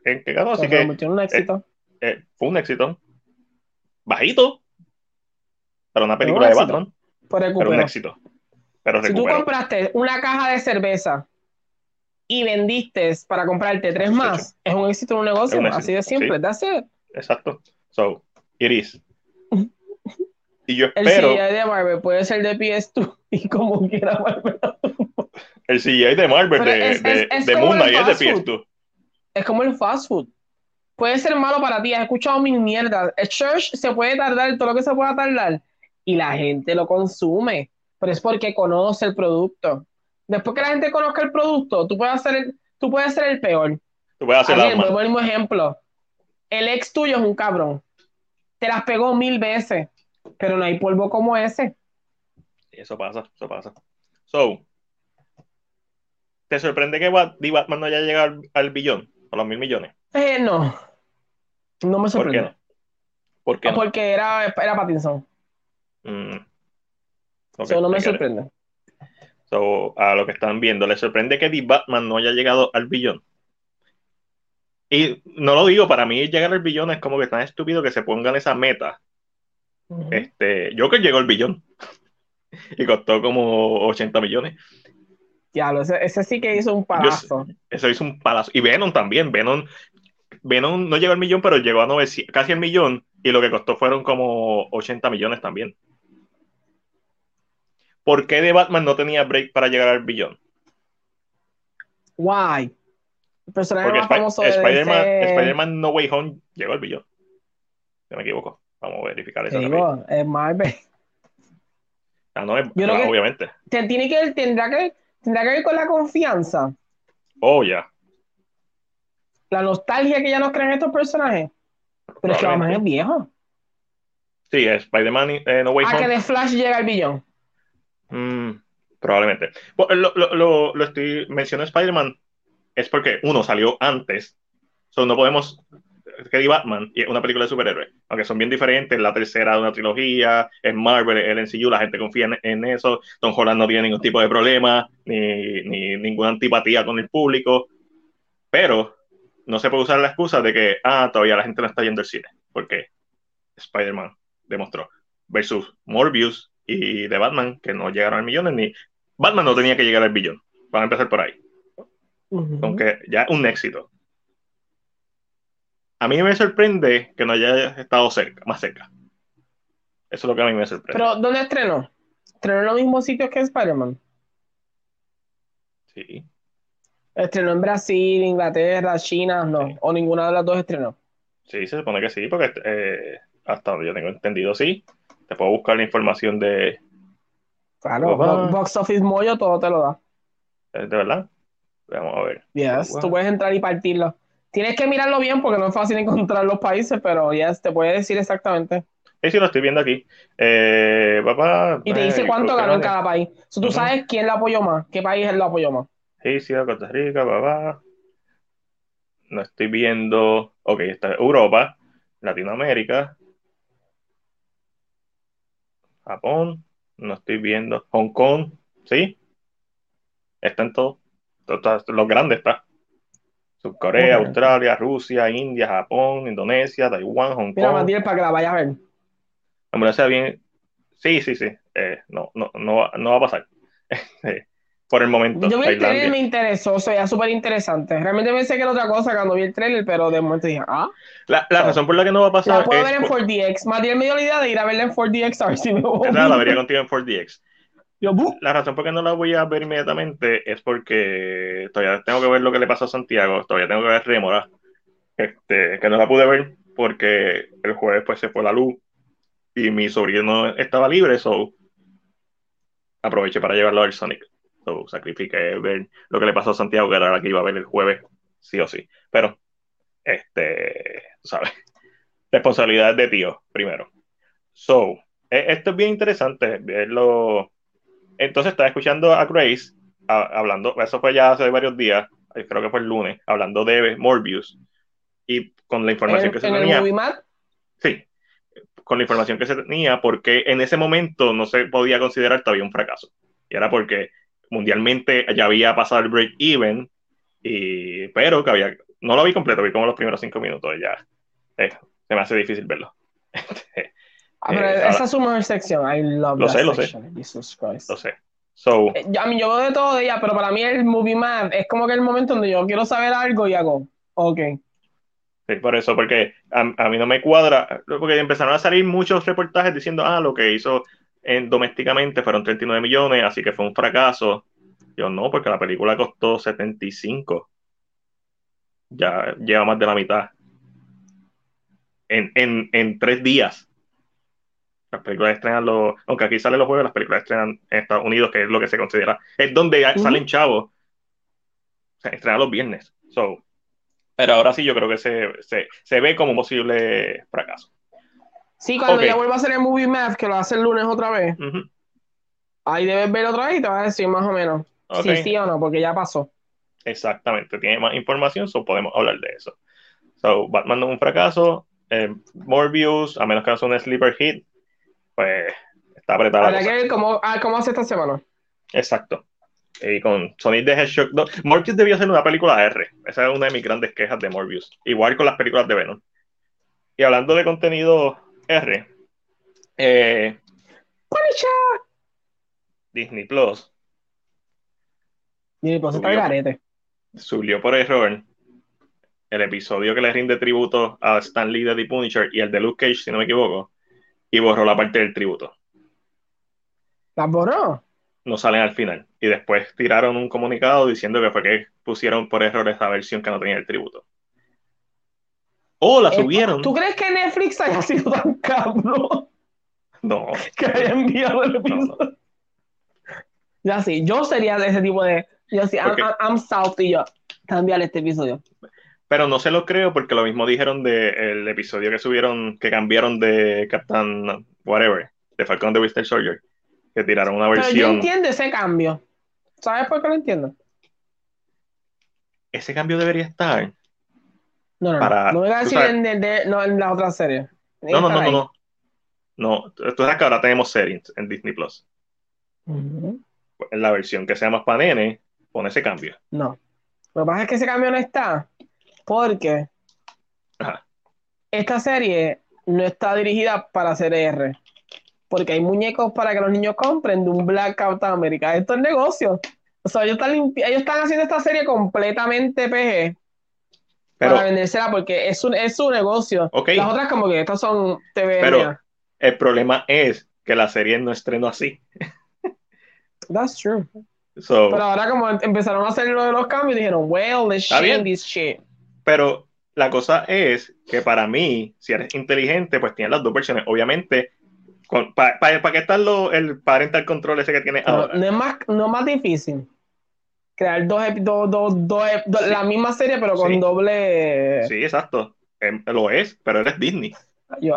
en que ganó, así que. un éxito. Eh, eh, fue un éxito. Bajito. Para una película de Batman. Pero, un éxito. Pero si tú compraste una caja de cerveza y vendiste para comprarte tres más, es un éxito en un negocio. así de simple. Sí. Exacto. So, it is. *laughs* Y yo espero. El CGI de Marvel puede ser de PS2 y como quiera Marvel. el CGI de Marvel de, es, de, es de Moon Knight es de PS2 es como el fast food. Puede ser malo para ti, has escuchado mil mierdas. El church se puede tardar todo lo que se pueda tardar y la gente lo consume, pero es porque conoce el producto. Después que la gente conozca el producto, tú puedes hacer, tú puedes ser el peor. Tú puedes hacer el mismo ejemplo. El ex tuyo es un cabrón. Te las pegó mil veces, pero no hay polvo como ese. Eso pasa, eso pasa. So, ¿te sorprende que Batman no haya llegado al billón? a los mil millones? Eh, no. No me sorprende. ¿Por qué no? Porque era, era Pattinson. Mm. no me sorprende. a lo que están viendo, ¿les sorprende que The Batman no haya llegado al billón? Y no lo digo, para mí llegar al billón es como que tan estúpido que se pongan esa meta. este, yo que llegó al billón *laughs* y costó como 80 millones. Ya, ese, sí que hizo un palazo. Eso hizo un palazo. Y Venom también. Venom, Venom no llegó al millón, pero llegó a 900, casi al millón. Y lo que costó fueron como 80 millones también. ¿Por qué de Batman no tenía break para llegar al billón? Why? El personaje más famoso Spider-Man, No Way Home llegó al billón. Si me equivoco. Vamos a verificar eso. es Marvel. *laughs* Ah, no, es, obviamente. Tiene que, tendrá que ¿Tendrá que ver con la confianza? Oh, ya. La nostalgia que ya nos crean estos personajes. Pero es que Batman es viejo. Sí, Spider-Man eh, No Way Home. A que de Flash llega al billón. Mm, probablemente. Lo, lo, lo, estoy mencionando Spider-Man es porque uno salió antes. So no podemos que Batman y una película de superhéroes, aunque son bien diferentes, la tercera de una trilogía, en Marvel, el MCU, la gente confía en, eso, Tom Holland no tiene ningún tipo de problema, ni, ni, ninguna antipatía con el público, pero no se puede usar la excusa de que, ah, todavía la gente no está yendo al cine, porque Spider-Man demostró, versus Morbius y de Batman, que no llegaron al millón, ni Batman no tenía que llegar al billón. Van a empezar por ahí. Aunque ya un éxito. A mí me sorprende que no haya estado cerca, más cerca. Eso es lo que a mí me sorprende. Pero, ¿dónde estrenó? ¿Estrenó en los mismos sitios que Spider-Man? Sí. ¿Estrenó en Brasil, Inglaterra, China? No. ¿O ninguna de las dos estrenó? Sí, se supone que sí, porque eh, hasta donde yo tengo entendido, sí. Te puedo buscar la información de. Claro, Box Office Moyo todo te lo da. ¿De verdad? Vamos a ver. Yes, tú puedes entrar y partirlo. Tienes que mirarlo bien porque no es fácil encontrar los países, pero ya te puede decir exactamente. Sí, sí, lo estoy viendo aquí. Eh, papá, y te dice cuánto ganó en cada país. tú sabes quién la apoyó más, qué país él lo apoyó más. Sí, sí, Costa Rica, papá. No estoy viendo. Ok, está Europa, Latinoamérica, Japón. No estoy viendo. Hong Kong, ¿sí? Está en todo. Los grandes está. Subcorea, Australia, Rusia, India, Japón, Indonesia, Taiwán, Hong Kong. Mira, Matías, para que la vayas a ver. Hombre, sea bien. Sí, sí, sí. Eh, no, no, no, no va a pasar. *laughs* Por el momento. Yo vi el trailer me interesó, o sea, súper interesante. Realmente pensé que era otra cosa cuando vi el trailer, pero de momento dije, ah. La, la razón por la que no va a pasar. La puedo ver en 4DX. Matías me dio la idea de ir a verla en 4DX a ver si me voy. la vería contigo en 4DX. *laughs* La razón por qué no la voy a ver inmediatamente es porque todavía tengo que ver lo que le pasó a Santiago, todavía tengo que ver Rémora, este, que no la pude ver porque el jueves pues se fue la luz y mi sobrino estaba libre, so aproveché para llevarlo al Sonic. So, sacrifiqué ver lo que le pasó a Santiago, que era la que iba a ver el jueves, sí o sí. Pero, este, ¿sabes? *laughs* Responsabilidad de tío, primero. So, e, esto es bien interesante, verlo entonces estaba escuchando a Grace hablando, eso fue ya hace varios días, creo que fue el lunes, hablando de Morbius y con la información que se tenía. Sí, con la información que se tenía, porque en ese momento no se podía considerar todavía un fracaso. Y era porque mundialmente ya había pasado el break even, y, pero que había, no lo vi completo, vi como los primeros cinco minutos, ya eh, se me hace difícil verlo. *laughs* Ah, pero eh, esa es su mejor sección. I love lo sé, lo sé. Jesus Christ. Lo sé. So, eh, a mí yo veo de todo de ella, pero para mí el movie map es como que el momento donde yo quiero saber algo y hago, ok. Sí, por eso, porque a, mí no me cuadra, porque empezaron a salir muchos reportajes diciendo, ah, lo que hizo en, domésticamente fueron 39 millones, así que fue un fracaso. Yo no, porque la película costó 75. Ya lleva más de la mitad. En, en, en tres días. Las películas estrenan los, aunque aquí salen los jueves, las películas estrenan en Estados Unidos, que es lo que se considera, es donde salen chavos. Se estrenan los viernes. So, pero ahora sí yo creo que se, se, se ve como un posible fracaso. Sí, cuando ya vuelva a hacer el Movie Math, que lo hace el lunes otra vez, ahí debes ver otra vez y te va a decir más o menos si sí o no, porque ya pasó. Exactamente, tiene más información, so podemos hablar de eso. So, Batman no es un fracaso, eh, Morbius, a menos que no sea un sleeper hit, pues está apretada. Habrá que ver cómo, ah, cómo hace esta semana. Exacto. Y con Sonic the Hedgehog Morbius debió ser una película R. Esa es una de mis grandes quejas de Morbius. Igual con las películas de Venom. Y hablando de contenido R, eh, Disney Plus. Disney Plus está garete. Subió por error el episodio que le rinde tributo a Stan Lee de The Punisher y el de Luke Cage, si no me equivoco y borró la parte del tributo. ¿La borró? No salen al final. Y después tiraron un comunicado diciendo que fue que pusieron por error esa versión que no tenía el tributo. O la eh, subieron. ¿Tú crees que Netflix haya *laughs* sido tan cabrón? No. Que haya enviado el episodio. Ya sí, yo sería de ese tipo de. Yo sí, I'm, I'm, I'm y yo. Cambiar este episodio. Pero no se lo creo porque lo mismo dijeron del episodio que subieron, que cambiaron de Captain Whatever, de Falcon de Winter Soldier, que tiraron una versión. Pero yo entiendo ese cambio. ¿Sabes por qué lo entiendo? Ese cambio debería estar. No, no, no. No voy a decir en, en, la otra serie. No, no, no, no, no. No, tú sabes que ahora tenemos series en Disney Plus. En la versión que sea más para nene, pone ese cambio. No. Lo que pasa es que ese cambio no está Porque Ajá. esta serie no está dirigida para hacer R. Porque hay muñecos para que los niños compren de un Black Captain America. Esto es negocio. O sea, ellos están, ellos están haciendo esta serie completamente PG Pero, para vendérsela porque es, un, es su negocio. Las otras como que estas son TV. pero el problema es que la serie no estrenó así. That's true. So, Pero ahora como em- empezaron a hacer lo de los cambios, dijeron, well, let's change this shit. Pero la cosa es que para mí, si eres inteligente, pues tienes las dos versiones. Obviamente, ¿para qué está lo- el parental control ese que tienes Pero ahora? no es más, no es más difícil crear dos, dos, dos, dos Sí. la misma serie, pero con Sí. doble. Sí, exacto. Em, lo es, pero eres Disney.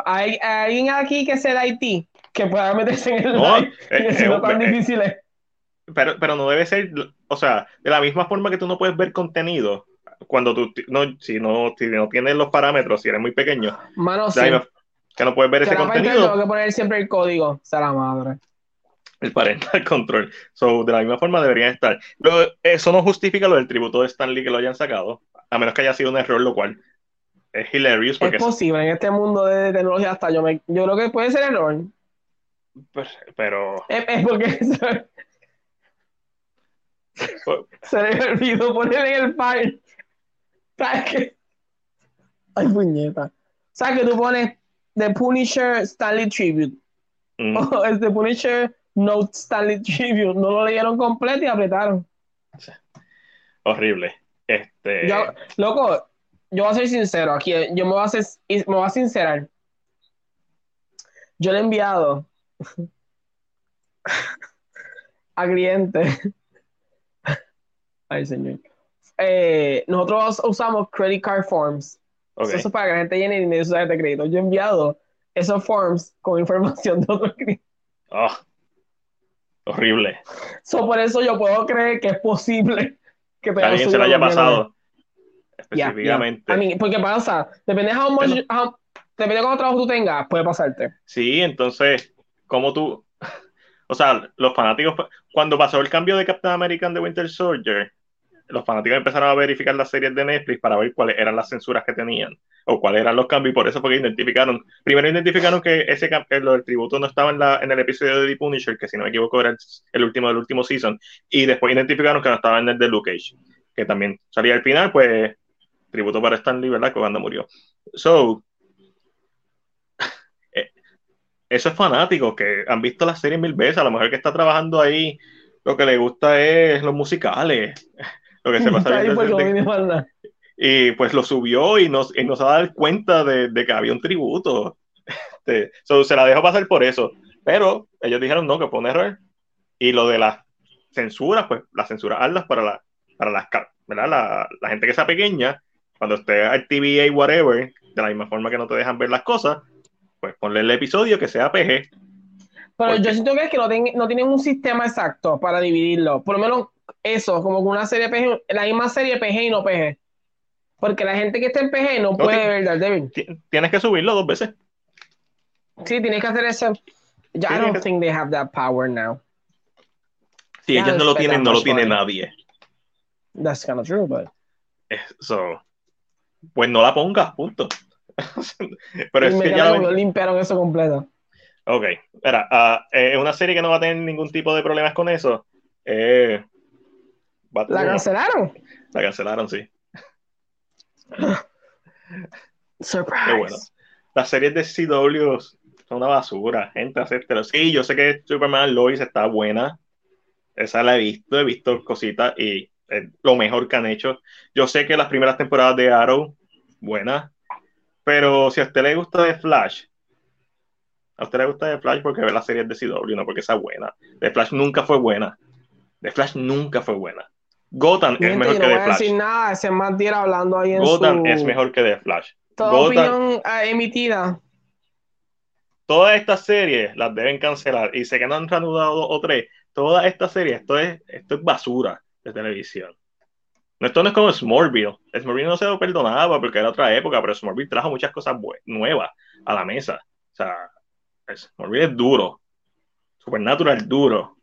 ¿hay, hay alguien aquí que sea de Haití que pueda meterse en el No, live? eh, que si eh, tan eh, difícil es. pero, pero no debe ser, o sea, de la misma forma que tú no puedes ver contenido cuando tú no, si no, si no tienes los parámetros, si eres muy pequeño, Mano, sí. que no puedes ver Que ese contenido, tengo que poner siempre el código. Sea la madre. El parental *laughs* control. So, de la misma forma deberían estar. Lo- eso no justifica lo del tributo de Stanley que lo hayan sacado, a menos que haya sido un error, lo cual es hilarious porque Es posible en este mundo de tecnología hasta yo me, yo creo que puede ser error. Pero, pero- Es, es porque *laughs* se, le olvidó poner en el file. ¿Sabes qué? Ay, puñeta. ¿Sabes que tú pones The Punisher Stanley Tribute? mm, O *laughs* es The Punisher Note Stanley *laughs* Tribute. No lo leyeron completo y apretaron. horrible. Este, Yo, loco, yo voy a ser sincero aquí. Yo me voy a, ser, me voy a sincerar. Yo le he enviado *laughs* a clientes. *laughs* Ay, señor. Eh, nosotros usamos credit card forms. Eso es para que la gente llene dinero de crédito. Yo he enviado esos forms con información de otros clientes. Ah, horrible. So, por eso yo puedo creer que es posible que te alguien se lo haya pasado. Específicamente. ya. I mean, porque pasa, depende de how much, Eso- how- depende de cuánto trabajo tú tengas, puede pasarte. Sí, entonces, como tú, o sea, los fanáticos, cuando pasó el cambio de Captain American de Winter Soldier, los fanáticos empezaron a verificar las series de Netflix para ver cuáles eran las censuras que tenían o cuáles eran los cambios y por eso fue que identificaron, primero identificaron que ese que lo del tributo no estaba en, la, en el episodio de The Punisher, que si no me equivoco era el, el último del último season, y después identificaron que no estaba en el de Luke Cage, que también salía al final, pues tributo para Stan Lee, ¿verdad? Cuando murió. So, *laughs* eh, eso es fanático, que han visto la serie mil veces, a lo mejor que está trabajando ahí, lo que le gusta es los musicales, lo que se *laughs* pasa ahí porque de- y pues lo subió y nos, y nos ha dado cuenta de, de que había un tributo. Este, so, se la dejó pasar por eso. Pero ellos dijeron no, que fue un error. Y lo de las censuras, pues las censuras hazlas para, la, para las, ¿verdad? La, la gente que sea pequeña, cuando esté al TVA, whatever, de la misma forma que no te dejan ver las cosas, pues ponle el episodio que sea PG. Pero Porque- yo siento que es que no, ten- no tienen un sistema exacto para dividirlo. Por lo menos eso, como una serie PG, la misma serie PG y no PG. Porque la gente que está en PG no puede ver Daredevil. Ti- Tienes que subirlo dos veces. Sí, tienes que hacer eso. Ya, Sí, I don't que- think they have that power now. Si ellos no lo tienen, no lo tiene nadie. That's kind of true, but... So, pues no la pongas, punto. *laughs* Pero es que ya cómo limpiaron eso completo. Ok, espera, ah, eh, una serie que no va a tener ningún tipo de problemas con eso. Eh, La cancelaron. La cancelaron, sí. *laughs* Surprise. Qué bueno. Las series de CW son una basura, gente, acéptelo. Sí, yo sé que Superman Lois está buena. Esa la he visto, he visto cositas y es lo mejor que han hecho. Yo sé que las primeras temporadas de Arrow, buenas. Pero si a usted le gusta de Flash, a usted le gusta de Flash porque ve las series de CW, no porque sea buena. De Flash nunca fue buena. De Flash nunca fue buena. Gotham es mejor yo que no de voy a Flash. decir nada, ese man tira hablando ahí en Gotham su... es mejor que de Flash. Toda Gotham- opinión ah, emitida. todas estas series las deben cancelar y sé que no han reanudado dos o tres. Todas estas series, esto es, esto es basura de televisión. No, Esto no es como Smallville. Smallville no se lo perdonaba porque era otra época, pero Smallville trajo muchas cosas nuevas a la mesa. O sea, Smallville es duro. Supernatural es duro.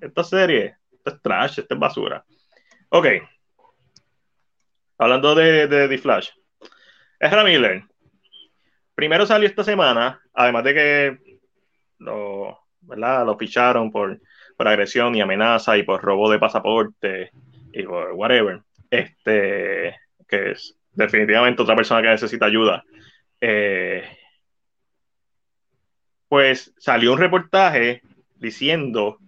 Esta serie, esto es trash, esto es basura. Ok. hablando de, de The Flash, Ezra Miller, primero salió esta semana, además de que lo, ¿verdad? lo ficharon por, por agresión y amenaza y por robo de pasaporte y por whatever, este, que es definitivamente otra persona que necesita ayuda. Eh, pues salió un reportaje diciendo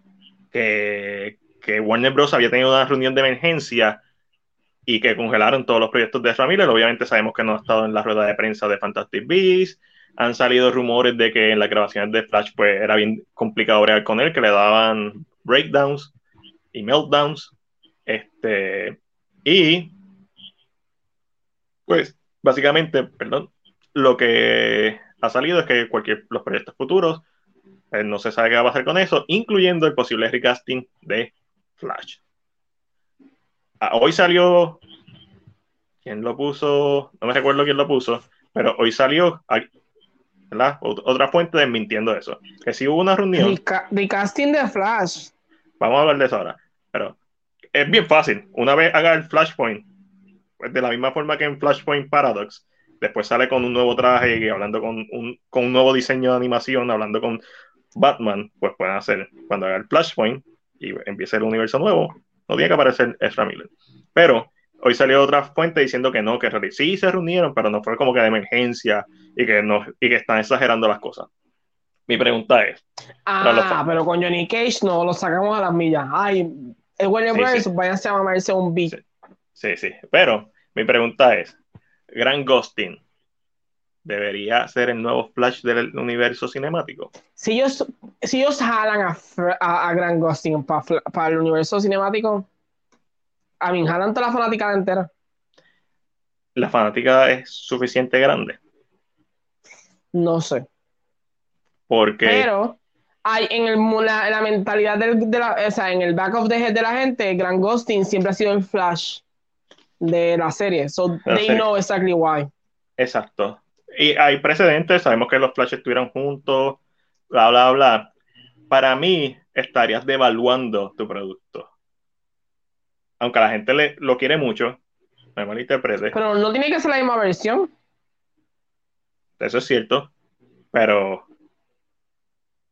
que, que, Warner Bros. había tenido una reunión de emergencia y que congelaron todos los proyectos de Ramírez. Obviamente sabemos que no ha estado en la rueda de prensa de Fantastic Beasts. Han salido rumores de que en las grabaciones de Flash pues era bien complicado bregar con él, que le daban breakdowns y meltdowns. Este, y pues básicamente, perdón, lo que ha salido es que cualquier los proyectos futuros eh, no se sabe qué va a pasar con eso, incluyendo el posible recasting de Flash. Ah, hoy salió, ¿quién lo puso? No me recuerdo quién lo puso, pero hoy salió ¿verdad? otra fuente desmintiendo eso. Que si hubo una reunión. Recasting de Flash. Vamos a hablar de eso ahora. Pero es bien fácil. Una vez haga el Flashpoint, pues de la misma forma que en Flashpoint Paradox, después sale con un nuevo traje y hablando con un, con un nuevo diseño de animación, hablando con Batman, pues pueden hacer, cuando haga el Flashpoint y empiece el universo nuevo, no tiene que aparecer Ezra Miller. Pero hoy salió otra fuente diciendo que no, que sí se reunieron, pero no fue como que de emergencia y que, no, y que están exagerando las cosas. Mi pregunta es... Ah, pero con Johnny Cage no, lo sacamos a las millas. Ay, el Warner sí, Bros. váyanse a mamarse un beat. Sí, sí, pero mi pregunta es, Gran Ghosting debería ser el nuevo Flash del universo cinemático. Si ellos, si ellos jalan a, a, Gran Ghosting para el universo cinemático, a mí jalan toda la fanática entera. ¿La fanática es suficiente grande? No sé. Porque... Pero hay en el, la, la mentalidad de la, o sea, en el back of the head de la gente, Gran Ghosting siempre ha sido el Flash de la serie. So they know exactly why. Exacto. Y hay precedentes, sabemos que los Flash estuvieron juntos, bla, bla, bla. Para mí, estarías devaluando tu producto. Aunque la gente le, lo quiere mucho, me malinterprete. Pero no tiene que ser la misma versión. Eso es cierto, pero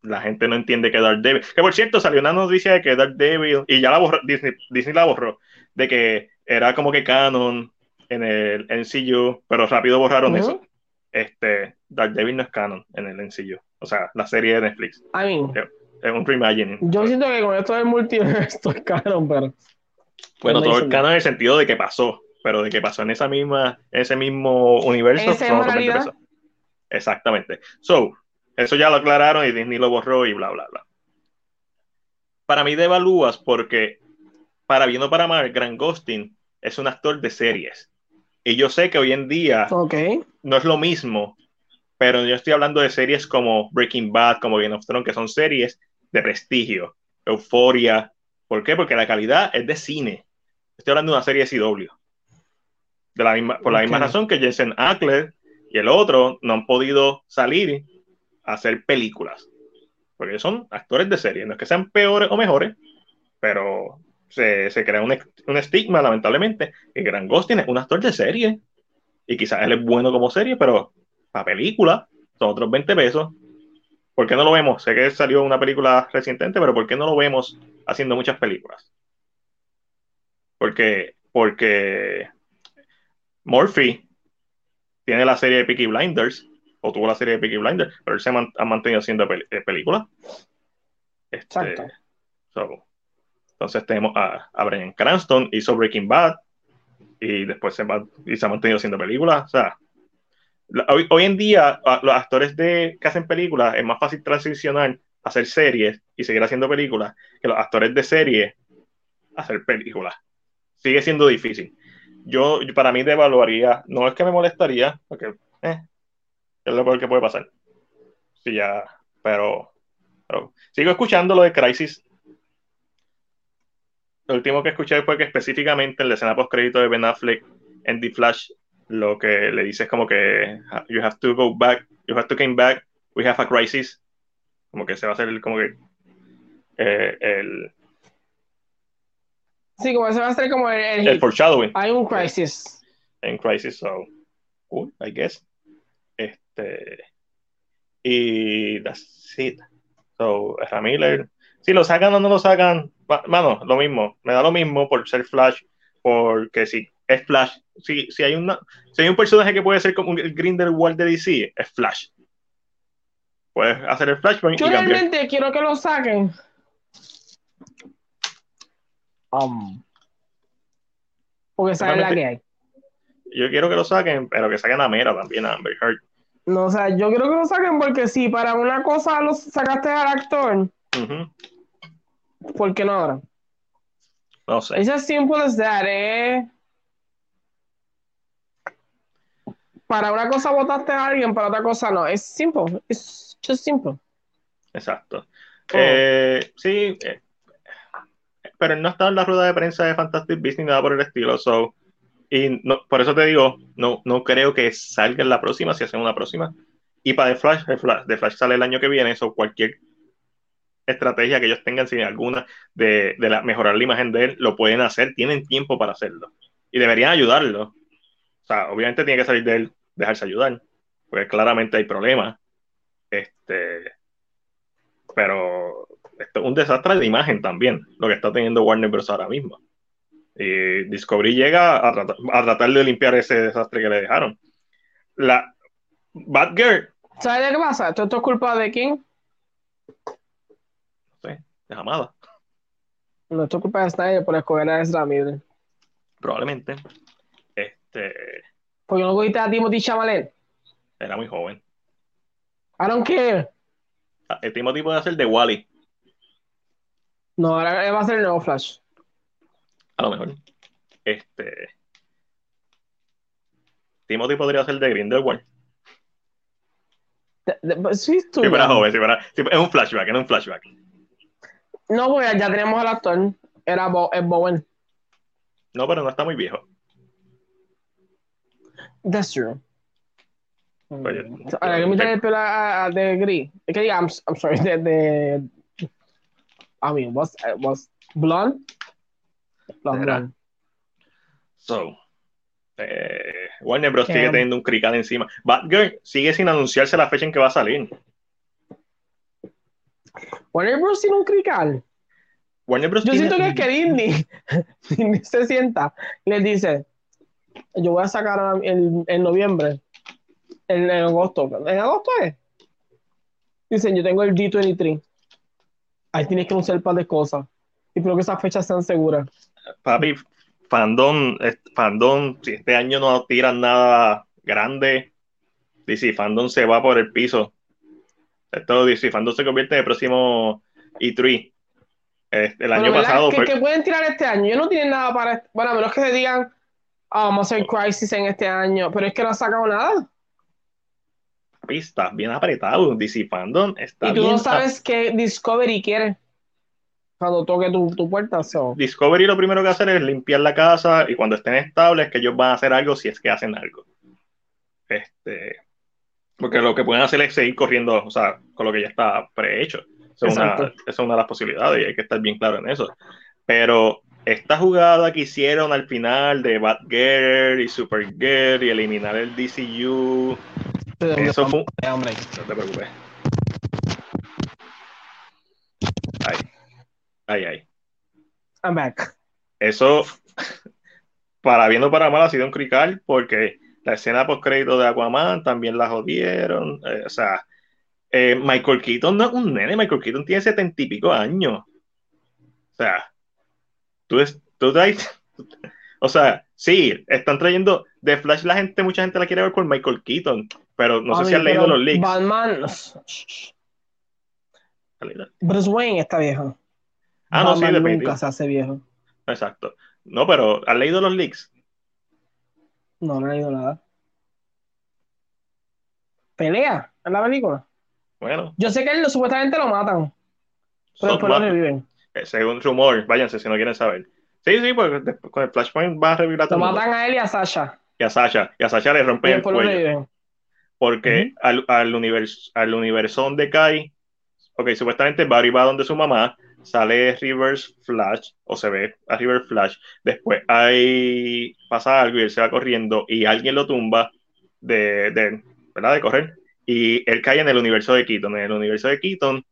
la gente no entiende que Dark Devil. Que por cierto, salió una noticia de que Dark Devil, y ya la borró, Disney, Disney la borró, de que era como que canon en el NCU, pero rápido borraron eso. Este, Devil no es canon en el NCU. O sea, la serie de Netflix. I mean, es, un reimagining. Yo siento que con esto del multiverso es canon, pero. Bueno, todo es canon en el sentido de que pasó, pero de que pasó en esa misma, ese mismo universo. Exactamente. So, eso ya lo aclararon y Disney lo borró y bla, bla, bla. Para mí devalúas porque para bien o para mal, Grant Gustin es un actor de series. Y yo sé que hoy en día no es lo mismo, pero yo estoy hablando de series como Breaking Bad, como Game of Thrones, que son series de prestigio, euforia. ¿Por qué? Porque la calidad es de cine. Estoy hablando de una serie de CW. De la misma, por la misma razón que Jensen Ackler y el otro no han podido salir a hacer películas. Porque son actores de serie. No es que sean peores o mejores, pero se, crea un, estigma, lamentablemente, que Gran Ghost es un actor de serie. Y quizás él es bueno como serie, pero para película son otros 20 pesos. ¿Por qué no lo vemos? Sé que salió una película recientemente, pero ¿por qué no lo vemos haciendo muchas películas? Porque, porque Murphy tiene la serie de Peaky Blinders, o tuvo la serie de Peaky Blinders, pero él se ha mantenido haciendo eh, películas. Este, Exacto. Entonces tenemos a, a Brian Cranston, hizo Breaking Bad y después se, y se ha mantenido haciendo películas. O sea, hoy, en día los actores de, que hacen películas es más fácil transicionar a hacer series y seguir haciendo películas que los actores de serie hacer películas. Sigue siendo difícil. Yo, para mí, devaluaría, no es que me molestaría, porque eh, es lo peor que puede pasar. Sí, ya, pero, pero sigo escuchando lo de Crisis lo último que escuché fue que específicamente en la escena post crédito de Ben Affleck en The Flash, lo que le dice es como que you have to go back, you have to come back, we have a crisis. Como que se va a hacer como que eh, el Sí, como se va a hacer como el, el, foreshadowing. Hay un crisis. en Crisis, so cool, I guess. Este, y that's it. So, Ramiller, si lo sacan o no lo sacan, mano, lo mismo, me da lo mismo por ser Flash, porque si es Flash, si, si, hay, una, si hay un personaje que puede ser como el Grindelwald de DC, es Flash. Puedes hacer el Flashpoint. Yo realmente quiero que lo saquen. Um, porque saben la que hay. Yo quiero que lo saquen, pero que saquen a Mera también, a Amber Heard. No, o sea, yo quiero que lo saquen porque si para una cosa lo sacaste al actor, ¿por qué no ahora? No sé. Es as simple as that, eh. Para una cosa votaste a alguien, para otra cosa no. Es simple. Es just simple. Exacto. Oh. Eh, sí, eh, pero él no estado en la rueda de prensa de Fantastic Beasts ni nada por el estilo. So, y no, por eso te digo, no, no creo que salga en la próxima, si hacen una próxima. Y para The Flash, The Flash, The Flash sale el año que viene, eso cualquier estrategia que ellos tengan, sin alguna, de, de la, mejorar la imagen de él, lo pueden hacer, tienen tiempo para hacerlo. Y deberían ayudarlo. O sea, obviamente tiene que salir de él, dejarse ayudar, porque claramente hay problemas. Este, pero esto es un desastre de imagen también, lo que está teniendo Warner Bros. ahora mismo. Y Discovery llega a, tratar de limpiar ese desastre que le dejaron. La Batgirl. ¿Sabes qué pasa? ¿Esto, es culpa de quién? De Amada. No, es culpa de Snyder por escoger a Ezra Miller. Probablemente. Este. ¿Por qué no cogiste a Timothy Chalamet? Era muy joven. I don't care. Ah, el Timothy puede hacer de Wally. No, ahora va a ser el nuevo Flash. A lo mejor. Este. Timothy podría ser de Grindelwald. Sí, tú. Si fuera joven, si fuera, es un flashback, es un flashback. No, porque ya tenemos al actor. Era Bowen. No, pero no está muy viejo. That's true. Oye, Ahora, que me el pelo de gris. Es que diga, I'm, I'm sorry, de, de. I mean, was, was blonde? Blonde, So, eh, Warner Bros. sigue teniendo un crical encima. Batgirl sigue sin anunciarse la fecha en que va a salir. Warner Bros. tiene un crical. Warner Bros. Yo siento que es que Disney, *laughs* Disney se sienta y les dice: Yo voy a sacar en, en noviembre en, agosto. ¿En agosto es? Dicen, yo tengo el D23. Ahí tienes que usar un par de cosas. Y creo que esas fechas sean seguras. Papi, fandom, fandom, si este año no tiran nada grande, DC Fandom se va por el piso. Esto DC Fandom se convierte en el próximo E3. el año pasado. ¿qué, pueden tirar este año? Yo no tienen nada para. Bueno, a menos que se digan, oh, vamos a hacer Crisis en este año, pero es que no ha sacado nada está bien apretado. DC Fandom está Y tú no sabes qué Discovery quiere cuando toque tu, puerta. Discovery lo primero que hacer es limpiar la casa y cuando estén estables que ellos van a hacer algo si es que hacen algo. Este, porque lo que pueden hacer es seguir corriendo, o sea, con lo que ya está prehecho. Esa es, una, es una de las posibilidades y hay que estar bien claro en eso. Pero esta jugada que hicieron al final de Batgirl y Supergirl y eliminar el DCU eso fue. No te preocupes. Ay. Ay, ay. I'm back. Eso, *laughs* para viendo para mal, ha sido un crical porque la escena post crédito de Aquaman también la jodieron. Eh, o sea, eh, Michael Keaton no es un nene, Michael Keaton tiene setenta y pico años. O sea, tú, tú traes, *laughs* o sea, sí, están trayendo de Flash la gente, mucha gente la quiere ver por Michael Keaton, pero no sé si han leído los leaks. Batman. *laughs* Bruce Wayne está viejo. Ah, no, sí, nunca se hace viejo. Exacto. No, pero ¿has leído los leaks? No, no he leído nada. ¿Pelea en la película? Bueno. Yo sé que él supuestamente lo matan. Pero después lo reviven. Eh, según rumor, váyanse si no quieren saber. Sí, sí, porque con el Flashpoint va a revivir a todo Lo matan a él y a Sasha. Y a Sasha. Y a Sasha le rompen el cuello porque al, al, universo, al universo donde cae, ok, supuestamente Barry va donde su mamá, sale Reverse Flash, o se ve a Reverse Flash, después hay, pasa algo y él se va corriendo y alguien lo tumba de, de, ¿verdad? de correr y él cae en el universo de Keaton. En el universo de Keaton,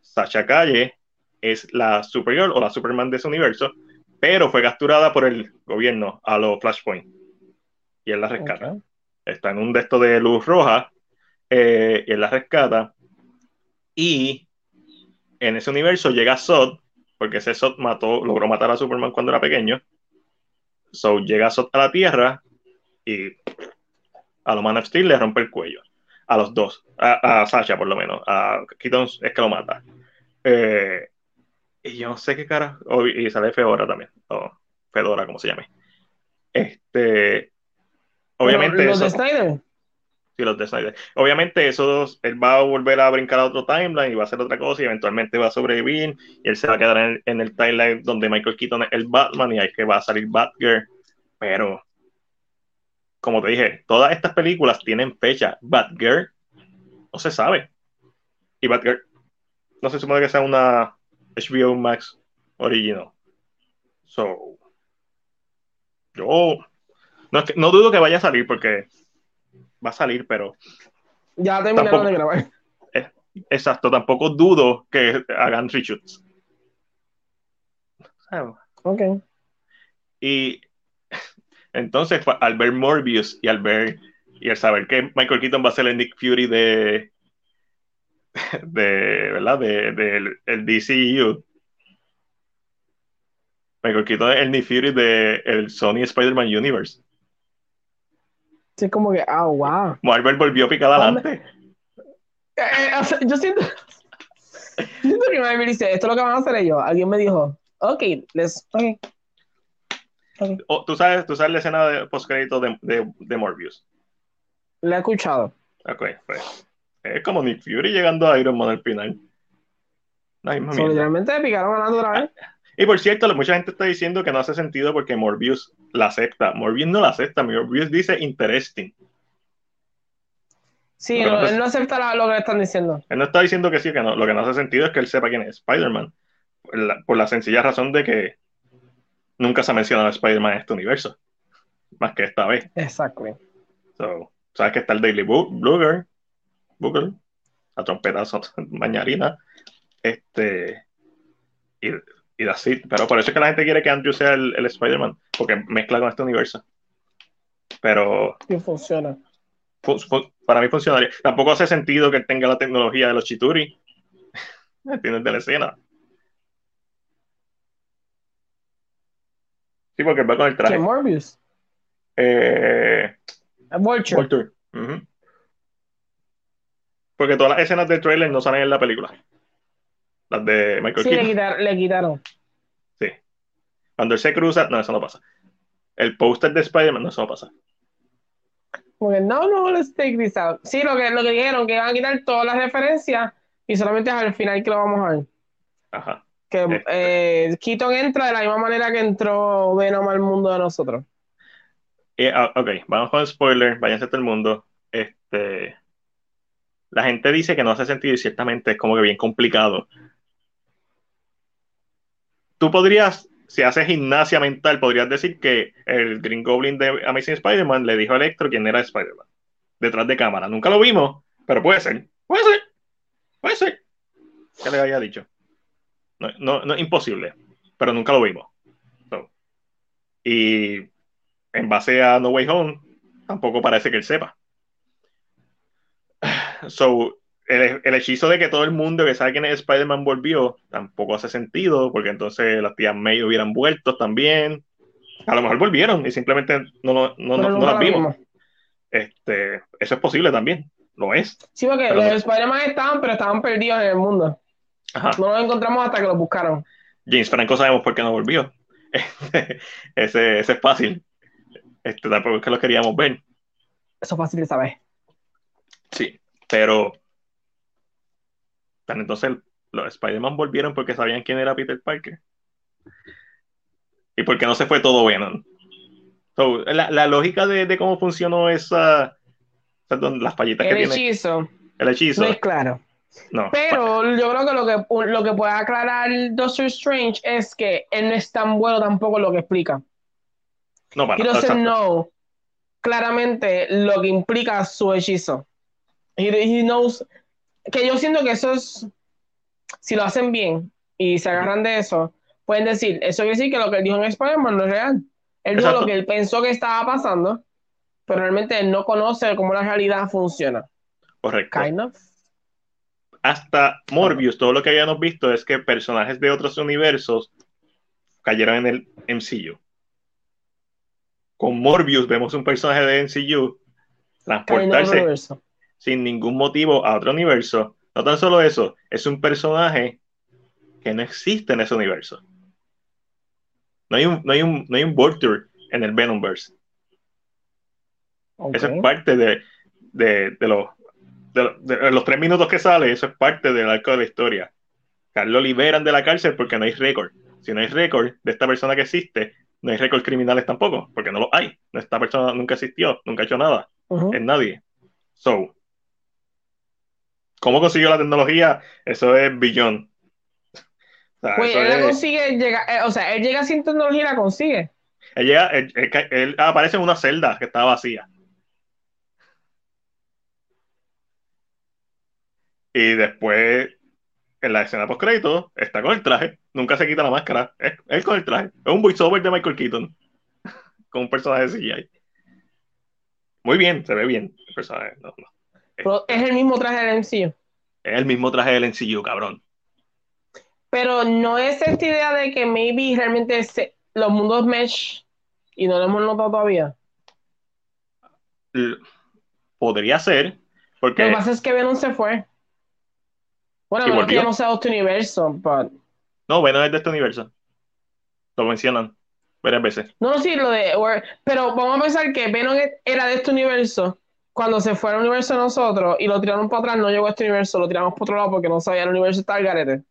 Sasha Calle es la Supergirl o la Superman de ese universo, pero fue capturada por el gobierno a los Flashpoint y él la rescata. Está en un de estos de luz roja eh, y él la rescata y en ese universo llega Zod, porque ese Zod mató, logró matar a Superman cuando era pequeño. So llega Zod a la Tierra y a los Man of Steel le rompe el cuello. A los dos. A, Sasha, por lo menos. A Keaton es que lo mata. Eh, y yo no sé qué cara. y sale Fedora también. O Fedora, como se llame. Este. Obviamente. ¿Los de Snyder? Los de Obviamente, eso, él va a volver a brincar a otro timeline y va a hacer otra cosa y eventualmente va a sobrevivir y él se va a quedar en, el timeline donde Michael Keaton es el Batman y ahí que va a salir Batgirl. Pero, como te dije, todas estas películas tienen fecha. Batgirl no se sabe. Y Batgirl no se supone que sea una HBO Max original. So, yo no, no dudo que vaya a salir porque va a salir, pero. Ya terminaron de grabar. Eh, exacto, tampoco dudo que hagan reshoots. Ok. Y entonces, al ver Morbius y al ver y al saber que Michael Keaton va a ser el Nick Fury de de verdad de, de el DCU Michael Keaton es el Nick Fury de el Sony Spider-Man Universe Sí, como que, ah, wow. Marvel volvió picada adelante. Eh, eh, yo siento. *laughs* siento que Marvel dice, esto es lo que van a hacer ellos. Alguien me dijo, ok, let's. Okay. Oh, ¿tú, sabes, ¿Tú sabes la escena de postcrédito de, de, de Morbius? La he escuchado. Ok, pues. Es como Nick Fury llegando a Iron Man al final. Realmente picaron ganando otra vez. Y por cierto, mucha gente está diciendo que no hace sentido porque Morbius la acepta. Morbius no la acepta. Morbius dice interesting. Sí, él no acepta lo que le están diciendo. Él no está diciendo que sí, que no. Lo que no hace sentido es que él sepa quién es Spider-Man. Por, la, sencilla razón de que nunca se ha mencionado a Spider-Man en este universo. Más que esta vez. Exacto. Sabes que está el Daily Booger, Booger, la trompeta *laughs* mañarina. Este. Y y así. Pero por eso es que la gente quiere que Andrew sea el, Spider-Man, porque mezcla con este universo. Pero. Y funciona. para mí funcionaría. Tampoco hace sentido que tenga la tecnología de los Chituri. *laughs* Tienes de la escena. Sí, porque va con el traje. ¿Qué, Morbius? Eh, Vulture. Porque todas las escenas del trailer no salen en la película. Las de Michael sí, le, quitaron. Sí. Cuando él se cruza, no, eso no pasa. El póster de Spider-Man, no, eso no pasa. Porque no, no, let's take this out. Sí, lo que, lo que dijeron, que van a quitar todas las referencias y solamente al final que lo vamos a ver. Ajá. Que este. eh, Keaton entra de la misma manera que entró Venom al mundo de nosotros. Ah, ok, vamos con spoiler, váyanse todo el mundo. Este, la gente dice que no hace sentido y ciertamente es como que bien complicado tú podrías, si haces gimnasia mental, podrías decir que el Green Goblin de Amazing Spider-Man le dijo a Electro quién era Spider-Man. Detrás de cámara. Nunca lo vimos, pero puede ser. Puede ser. Puede ser. Que le haya dicho. No, no, es imposible, pero nunca lo vimos. Y en base a No Way Home, tampoco parece que él sepa. *sighs* So, el, hechizo de que todo el mundo que sabe quién es Spider-Man volvió tampoco hace sentido, porque entonces las tías May hubieran vuelto también. A lo mejor volvieron y simplemente no, no, las vimos. Este, eso es posible también, lo es. Sí, porque los Spider-Man estaban, pero estaban perdidos en el mundo. No los encontramos hasta que los buscaron. James Franco sabemos por qué no volvió. *laughs* ese, ese es fácil. Este, tampoco es que lo queríamos ver. Eso es fácil de saber. Sí, pero entonces los Spider-Man volvieron porque sabían quién era Peter Parker. Y porque no se fue todo Venom. la, lógica de, cómo funcionó esa. las fallitas el que hechizo. El hechizo. No es claro. No. Pero yo creo que lo que, lo que puede aclarar Doctor Strange es que él no es tan bueno tampoco lo que explica. No, para He know claramente lo que implica su hechizo. He, he knows que yo siento que eso es, si lo hacen bien y se agarran de eso, pueden decir, eso quiere decir que lo que él dijo en Spider-Man no es real. Él dijo Exacto. lo que él pensó que estaba pasando, pero realmente él no conoce cómo la realidad funciona. Correcto. Kind of. Hasta Morbius, todo lo que habíamos visto es que personajes de otros universos cayeron en el MCU. Con Morbius vemos un personaje de MCU transportarse. Sin ningún motivo a otro universo. No tan solo eso, es un personaje que no existe en ese universo. No hay un, no hay un, no hay un Vulture en el Venomverse. Ok. Eso es parte de, de, de los, de, de los tres minutos que sale, eso es parte del arco de la historia. Carlos liberan de la cárcel porque no hay récord. Si no hay récord de esta persona que existe, no hay récord criminales tampoco, porque no lo hay. Esta persona nunca existió, nunca ha hecho nada, es nadie. So, ¿cómo consiguió la tecnología? Eso es billón. O sea, Pues él la es- consigue, llega, eh, o sea, él llega sin tecnología y la consigue. él, llega- él- él- él aparece en una celda que estaba vacía. Y después, en la escena post crédito, está con el traje. Nunca se quita la máscara. Es él con el traje. Es un voiceover de Michael Keaton. *laughs* Con un personaje de CGI. Muy bien, se ve bien el personaje. No, no. Pero es el mismo traje del MCU. Es el mismo traje del NCU, cabrón. Pero no es esta idea de que maybe realmente se- los mundos mesh y no lo hemos notado todavía. Podría ser, Lo que porque pasa es que Venom se fue. Bueno, menos que ya no sea otro universo, but... no, Venom es de este universo. Lo mencionan varias veces. No, sí, lo de... Pero vamos a pensar que Venom era de este universo. Cuando se fue al universo de nosotros y lo tiraron para atrás, no llegó a este universo, lo tiramos para otro lado porque no sabía el universo está al garete.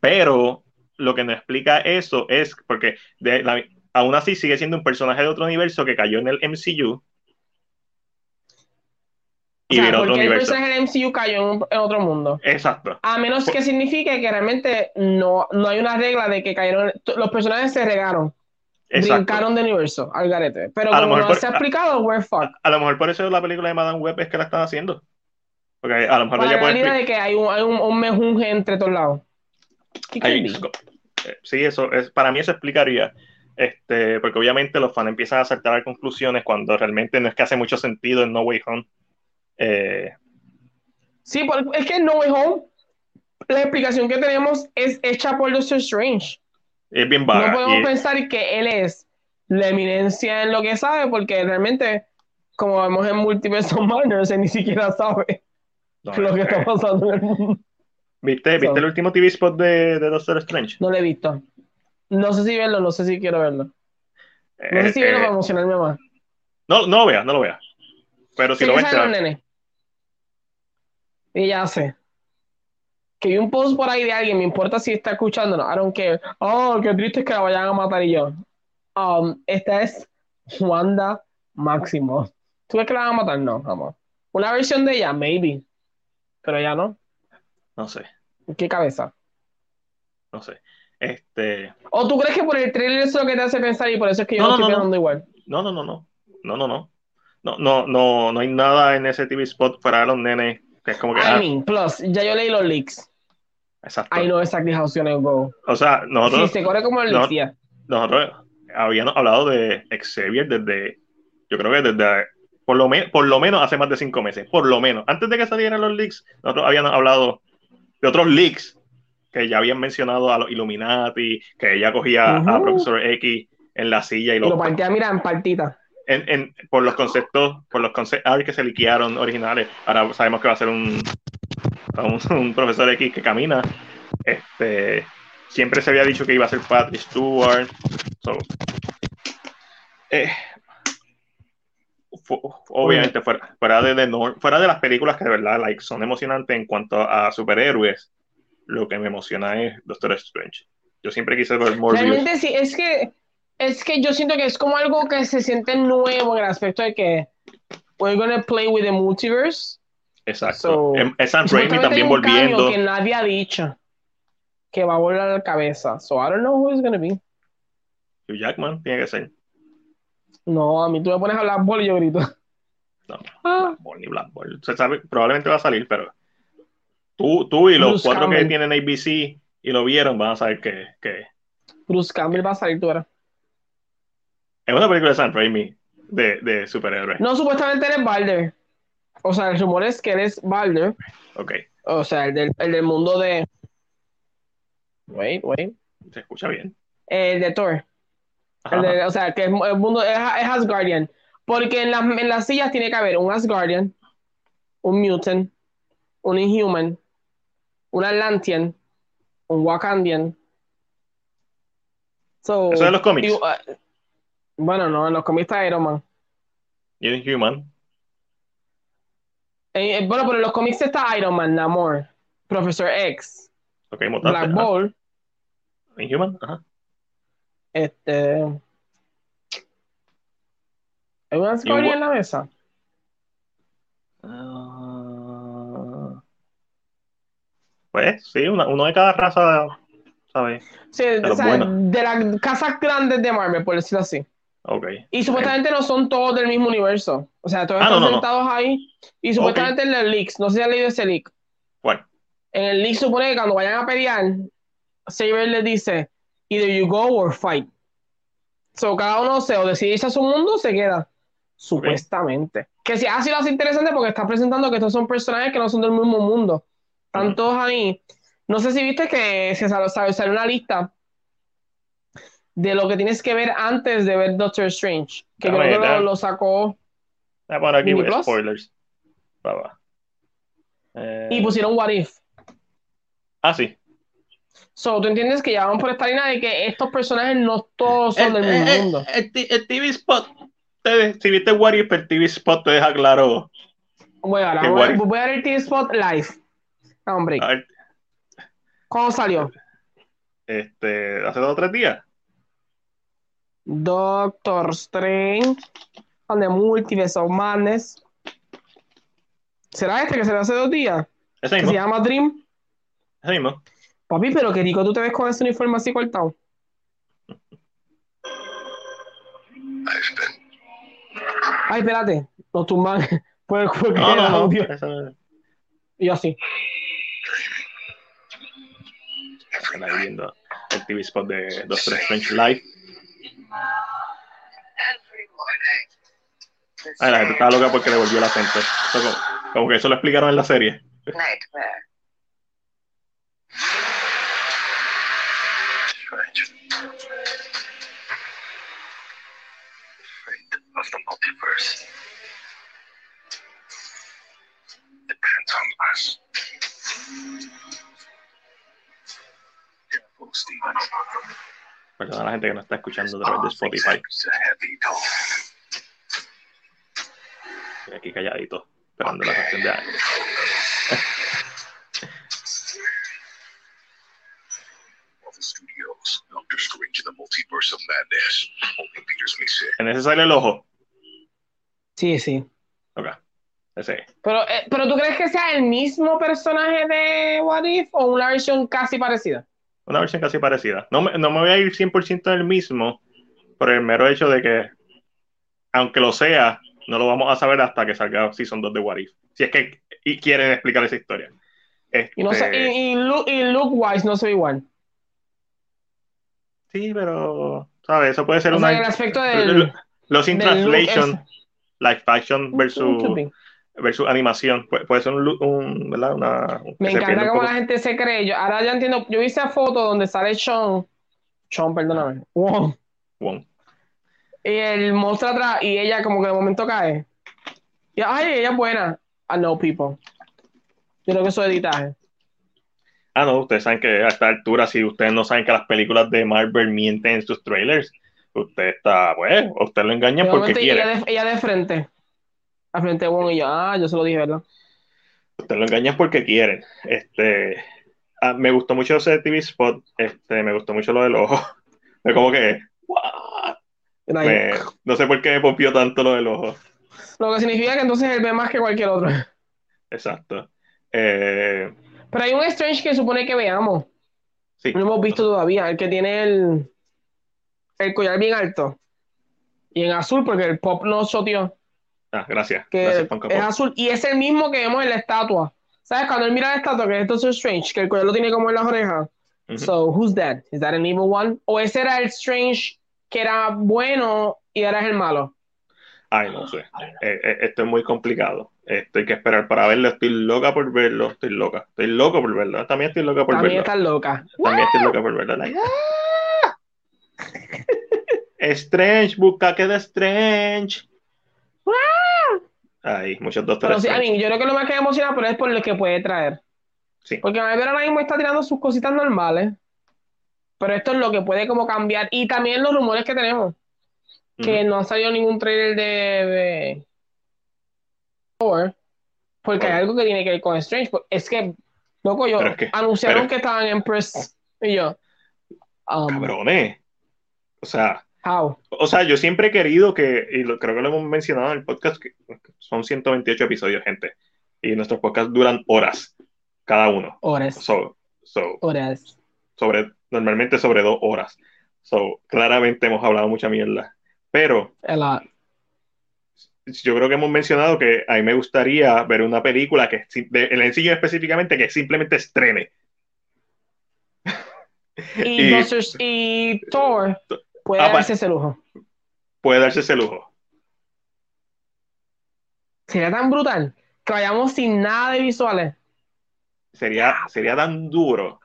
Pero lo que nos explica eso es porque de la- aún así sigue siendo un personaje de otro universo que cayó en el MCU O y sea, vino a otro porque el personaje del MCU cayó en, un- en otro mundo. Exacto. A menos que signifique que realmente no, no hay una regla de que cayeron, los personajes se regaron, Exacto. brincaron de universo al garete. Pero A como no por- se ha explicado, we're fucked. A lo mejor por eso la película de Madame Web es que la están haciendo. Porque a lo mejor Para ella la puede realidad expli- de que hay un, hay un, un mejunje entre todos lados. ¿Qué Ahí, creepy. eh, sí, eso es, para mí eso explicaría. Este, porque obviamente los fans empiezan a saltar a conclusiones cuando realmente no es que hace mucho sentido en No Way Home. Eh, Sí, es que No Way Home, la explicación que tenemos es hecha por Doctor Strange. Es bien No podemos y- pensar que él es la eminencia en lo que sabe, porque realmente, como vemos en Multiverse of Madness, él ni siquiera sabe no, lo que eh, está pasando en el mundo. ¿Viste, ¿viste So- el último TV spot de, de Doctor Strange? No lo he visto. No sé si verlo, no sé si quiero verlo. No sé Eh, si verlo eh, para emocionarme más. no, no lo veas, no lo veas. Pero si Sé lo ves, te-. Y ya sé. Que vi un post por ahí de alguien, me importa si está escuchándolo. I don't care. Oh, qué triste es que la vayan a matar y yo. Um, esta es Wanda Máximo. ¿Tú crees que la van a matar? No, vamos. Una versión de ella, maybe. Pero ya no. no sé, ¿Qué cabeza? no sé. Este, ¿O tú crees que por el trailer eso es lo que te hace pensar y por eso es que yo No, no, no, estoy no, no. pensando igual? no, no, no, no, no, no, no. No, no, no, no hay nada en ese TV spot de los nenes es como que, I ah, mean, plus, ya yo leí los leaks. exacto. I know exactly how it's gonna go. O sea, nosotros, se corre como el no. decía. nosotros habíamos hablado de Xavier desde, yo creo que desde, por lo, me- por lo menos hace más de cinco meses, por lo menos. Antes de que salieran los leaks, nosotros habíamos hablado de otros leaks que ya habían mencionado a los Illuminati, que ella cogía a. Profesor X en la silla y Y lo, lo partía, mira, en partita. En, en- por los conceptos, por los concept art que se liquearon originales. Ahora sabemos que va a ser un, un, *laughs* un profesor X que camina. Este, siempre se había dicho que iba a ser Patrick Stewart. So, eh, obviamente, fuera, fuera, de, de fuera de las películas que de verdad like, son emocionantes en cuanto a superhéroes, lo que me emociona es Doctor Strange. Yo siempre quise ver Morbius. Realmente sí, es que, es que yo siento que es como algo que se siente nuevo en el aspecto de que we're gonna play with the multiverse. Exacto. So, Em- es Sam Raimi también volviendo. que nadie ha dicho que va a volar la cabeza. So I don't know who it's gonna be. Hugh Jackman tiene que ser. No, a mí tú me pones a hablar bol y yo grito. No, Ah, Black Ball ni Black Ball. Se sabe, probablemente va a salir, pero tú, tú y los Bruce cuatro que tienen ABC y lo vieron van a saber que, que Bruce Campbell va a salir tú ahora. Es una película de Sam Raimi de, de superhéroes. No, supuestamente eres Balder. O sea, el rumor es que eres Balder. Ok, O sea, el del, el del mundo de. Wait, wait. se escucha bien. El de Thor. El de- o sea, que es el mundo es, es Asgardian. Porque en, las en las sillas tiene que haber un Asgardian, un Mutant, un Inhuman, un Atlantean, un Wakandian. So, Eso de los cómics. y, uh, bueno, no, en los cómics está Iron Man. Y en Human. Eh, eh, bueno, pero en los cómics está Iron Man, Namor, Professor X, Ok, mutante. Black ajá. Bolt, Inhuman, ajá. este. ¿Hay un Asgardian Wa- en la mesa? Ah, pues sí, una- uno de cada raza, ¿sabes? Sí, Pero o sea, de las casas grandes de Marvel, por decirlo así. Ok. Y supuestamente no son todos del mismo universo. O sea, todos Ah, están no, no, no. sentados ahí. Y supuestamente en el leaks, no sé si has leído ese leak. Bueno, En el leak supone que cuando vayan a pelear, Saber les dice, either you go or fight. So cada uno se o decide irse a su mundo o se queda. Supuestamente. Que si así lo hace interesante porque está presentando que estos son personajes que no son del mismo mundo. Están todos ahí. No sé si viste que se salió, salió una lista de lo que tienes que ver antes de ver Doctor Strange. Que Dame, creo que lo, lo sacó. voy a poner aquí Plus. spoilers. Va, va. Eh, Y pusieron What If. ah, sí. So, tú entiendes que ya vamos por esta línea de que estos personajes no todos son del mismo el, mundo. el el TV Spot, te- si viste What If, el TV Spot te deja claro. Voy a, que voy, a, If- voy a ver el Team Spot live. Ah, hombre, ver, ¿cuándo salió? este, hace dos o tres días. Doctor Strange, on the Multiverse of Madness. ¿Será este que se le hace dos días? Ese Que mismo. se llama Dream. Ese mismo. Papi, pero qué rico tú te ves con ese uniforme así cortado. Ay, espérate, nos tumban *laughs* por, No, el no, no. audio. Ese- Y yo así. Están ahí viendo el TV Spot de Doctor Strange Live. Ay, la gente estaba loca porque le volvió el acento. Como, como que eso lo explicaron en la serie. Nightmare. The. Perdón a la gente que no está escuchando a través de Spotify. Estoy aquí calladito, esperando la canción de. ¿En ese sale el ojo? Sí, sí. Ok. Ese. Pero, eh, pero ¿tú crees que sea el mismo personaje de What If o una versión casi parecida? Una versión casi parecida. No me, no me voy a ir 100% del mismo, por el mero hecho de que, aunque lo sea, no lo vamos a saber hasta que salga Season 2 de What If. Si es que y quieren explicar esa historia. Y, no sé, Este, y, y, look, y look wise no se ve igual. Sí, pero, ¿sabes? Eso puede ser O sea, en el una. aspecto del. Los in del translation, es- live action versus. Versus animación. Puede, puede ser un, ¿verdad? Una, Me encanta cómo la gente se cree. Yo, ahora ya entiendo. Yo vi esa foto donde sale Sean. Sean, perdóname. Y el monstruo atrás y ella como que de momento cae. Y ay, ella es buena. I know people. Yo creo que eso es editaje. Ah, no, ustedes saben que a esta altura, si ustedes no saben que las películas de Marvel mienten en sus trailers, usted está, pues, usted lo engaña porque quiere. ella, de, ella de frente. Frente de Wong y yo, ah, yo se lo dije, ¿verdad? Usted lo engañan porque quieren. Este, ah, me gustó mucho ese TV spot, este, me gustó mucho lo del ojo. *laughs* Me como que. Me- no sé por qué me pompió tanto lo del ojo. Lo que significa que entonces él ve más que cualquier otro. exacto. Eh, Pero hay un Strange que supone que veamos. sí. No lo hemos visto todavía. El que tiene el, el collar bien alto. Y en azul, porque el pop no shoteó. Ah, gracias. Que Gracias, es azul. Y es el mismo que vemos en la estatua. ¿Sabes? Cuando él mira la estatua, que es Doctor Strange, que el collar lo tiene como en las orejas. So, who's that? Is that an evil one? ¿O ese era el Strange que era bueno y ahora es el malo? Ay, no sé. Eh, eh, esto es muy complicado. Esto hay que esperar para verlo. Estoy loca por verlo. Estoy loca. Estoy loco por verlo. También estoy loca por También verlo. está loca. También estoy loca por verlo. Like, ¡ah! Strange, busca que de Strange. Ay, muchos Pero doctores. sí, a mí, yo creo que lo más que me emociona pero es por lo que puede traer. Sí. Porque Marvel ahora mismo está tirando sus cositas normales. Pero esto es lo que puede como cambiar. Y también los rumores que tenemos. Que no ha salido ningún trailer de, de. Porque hay algo que tiene que ver con Strange. Es que, loco, yo Pero es que- anunciaron pero- que estaban en press. Y yo, um, Cabrones. O sea, how? o sea, yo siempre he querido que, y lo- creo que lo hemos mencionado en el podcast, que son 128 episodios, gente. Y nuestros podcasts duran horas, cada uno. Horas. So, so, Horas. sobre, normalmente sobre dos horas. So, claramente hemos hablado mucha mierda. Pero A lot. yo creo que hemos mencionado que a mí me gustaría ver una película que, el sencillo específicamente, que simplemente estrene. Y, *laughs* Y- y Thor puede Ah, darse ese lujo. Puede darse ese lujo. Sería tan brutal que vayamos sin nada de visuales. Sería, sería tan duro.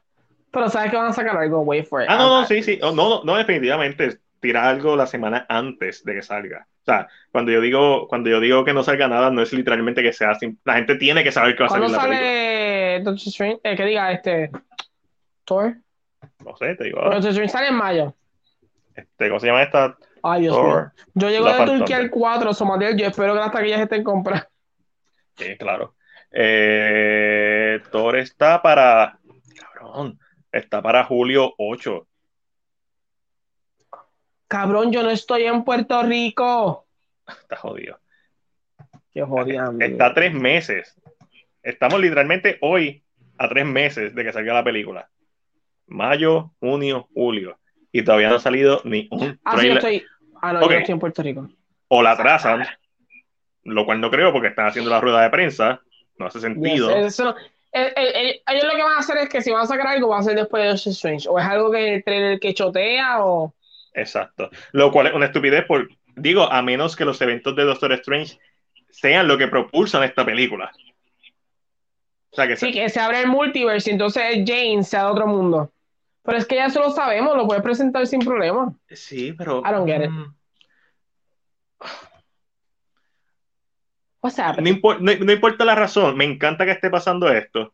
Pero sabes que van a sacar algo, wait for it. Ah, no, no, sí, sí. Oh, no, no, no, definitivamente. Tirar algo la semana antes de que salga. O sea, cuando yo digo, cuando yo digo que no salga nada, no es literalmente que sea sim- La gente tiene que saber que va a ¿Cuándo salir la película. sale Doctor Strange? Eh, que diga este. Thor. No sé, te digo. Doctor Strange sale en mayo. Este, ¿Cómo se llama esta? Ay, Dios mío. Thor. Yo llego de Turquía el 4, Somatiel, yo espero que las taquillas estén compradas. Sí, claro. Eh, Thor está para. Cabrón. Está para julio 8. Cabrón, yo no estoy en Puerto Rico. Está jodido. Qué jodida. Está a tres meses. Estamos literalmente hoy a tres meses de que salga la película. Mayo, junio, julio. Y todavía no ha salido ni un Ah, sí, yo estoy. Ah, no, yo estoy en Puerto Rico. O la atrasan, lo cual no creo porque están haciendo la rueda de prensa. No hace sentido. Yes, eso no- eh, eh, eh, ellos lo que van a hacer es que si van a sacar algo, va a ser después de Doctor Strange. O es algo que el trailer que chotea o. Exacto. Lo cual es una estupidez por, digo, a menos que los eventos de Doctor Strange sean lo que propulsan esta película. O sea que Sí, que se abre el multiverse y entonces Jane sea de otro mundo. Pero es que ya eso lo sabemos, lo puedes presentar sin problema. sí, pero I don't get it. mm, What's no, impor- no- no importa la razón, me encanta que esté pasando esto,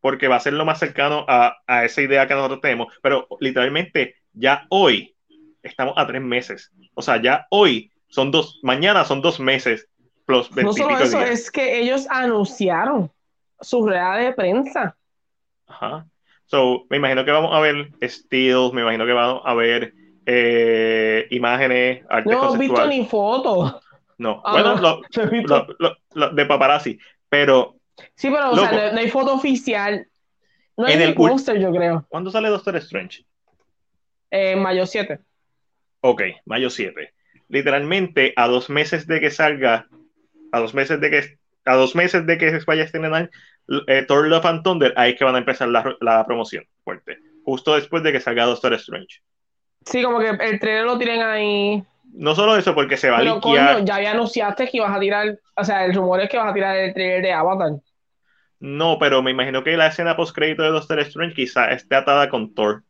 porque va a ser lo más cercano a, a esa idea que nosotros tenemos, pero literalmente ya hoy estamos a tres meses. O sea, ya hoy son dos, mañana son dos meses plus No 20 y solo eso, días. es que ellos anunciaron su rueda de prensa. Ajá. So, me imagino que vamos a ver stills, me imagino que vamos a ver eh, imágenes, arte No hemos visto ni fotos. No, Ah, bueno, no. *laughs* lo- de paparazzi, pero Sí, pero o sea, no, no hay foto oficial. No hay En el póster, yo creo. ¿cuándo sale Doctor Strange? Eh, mayo 7. Ok, mayo 7. Literalmente a dos meses de que salga, a dos meses de que, a dos meses de que vaya a estrenar eh, Thor Love and Thunder, ahí es que van a empezar la, la promoción fuerte. Justo después de que salga Doctor Strange. Sí, como que el trailer lo tienen ahí. No solo eso, porque se va a liquear. coño, ya había anunciaste que ibas a tirar. O sea, el rumor es que vas a tirar el trailer de Avatar. No, pero me imagino que la escena post crédito de Doctor Strange quizá esté atada con Thor.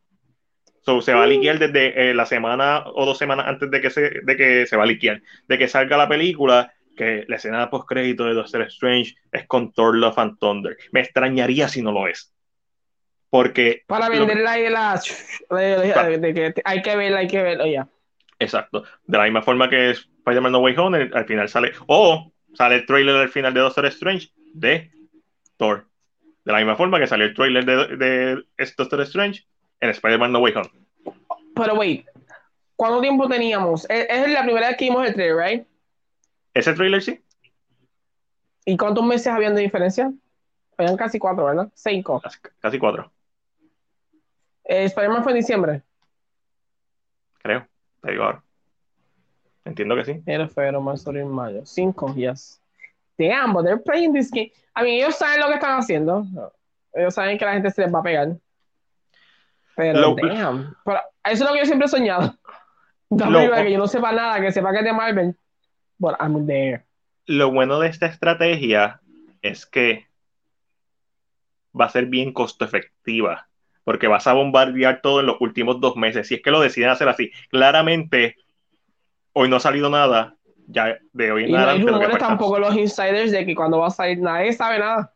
So, se va a Mm. liquear desde eh, la semana o dos semanas antes de que se, de que se va a liquear, de que salga la película, que la escena post crédito de Doctor Strange es con Thor Love and Thunder. Me extrañaría si no lo es. Porque, Para venderla ahí de la. De, que hay que verla, hay que verla. Ya. exacto, de la misma forma que Spider-Man No Way Home, el- al final sale, o sale el trailer al final de Doctor Strange de Thor. De la misma forma que salió el trailer de, de Doctor Strange en Spider-Man No Way Home. Pero wait, ¿cuánto tiempo teníamos? Es, es la primera vez que vimos el trailer, ¿right? Ese trailer sí. ¿Y cuántos meses habían de diferencia? Habían casi cuatro, ¿verdad? Cinco. Casi, casi cuatro, Eh, Spider-Man fue en diciembre. creo. Te digo ahora. Entiendo que sí. Enero, febrero, marzo, abril, mayo. Cinco, yes. Damn, but they're playing this game. I mean, ellos saben lo que están haciendo. Ellos saben que la gente se les va a pegar. Pero, Lo- damn. Pero eso es lo que yo siempre he soñado. Lo- *laughs* que yo no sepa nada, que sepa que es de Marvel. But I'm there. Lo bueno de esta estrategia es que va a ser bien costo efectiva, porque vas a bombardear todo en los últimos dos meses. Si es que lo deciden hacer así, claramente hoy no ha salido nada, ya de hoy en Y no hay adelante. lo tampoco los insiders de que cuando va a salir nadie sabe nada.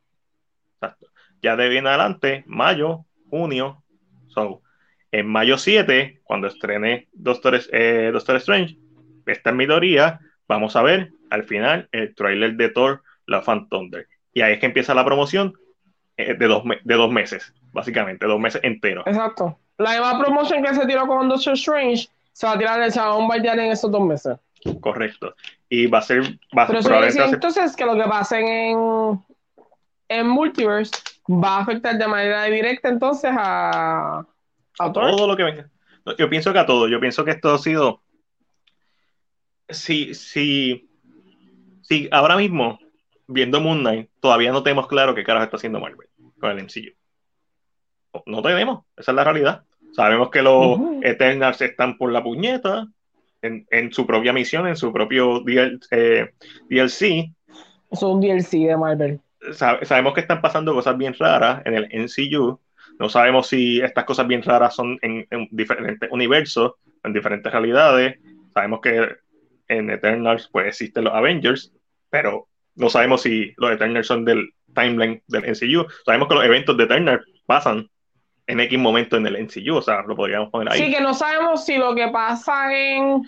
Exacto. Ya de hoy en adelante, mayo, junio, so, en mayo 7, cuando estrene Doctor, eh, Doctor Strange, esta es mi teoría, vamos a ver al final el trailer de Thor, la Fan Thunder. Y ahí es que empieza la promoción eh, de, dos de dos meses, básicamente, dos meses enteros. Exacto. La misma promoción que se tiró con Doctor Strange se va a tirar, va a bombardear en esos dos meses. Correcto. Y va a ser, va a Pero ser probablemente decir ser- entonces que lo que pasen en, en Multiverse va a afectar de manera directa entonces a, a todo lo que venga. Yo pienso que a todo. Yo pienso que esto ha sido. Si, si, si ahora mismo, viendo Moon Knight, todavía no tenemos claro qué carajo está haciendo Marvel con el MCU. No, no tenemos, esa es la realidad. Sabemos que los. Eternals están por la puñeta en, en su propia misión, en su propio DL, eh, DLC. Es un DLC de Marvel. Sa- sabemos que están pasando cosas bien raras en el MCU. No sabemos si estas cosas bien raras son en, en diferentes universos, en diferentes realidades. Sabemos que en Eternals pues existen los Avengers, pero no sabemos si los Eternals son del timeline del MCU. Sabemos que los eventos de Eternals pasan en X momento en el MCU, o sea, lo podríamos poner ahí. Sí, que no sabemos si lo que pasa en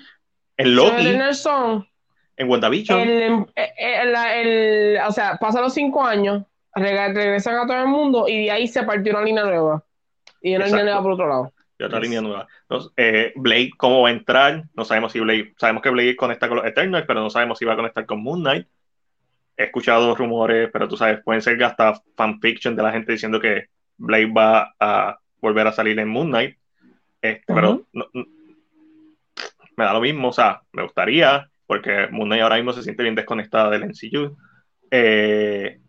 en Loki, son en WandaVision, el, el- el- el- o sea, pasan los cinco años, reg- regresan a todo el mundo y de ahí se partió una línea nueva. Y una línea Exacto. nueva por otro lado. De otra Yes. línea nueva. No, eh, Blade, ¿cómo va a entrar? No sabemos si Blade, sabemos que Blade conecta con los Eternals, pero no sabemos si va a conectar con Moon Knight. He escuchado rumores, pero tú sabes, pueden ser hasta fanfiction de la gente diciendo que Blade va a volver a salir en Moon Knight. Este, Pero Ujú. no- no- me da lo mismo, o sea, me gustaría, porque Moon Knight ahora mismo se siente bien desconectada del MCU. Eh,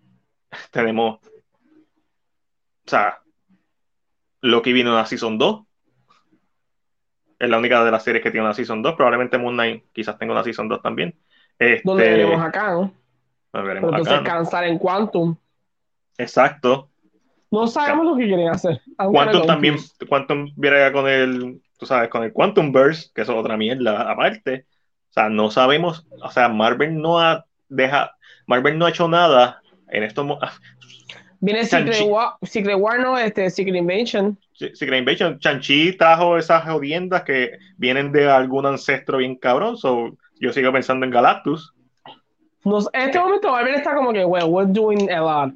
tenemos, o sea, Loki vino en una Season 2. Es la única de las series que tiene una Season 2. Probablemente Moon Knight quizás tenga una Season 2 también. Este, Donde veremos acá, ¿no? Pero veremos entonces cansar en Quantum. Exacto. No sabemos lo que quieren hacer. Quantum también. Quantum viene con el, tú sabes, con el Quantum Burst, que es otra mierda aparte. O sea, no sabemos, o sea, Marvel no ha deja, Marvel no ha hecho nada en estos mo- ah, Viene Secret. War, Secret War, no, este, Secret Invasion. Secret Invasion, Chanchi trajo esas jodiendas que vienen de algún ancestro bien cabrón. So, yo sigo pensando en Galactus. Nos, en este momento Marvel está como que, well, we're doing a lot.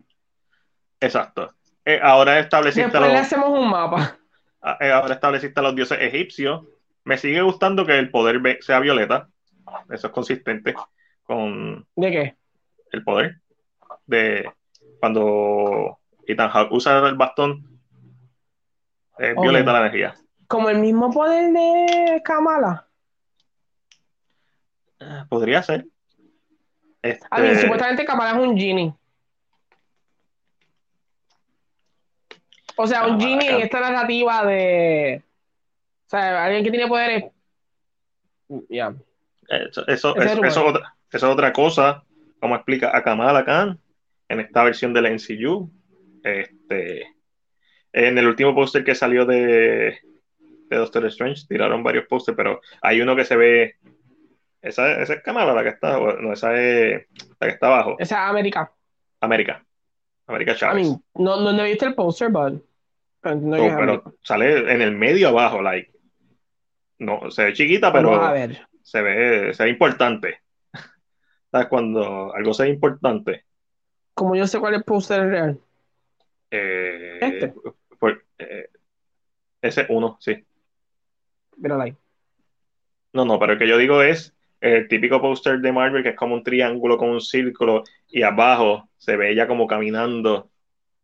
Exacto. Eh, ahora estableciste Después le los, hacemos un mapa. eh, ahora estableciste a los dioses egipcios. Me sigue gustando que el poder sea violeta. Eso es consistente con ¿De qué? el poder de cuando Ethan Hawke usa el bastón. Es violeta la energía. Como el mismo poder de Kamala. Eh, Podría ser. Este, A mí, supuestamente Kamala es un genie. O sea, un Kamala, genie en esta narrativa de. O sea, alguien que tiene poderes. Ya. Eso, es- eso es otra, eso es otra cosa, como explica a Kamala Khan en esta versión del NCU. Este, en el último póster que salió de, de Doctor Strange, tiraron varios pósters, pero hay uno que se ve. Esa, esa es Kamala, la que está, no, esa es la que está abajo. Esa es América. América. América I Chávez. mean, no, no, no he visto el poster, but. Pero es pero sale en el medio abajo, like. No, se ve chiquita, pero. Vamos a ver. se ve, se ve importante. *laughs* ¿Sabes? Cuando algo se ve importante, Como yo sé cuál es el poster real. eh, Este. Eh, ese uno, sí. Mírala ahí. No, no, pero el que yo digo es el típico póster de Marvel que es como un triángulo con un círculo y abajo se ve ella como caminando.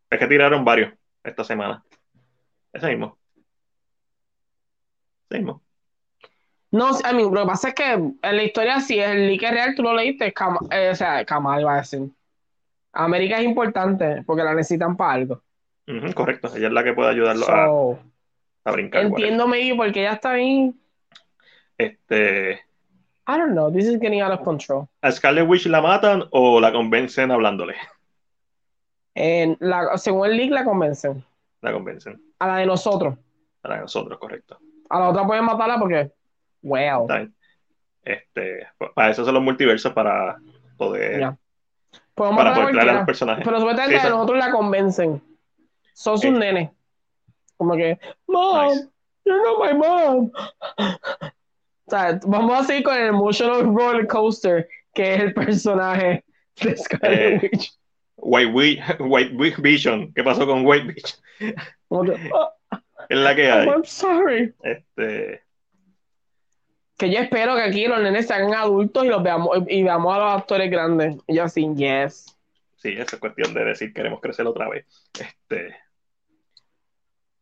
Es que tiraron varios esta semana. Ese mismo. Ese mismo. No, a mí, lo que pasa es que en la historia, si el leak es real, tú lo leíste, Cam eh, o sea, Kamal iba a decir. América es importante porque la necesitan para algo. Correcto, ella es la que puede ayudarlo a, So, a brincar. whatever. entiendo porque ella está ahí. Este, I don't know, this is getting out of control. ¿A Scarlet Witch la matan o la convencen hablándole? En la, según el leak la convencen. La convencen. A la de nosotros. Para nosotros, correcto. A la otra pueden matarla porque, well, bien. Este, para eso son los multiversos, para poder, ya. Para a poder traer a los personajes. Pero supuestamente Sí, a nosotros la convencen. Son sus Eh. nenes. Como que, Mom, Nice. you're not my mom. O sea, vamos a seguir con el emotional roller coaster que es el personaje de Scarlet Eh. Witch. White, Wi- White Wi- Vision. ¿Qué pasó con White Vision? "Oh, Es la que hay. I'm sorry. Este, Que yo espero que aquí los nenes se hagan adultos y los veamos y veamos a los actores grandes. Y yo así, yes. sí, eso es cuestión de decir queremos crecer otra vez. Este,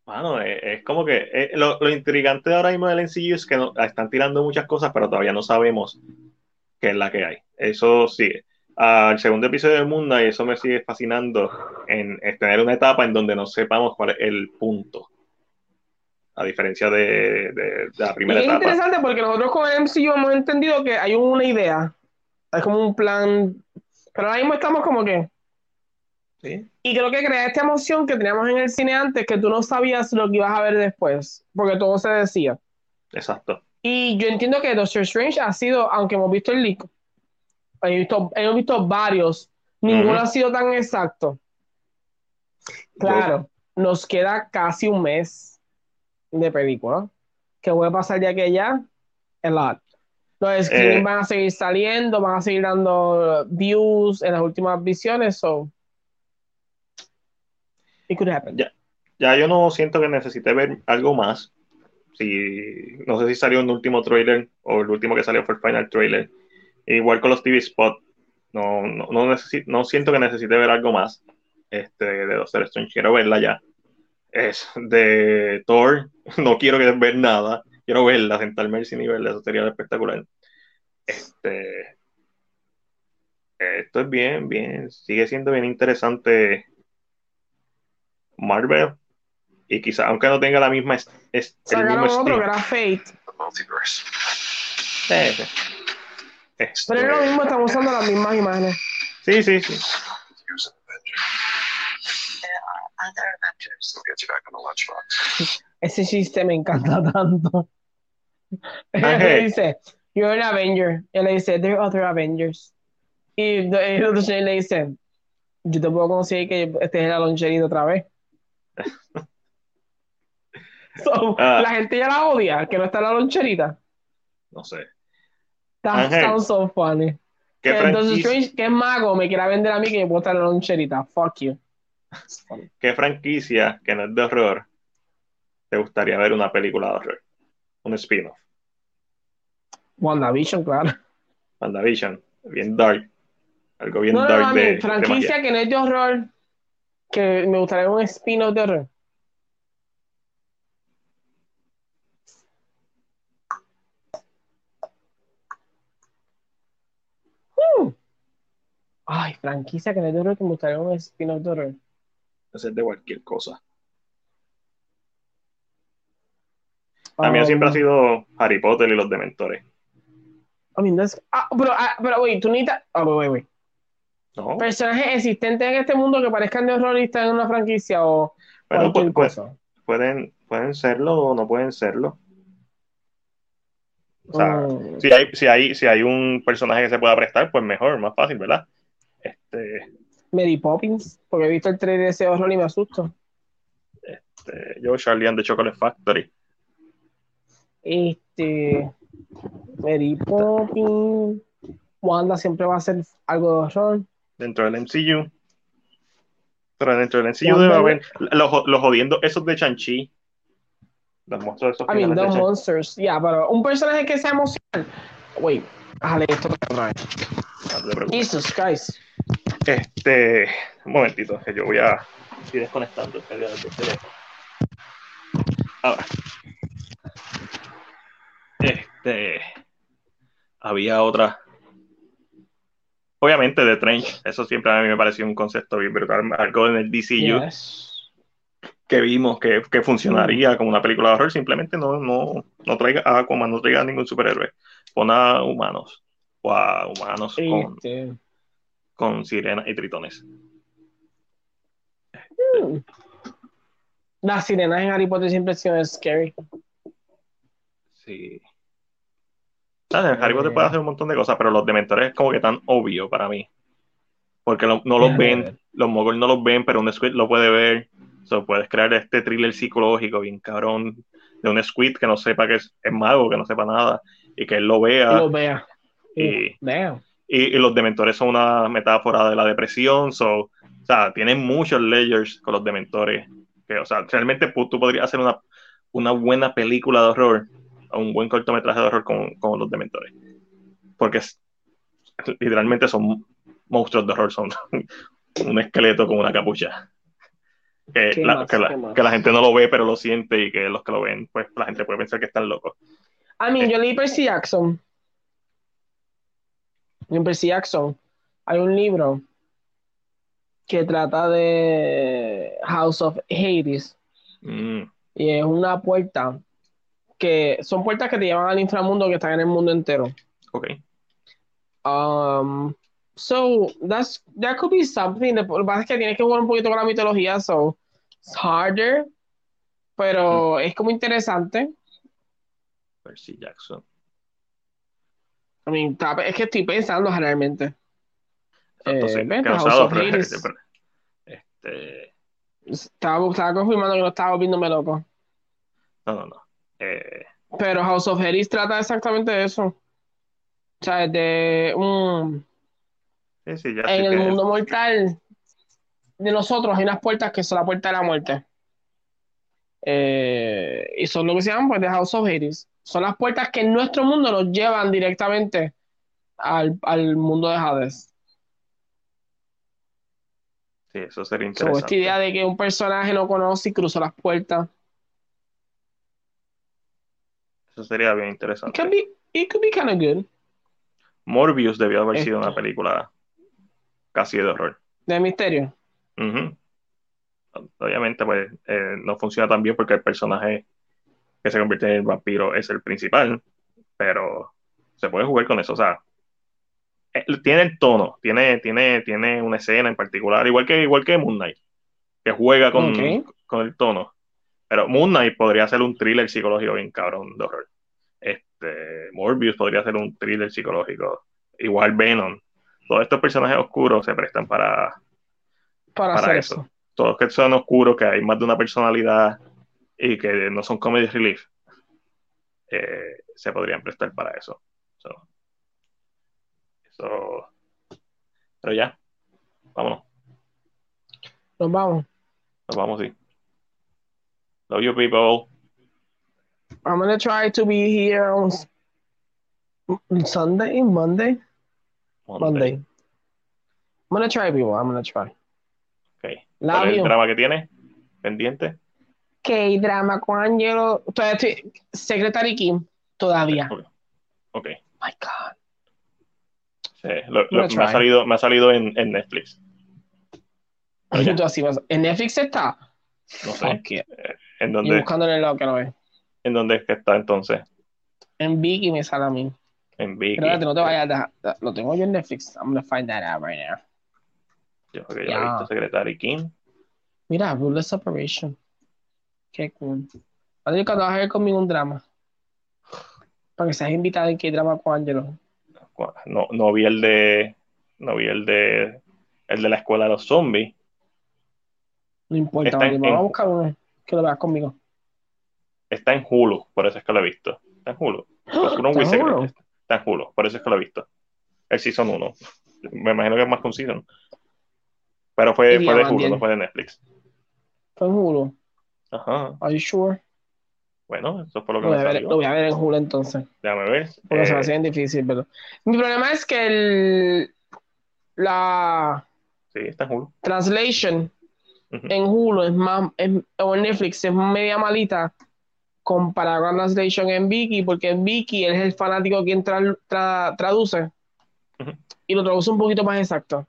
bueno, es, es como que eh, lo, lo intrigante ahora mismo del MCU es que no- están tirando muchas cosas, pero todavía no sabemos qué es la que hay. Eso sí, al segundo episodio de Moon Knight, eso me sigue fascinando en, en tener una etapa en donde no sepamos cuál es el punto. A diferencia de, de- de la Y primera es etapa. interesante porque nosotros con el MCU hemos entendido que hay una idea. Hay como un plan. Pero ahora mismo estamos como que. ¿Sí? Y creo que crea esta emoción que teníamos en el cine antes, que tú no sabías lo que ibas a ver después, porque todo se decía. Exacto. Y yo entiendo que Doctor Strange ha sido, aunque hemos visto el leak, visto, hemos visto varios, ninguno ha sido tan exacto. Claro, nos queda casi un mes de película. ¿Qué puede pasar de aquí a allá? A lot. Los screenings Eh. van a seguir saliendo, van a seguir dando views en las últimas visiones, so it could happen. Ya. Ya yo no siento que necesite ver algo más. Si, no sé si salió un último trailer o el último que salió fue el final trailer. Igual con los TV Spot. No, no, no, necesi- no siento que necesite ver algo más este, de Doctor Strange. Quiero verla ya. Es de Thor. *laughs* No quiero ver nada. Quiero verla, sentarme al cine y verla. Eso sería espectacular. Este, esto es bien, bien. Sigue siendo bien interesante Marvel. Y quizá, aunque no tenga la misma es, es- el mismo otro que era Fate, The multiverse. Sí, sí. Esto pero es lo es- mismo, estamos usando las mismas imágenes. sí, sí, sí. Ese chiste me encanta *laughs* tanto. Le dice, You're an Avenger. Él le dice, There are other Avengers. Y el otro señor le dice, Yo te puedo conseguir que estés en la loncherita otra vez. *laughs* So, Ah. La gente ya la odia, que no está la loncherita. No sé. That Ángel. sounds so funny. ¿Qué Que Strange, que es mago, me quiera vender a mí que puedo estar la loncherita. Fuck you. qué franquicia que no es de horror te gustaría ver una película de horror? Un spin-off. WandaVision, claro. WandaVision. Bien dark. Algo bien No, dark no, de, franquicia que no es de horror, que me gustaría un spin-off de horror. Hmm. Ay, franquicia que no es de horror, que me gustaría un spin-off de horror. Hacer de cualquier cosa. A mí Um, siempre ha sido Harry Potter y los Dementores. I mean, that's- ah, pero, ah, pero, wait, tú necesitas. Ah, wait, wait, wait. ¿No? Personajes existentes en este mundo que parezcan están en una franquicia o Bueno, cualquier pues- cosa. pueden, pueden serlo o no pueden serlo. O sea, Mm. si hay, si hay, si hay un personaje que se pueda prestar, pues mejor, más fácil, ¿verdad? Este, Mary Poppins, porque he visto el trailer de ese horror y me asusto. este, yo, Charlie and the Chocolate Factory. Este. Mary Poppins. Wanda siempre va a ser algo de horror. Dentro del MCU. Pero dentro del MCU debe haber los, los jodiendo esos de Chanchi. Los monstruos esos I mean, The de Monsters. Ya, pero un personaje que sea emocional. Wait, Dale, esto otra vez. No. Jesus Christ. Este, un momentito, que yo voy a ir desconectando el teléfono. Ahora. Este, había otra. Obviamente de Trench, eso siempre a mí me pareció un concepto bien brutal, algo en el DCU Yes. que vimos que, que funcionaría como una película de horror, simplemente no, no, no traiga a Aquaman, no traiga a ningún superhéroe, pon a humanos o a humanos con, con sirenas y tritones. mm. Las sirenas en Harry Potter siempre han sido scary. Sí. ¿Sabes? En Harry Potter Eh. puede hacer un montón de cosas, pero los dementores es como que tan obvio para mí. Porque lo- no los *laughs* ven, los moguls no los ven, pero un squid lo puede ver. So, puedes crear este thriller psicológico bien cabrón de un squid que no sepa que es, es mago, que no sepa nada, y que él lo vea. Y los vea. Y- Damn. Y, y los dementores son una metáfora de la depresión. So, o sea, tienen muchos layers con los dementores. Que, o sea, realmente tú podrías hacer una, una buena película de horror, un buen cortometraje de horror con, con los dementores. Porque es- literalmente son monstruos de horror, son *laughs* un esqueleto con una capucha. Que ¿Qué la, más? que, la, que la gente no lo ve, pero lo siente, y que los que lo ven, pues la gente puede pensar que están locos. I mean, yo leí Percy Jackson. En Percy Jackson hay un libro que trata de House of Hades Mm, y es una puerta que son puertas que te llevan al inframundo que están en el mundo entero. ok. Um, so that's that could be something. Lo que pasa es que tienes que jugar un poquito con la mitología, so it's harder, pero es como interesante. Percy Jackson. I mean, es que estoy pensando realmente. Exacto, Eh, horror, Hades. Este, Estaba, estaba confirmando que no estaba volviéndome loco. no, no, no. Eh, Pero House of Hades trata exactamente de eso. O sea, de un sí, sí, ya en el mundo mortal de nosotros hay unas puertas que son la puerta de la muerte. Eh, y son lo que se llaman pues de House of Hades. Son las puertas que en nuestro mundo nos llevan directamente al, al mundo de Hades. Sí, eso sería So, interesante. esta idea de que un personaje no conoce y cruzó las puertas. Eso sería bien It interesante. could be, it could be kind of good. Morbius debió haber sido Este. una película casi de horror. De misterio. Obviamente, pues eh, no funciona tan bien porque el personaje que se convierte en el vampiro es el principal, pero se puede jugar con eso. O sea, eh, tiene el tono, tiene, tiene, tiene una escena en particular, igual que, igual que Moon Knight, que juega con el tono. Pero Moon Knight podría ser un thriller psicológico bien cabrón de horror. Este, Morbius podría ser un thriller psicológico. Igual Venom. Todos estos personajes oscuros se prestan para, Para, para hacer eso. eso. Todos que son oscuros, que hay más de una personalidad y que no son comedy relief, eh, se podrían prestar para eso. So, eso. Pero ya, vámonos, Nos vamos. nos vamos, sí. Love you people. I'm gonna try to be here on Sunday, Monday, Monday. I'm gonna try, people. I'm gonna try. Ok. Love ¿Cuál es el drama que tiene? ¿Pendiente? Que drama con Angelo. Todavía estoy. Secretary Kim. Todavía. Ok. Ok. My God. Sí, lo- lo- me, ha salido, me ha salido en, en Netflix. *laughs* Así vas- En Netflix está. No sé. It. ¿En Y dónde, buscando en el lado que no ve. ¿En dónde es que está entonces? En Vicky me sale a mí. En. Pero espérate, no te vayas. Lo tengo yo en Netflix. I'm gonna find that out right now. Yo creo que ya he visto Secretary King. Mira, Ruthless Operation. Qué cool. Cuando vas a ver conmigo un drama. Para que seas invitado en qué drama con Angelo. No, no vi el de. No vi el de. El de la escuela de los zombies. No importa, en- vamos a buscar uno que lo veas conmigo. Está en Hulu, por eso es que lo he visto. Está en Hulu. *gasps* ¿Está en Hulu? Está en Hulu, por eso es que lo he visto. El Season 1. Me imagino que es más que un Season. Pero fue, fue de. Hulu, no fue de Netflix. Fue en Hulu. Ajá. Are you sure? Bueno, eso fue lo que Lo me voy, a ver, salió. lo voy a ver en Hulu entonces. Déjame ver. Porque se Eh, me hace bien difícil, pero. Mi problema es que el, la sí, está en Hulu. translation Ujú. en Hulu es más, es- o en Netflix es media malita comparado con la translation en Viki, porque en Viki él es el fanático quien tra- tra- traduce Ujú. y lo traduce un poquito más exacto.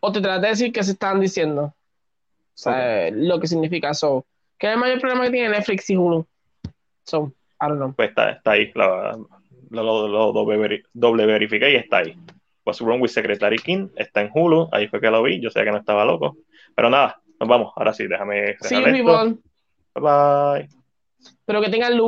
O te trata de decir qué se están diciendo. O sea, lo que significa eso. Que es el mayor problema que tiene Netflix y Hulu. So, I don't know. Pues está, está ahí. La- Lo, lo- lo doble, veri- doble verifiqué y está ahí. What's Wrong with Secretary King está en Hulu. Ahí fue que lo vi. Yo sé que no estaba loco. Pero nada, nos vamos. Ahora sí, déjame cerrar esto. Bye bye. Pero que tengan luz.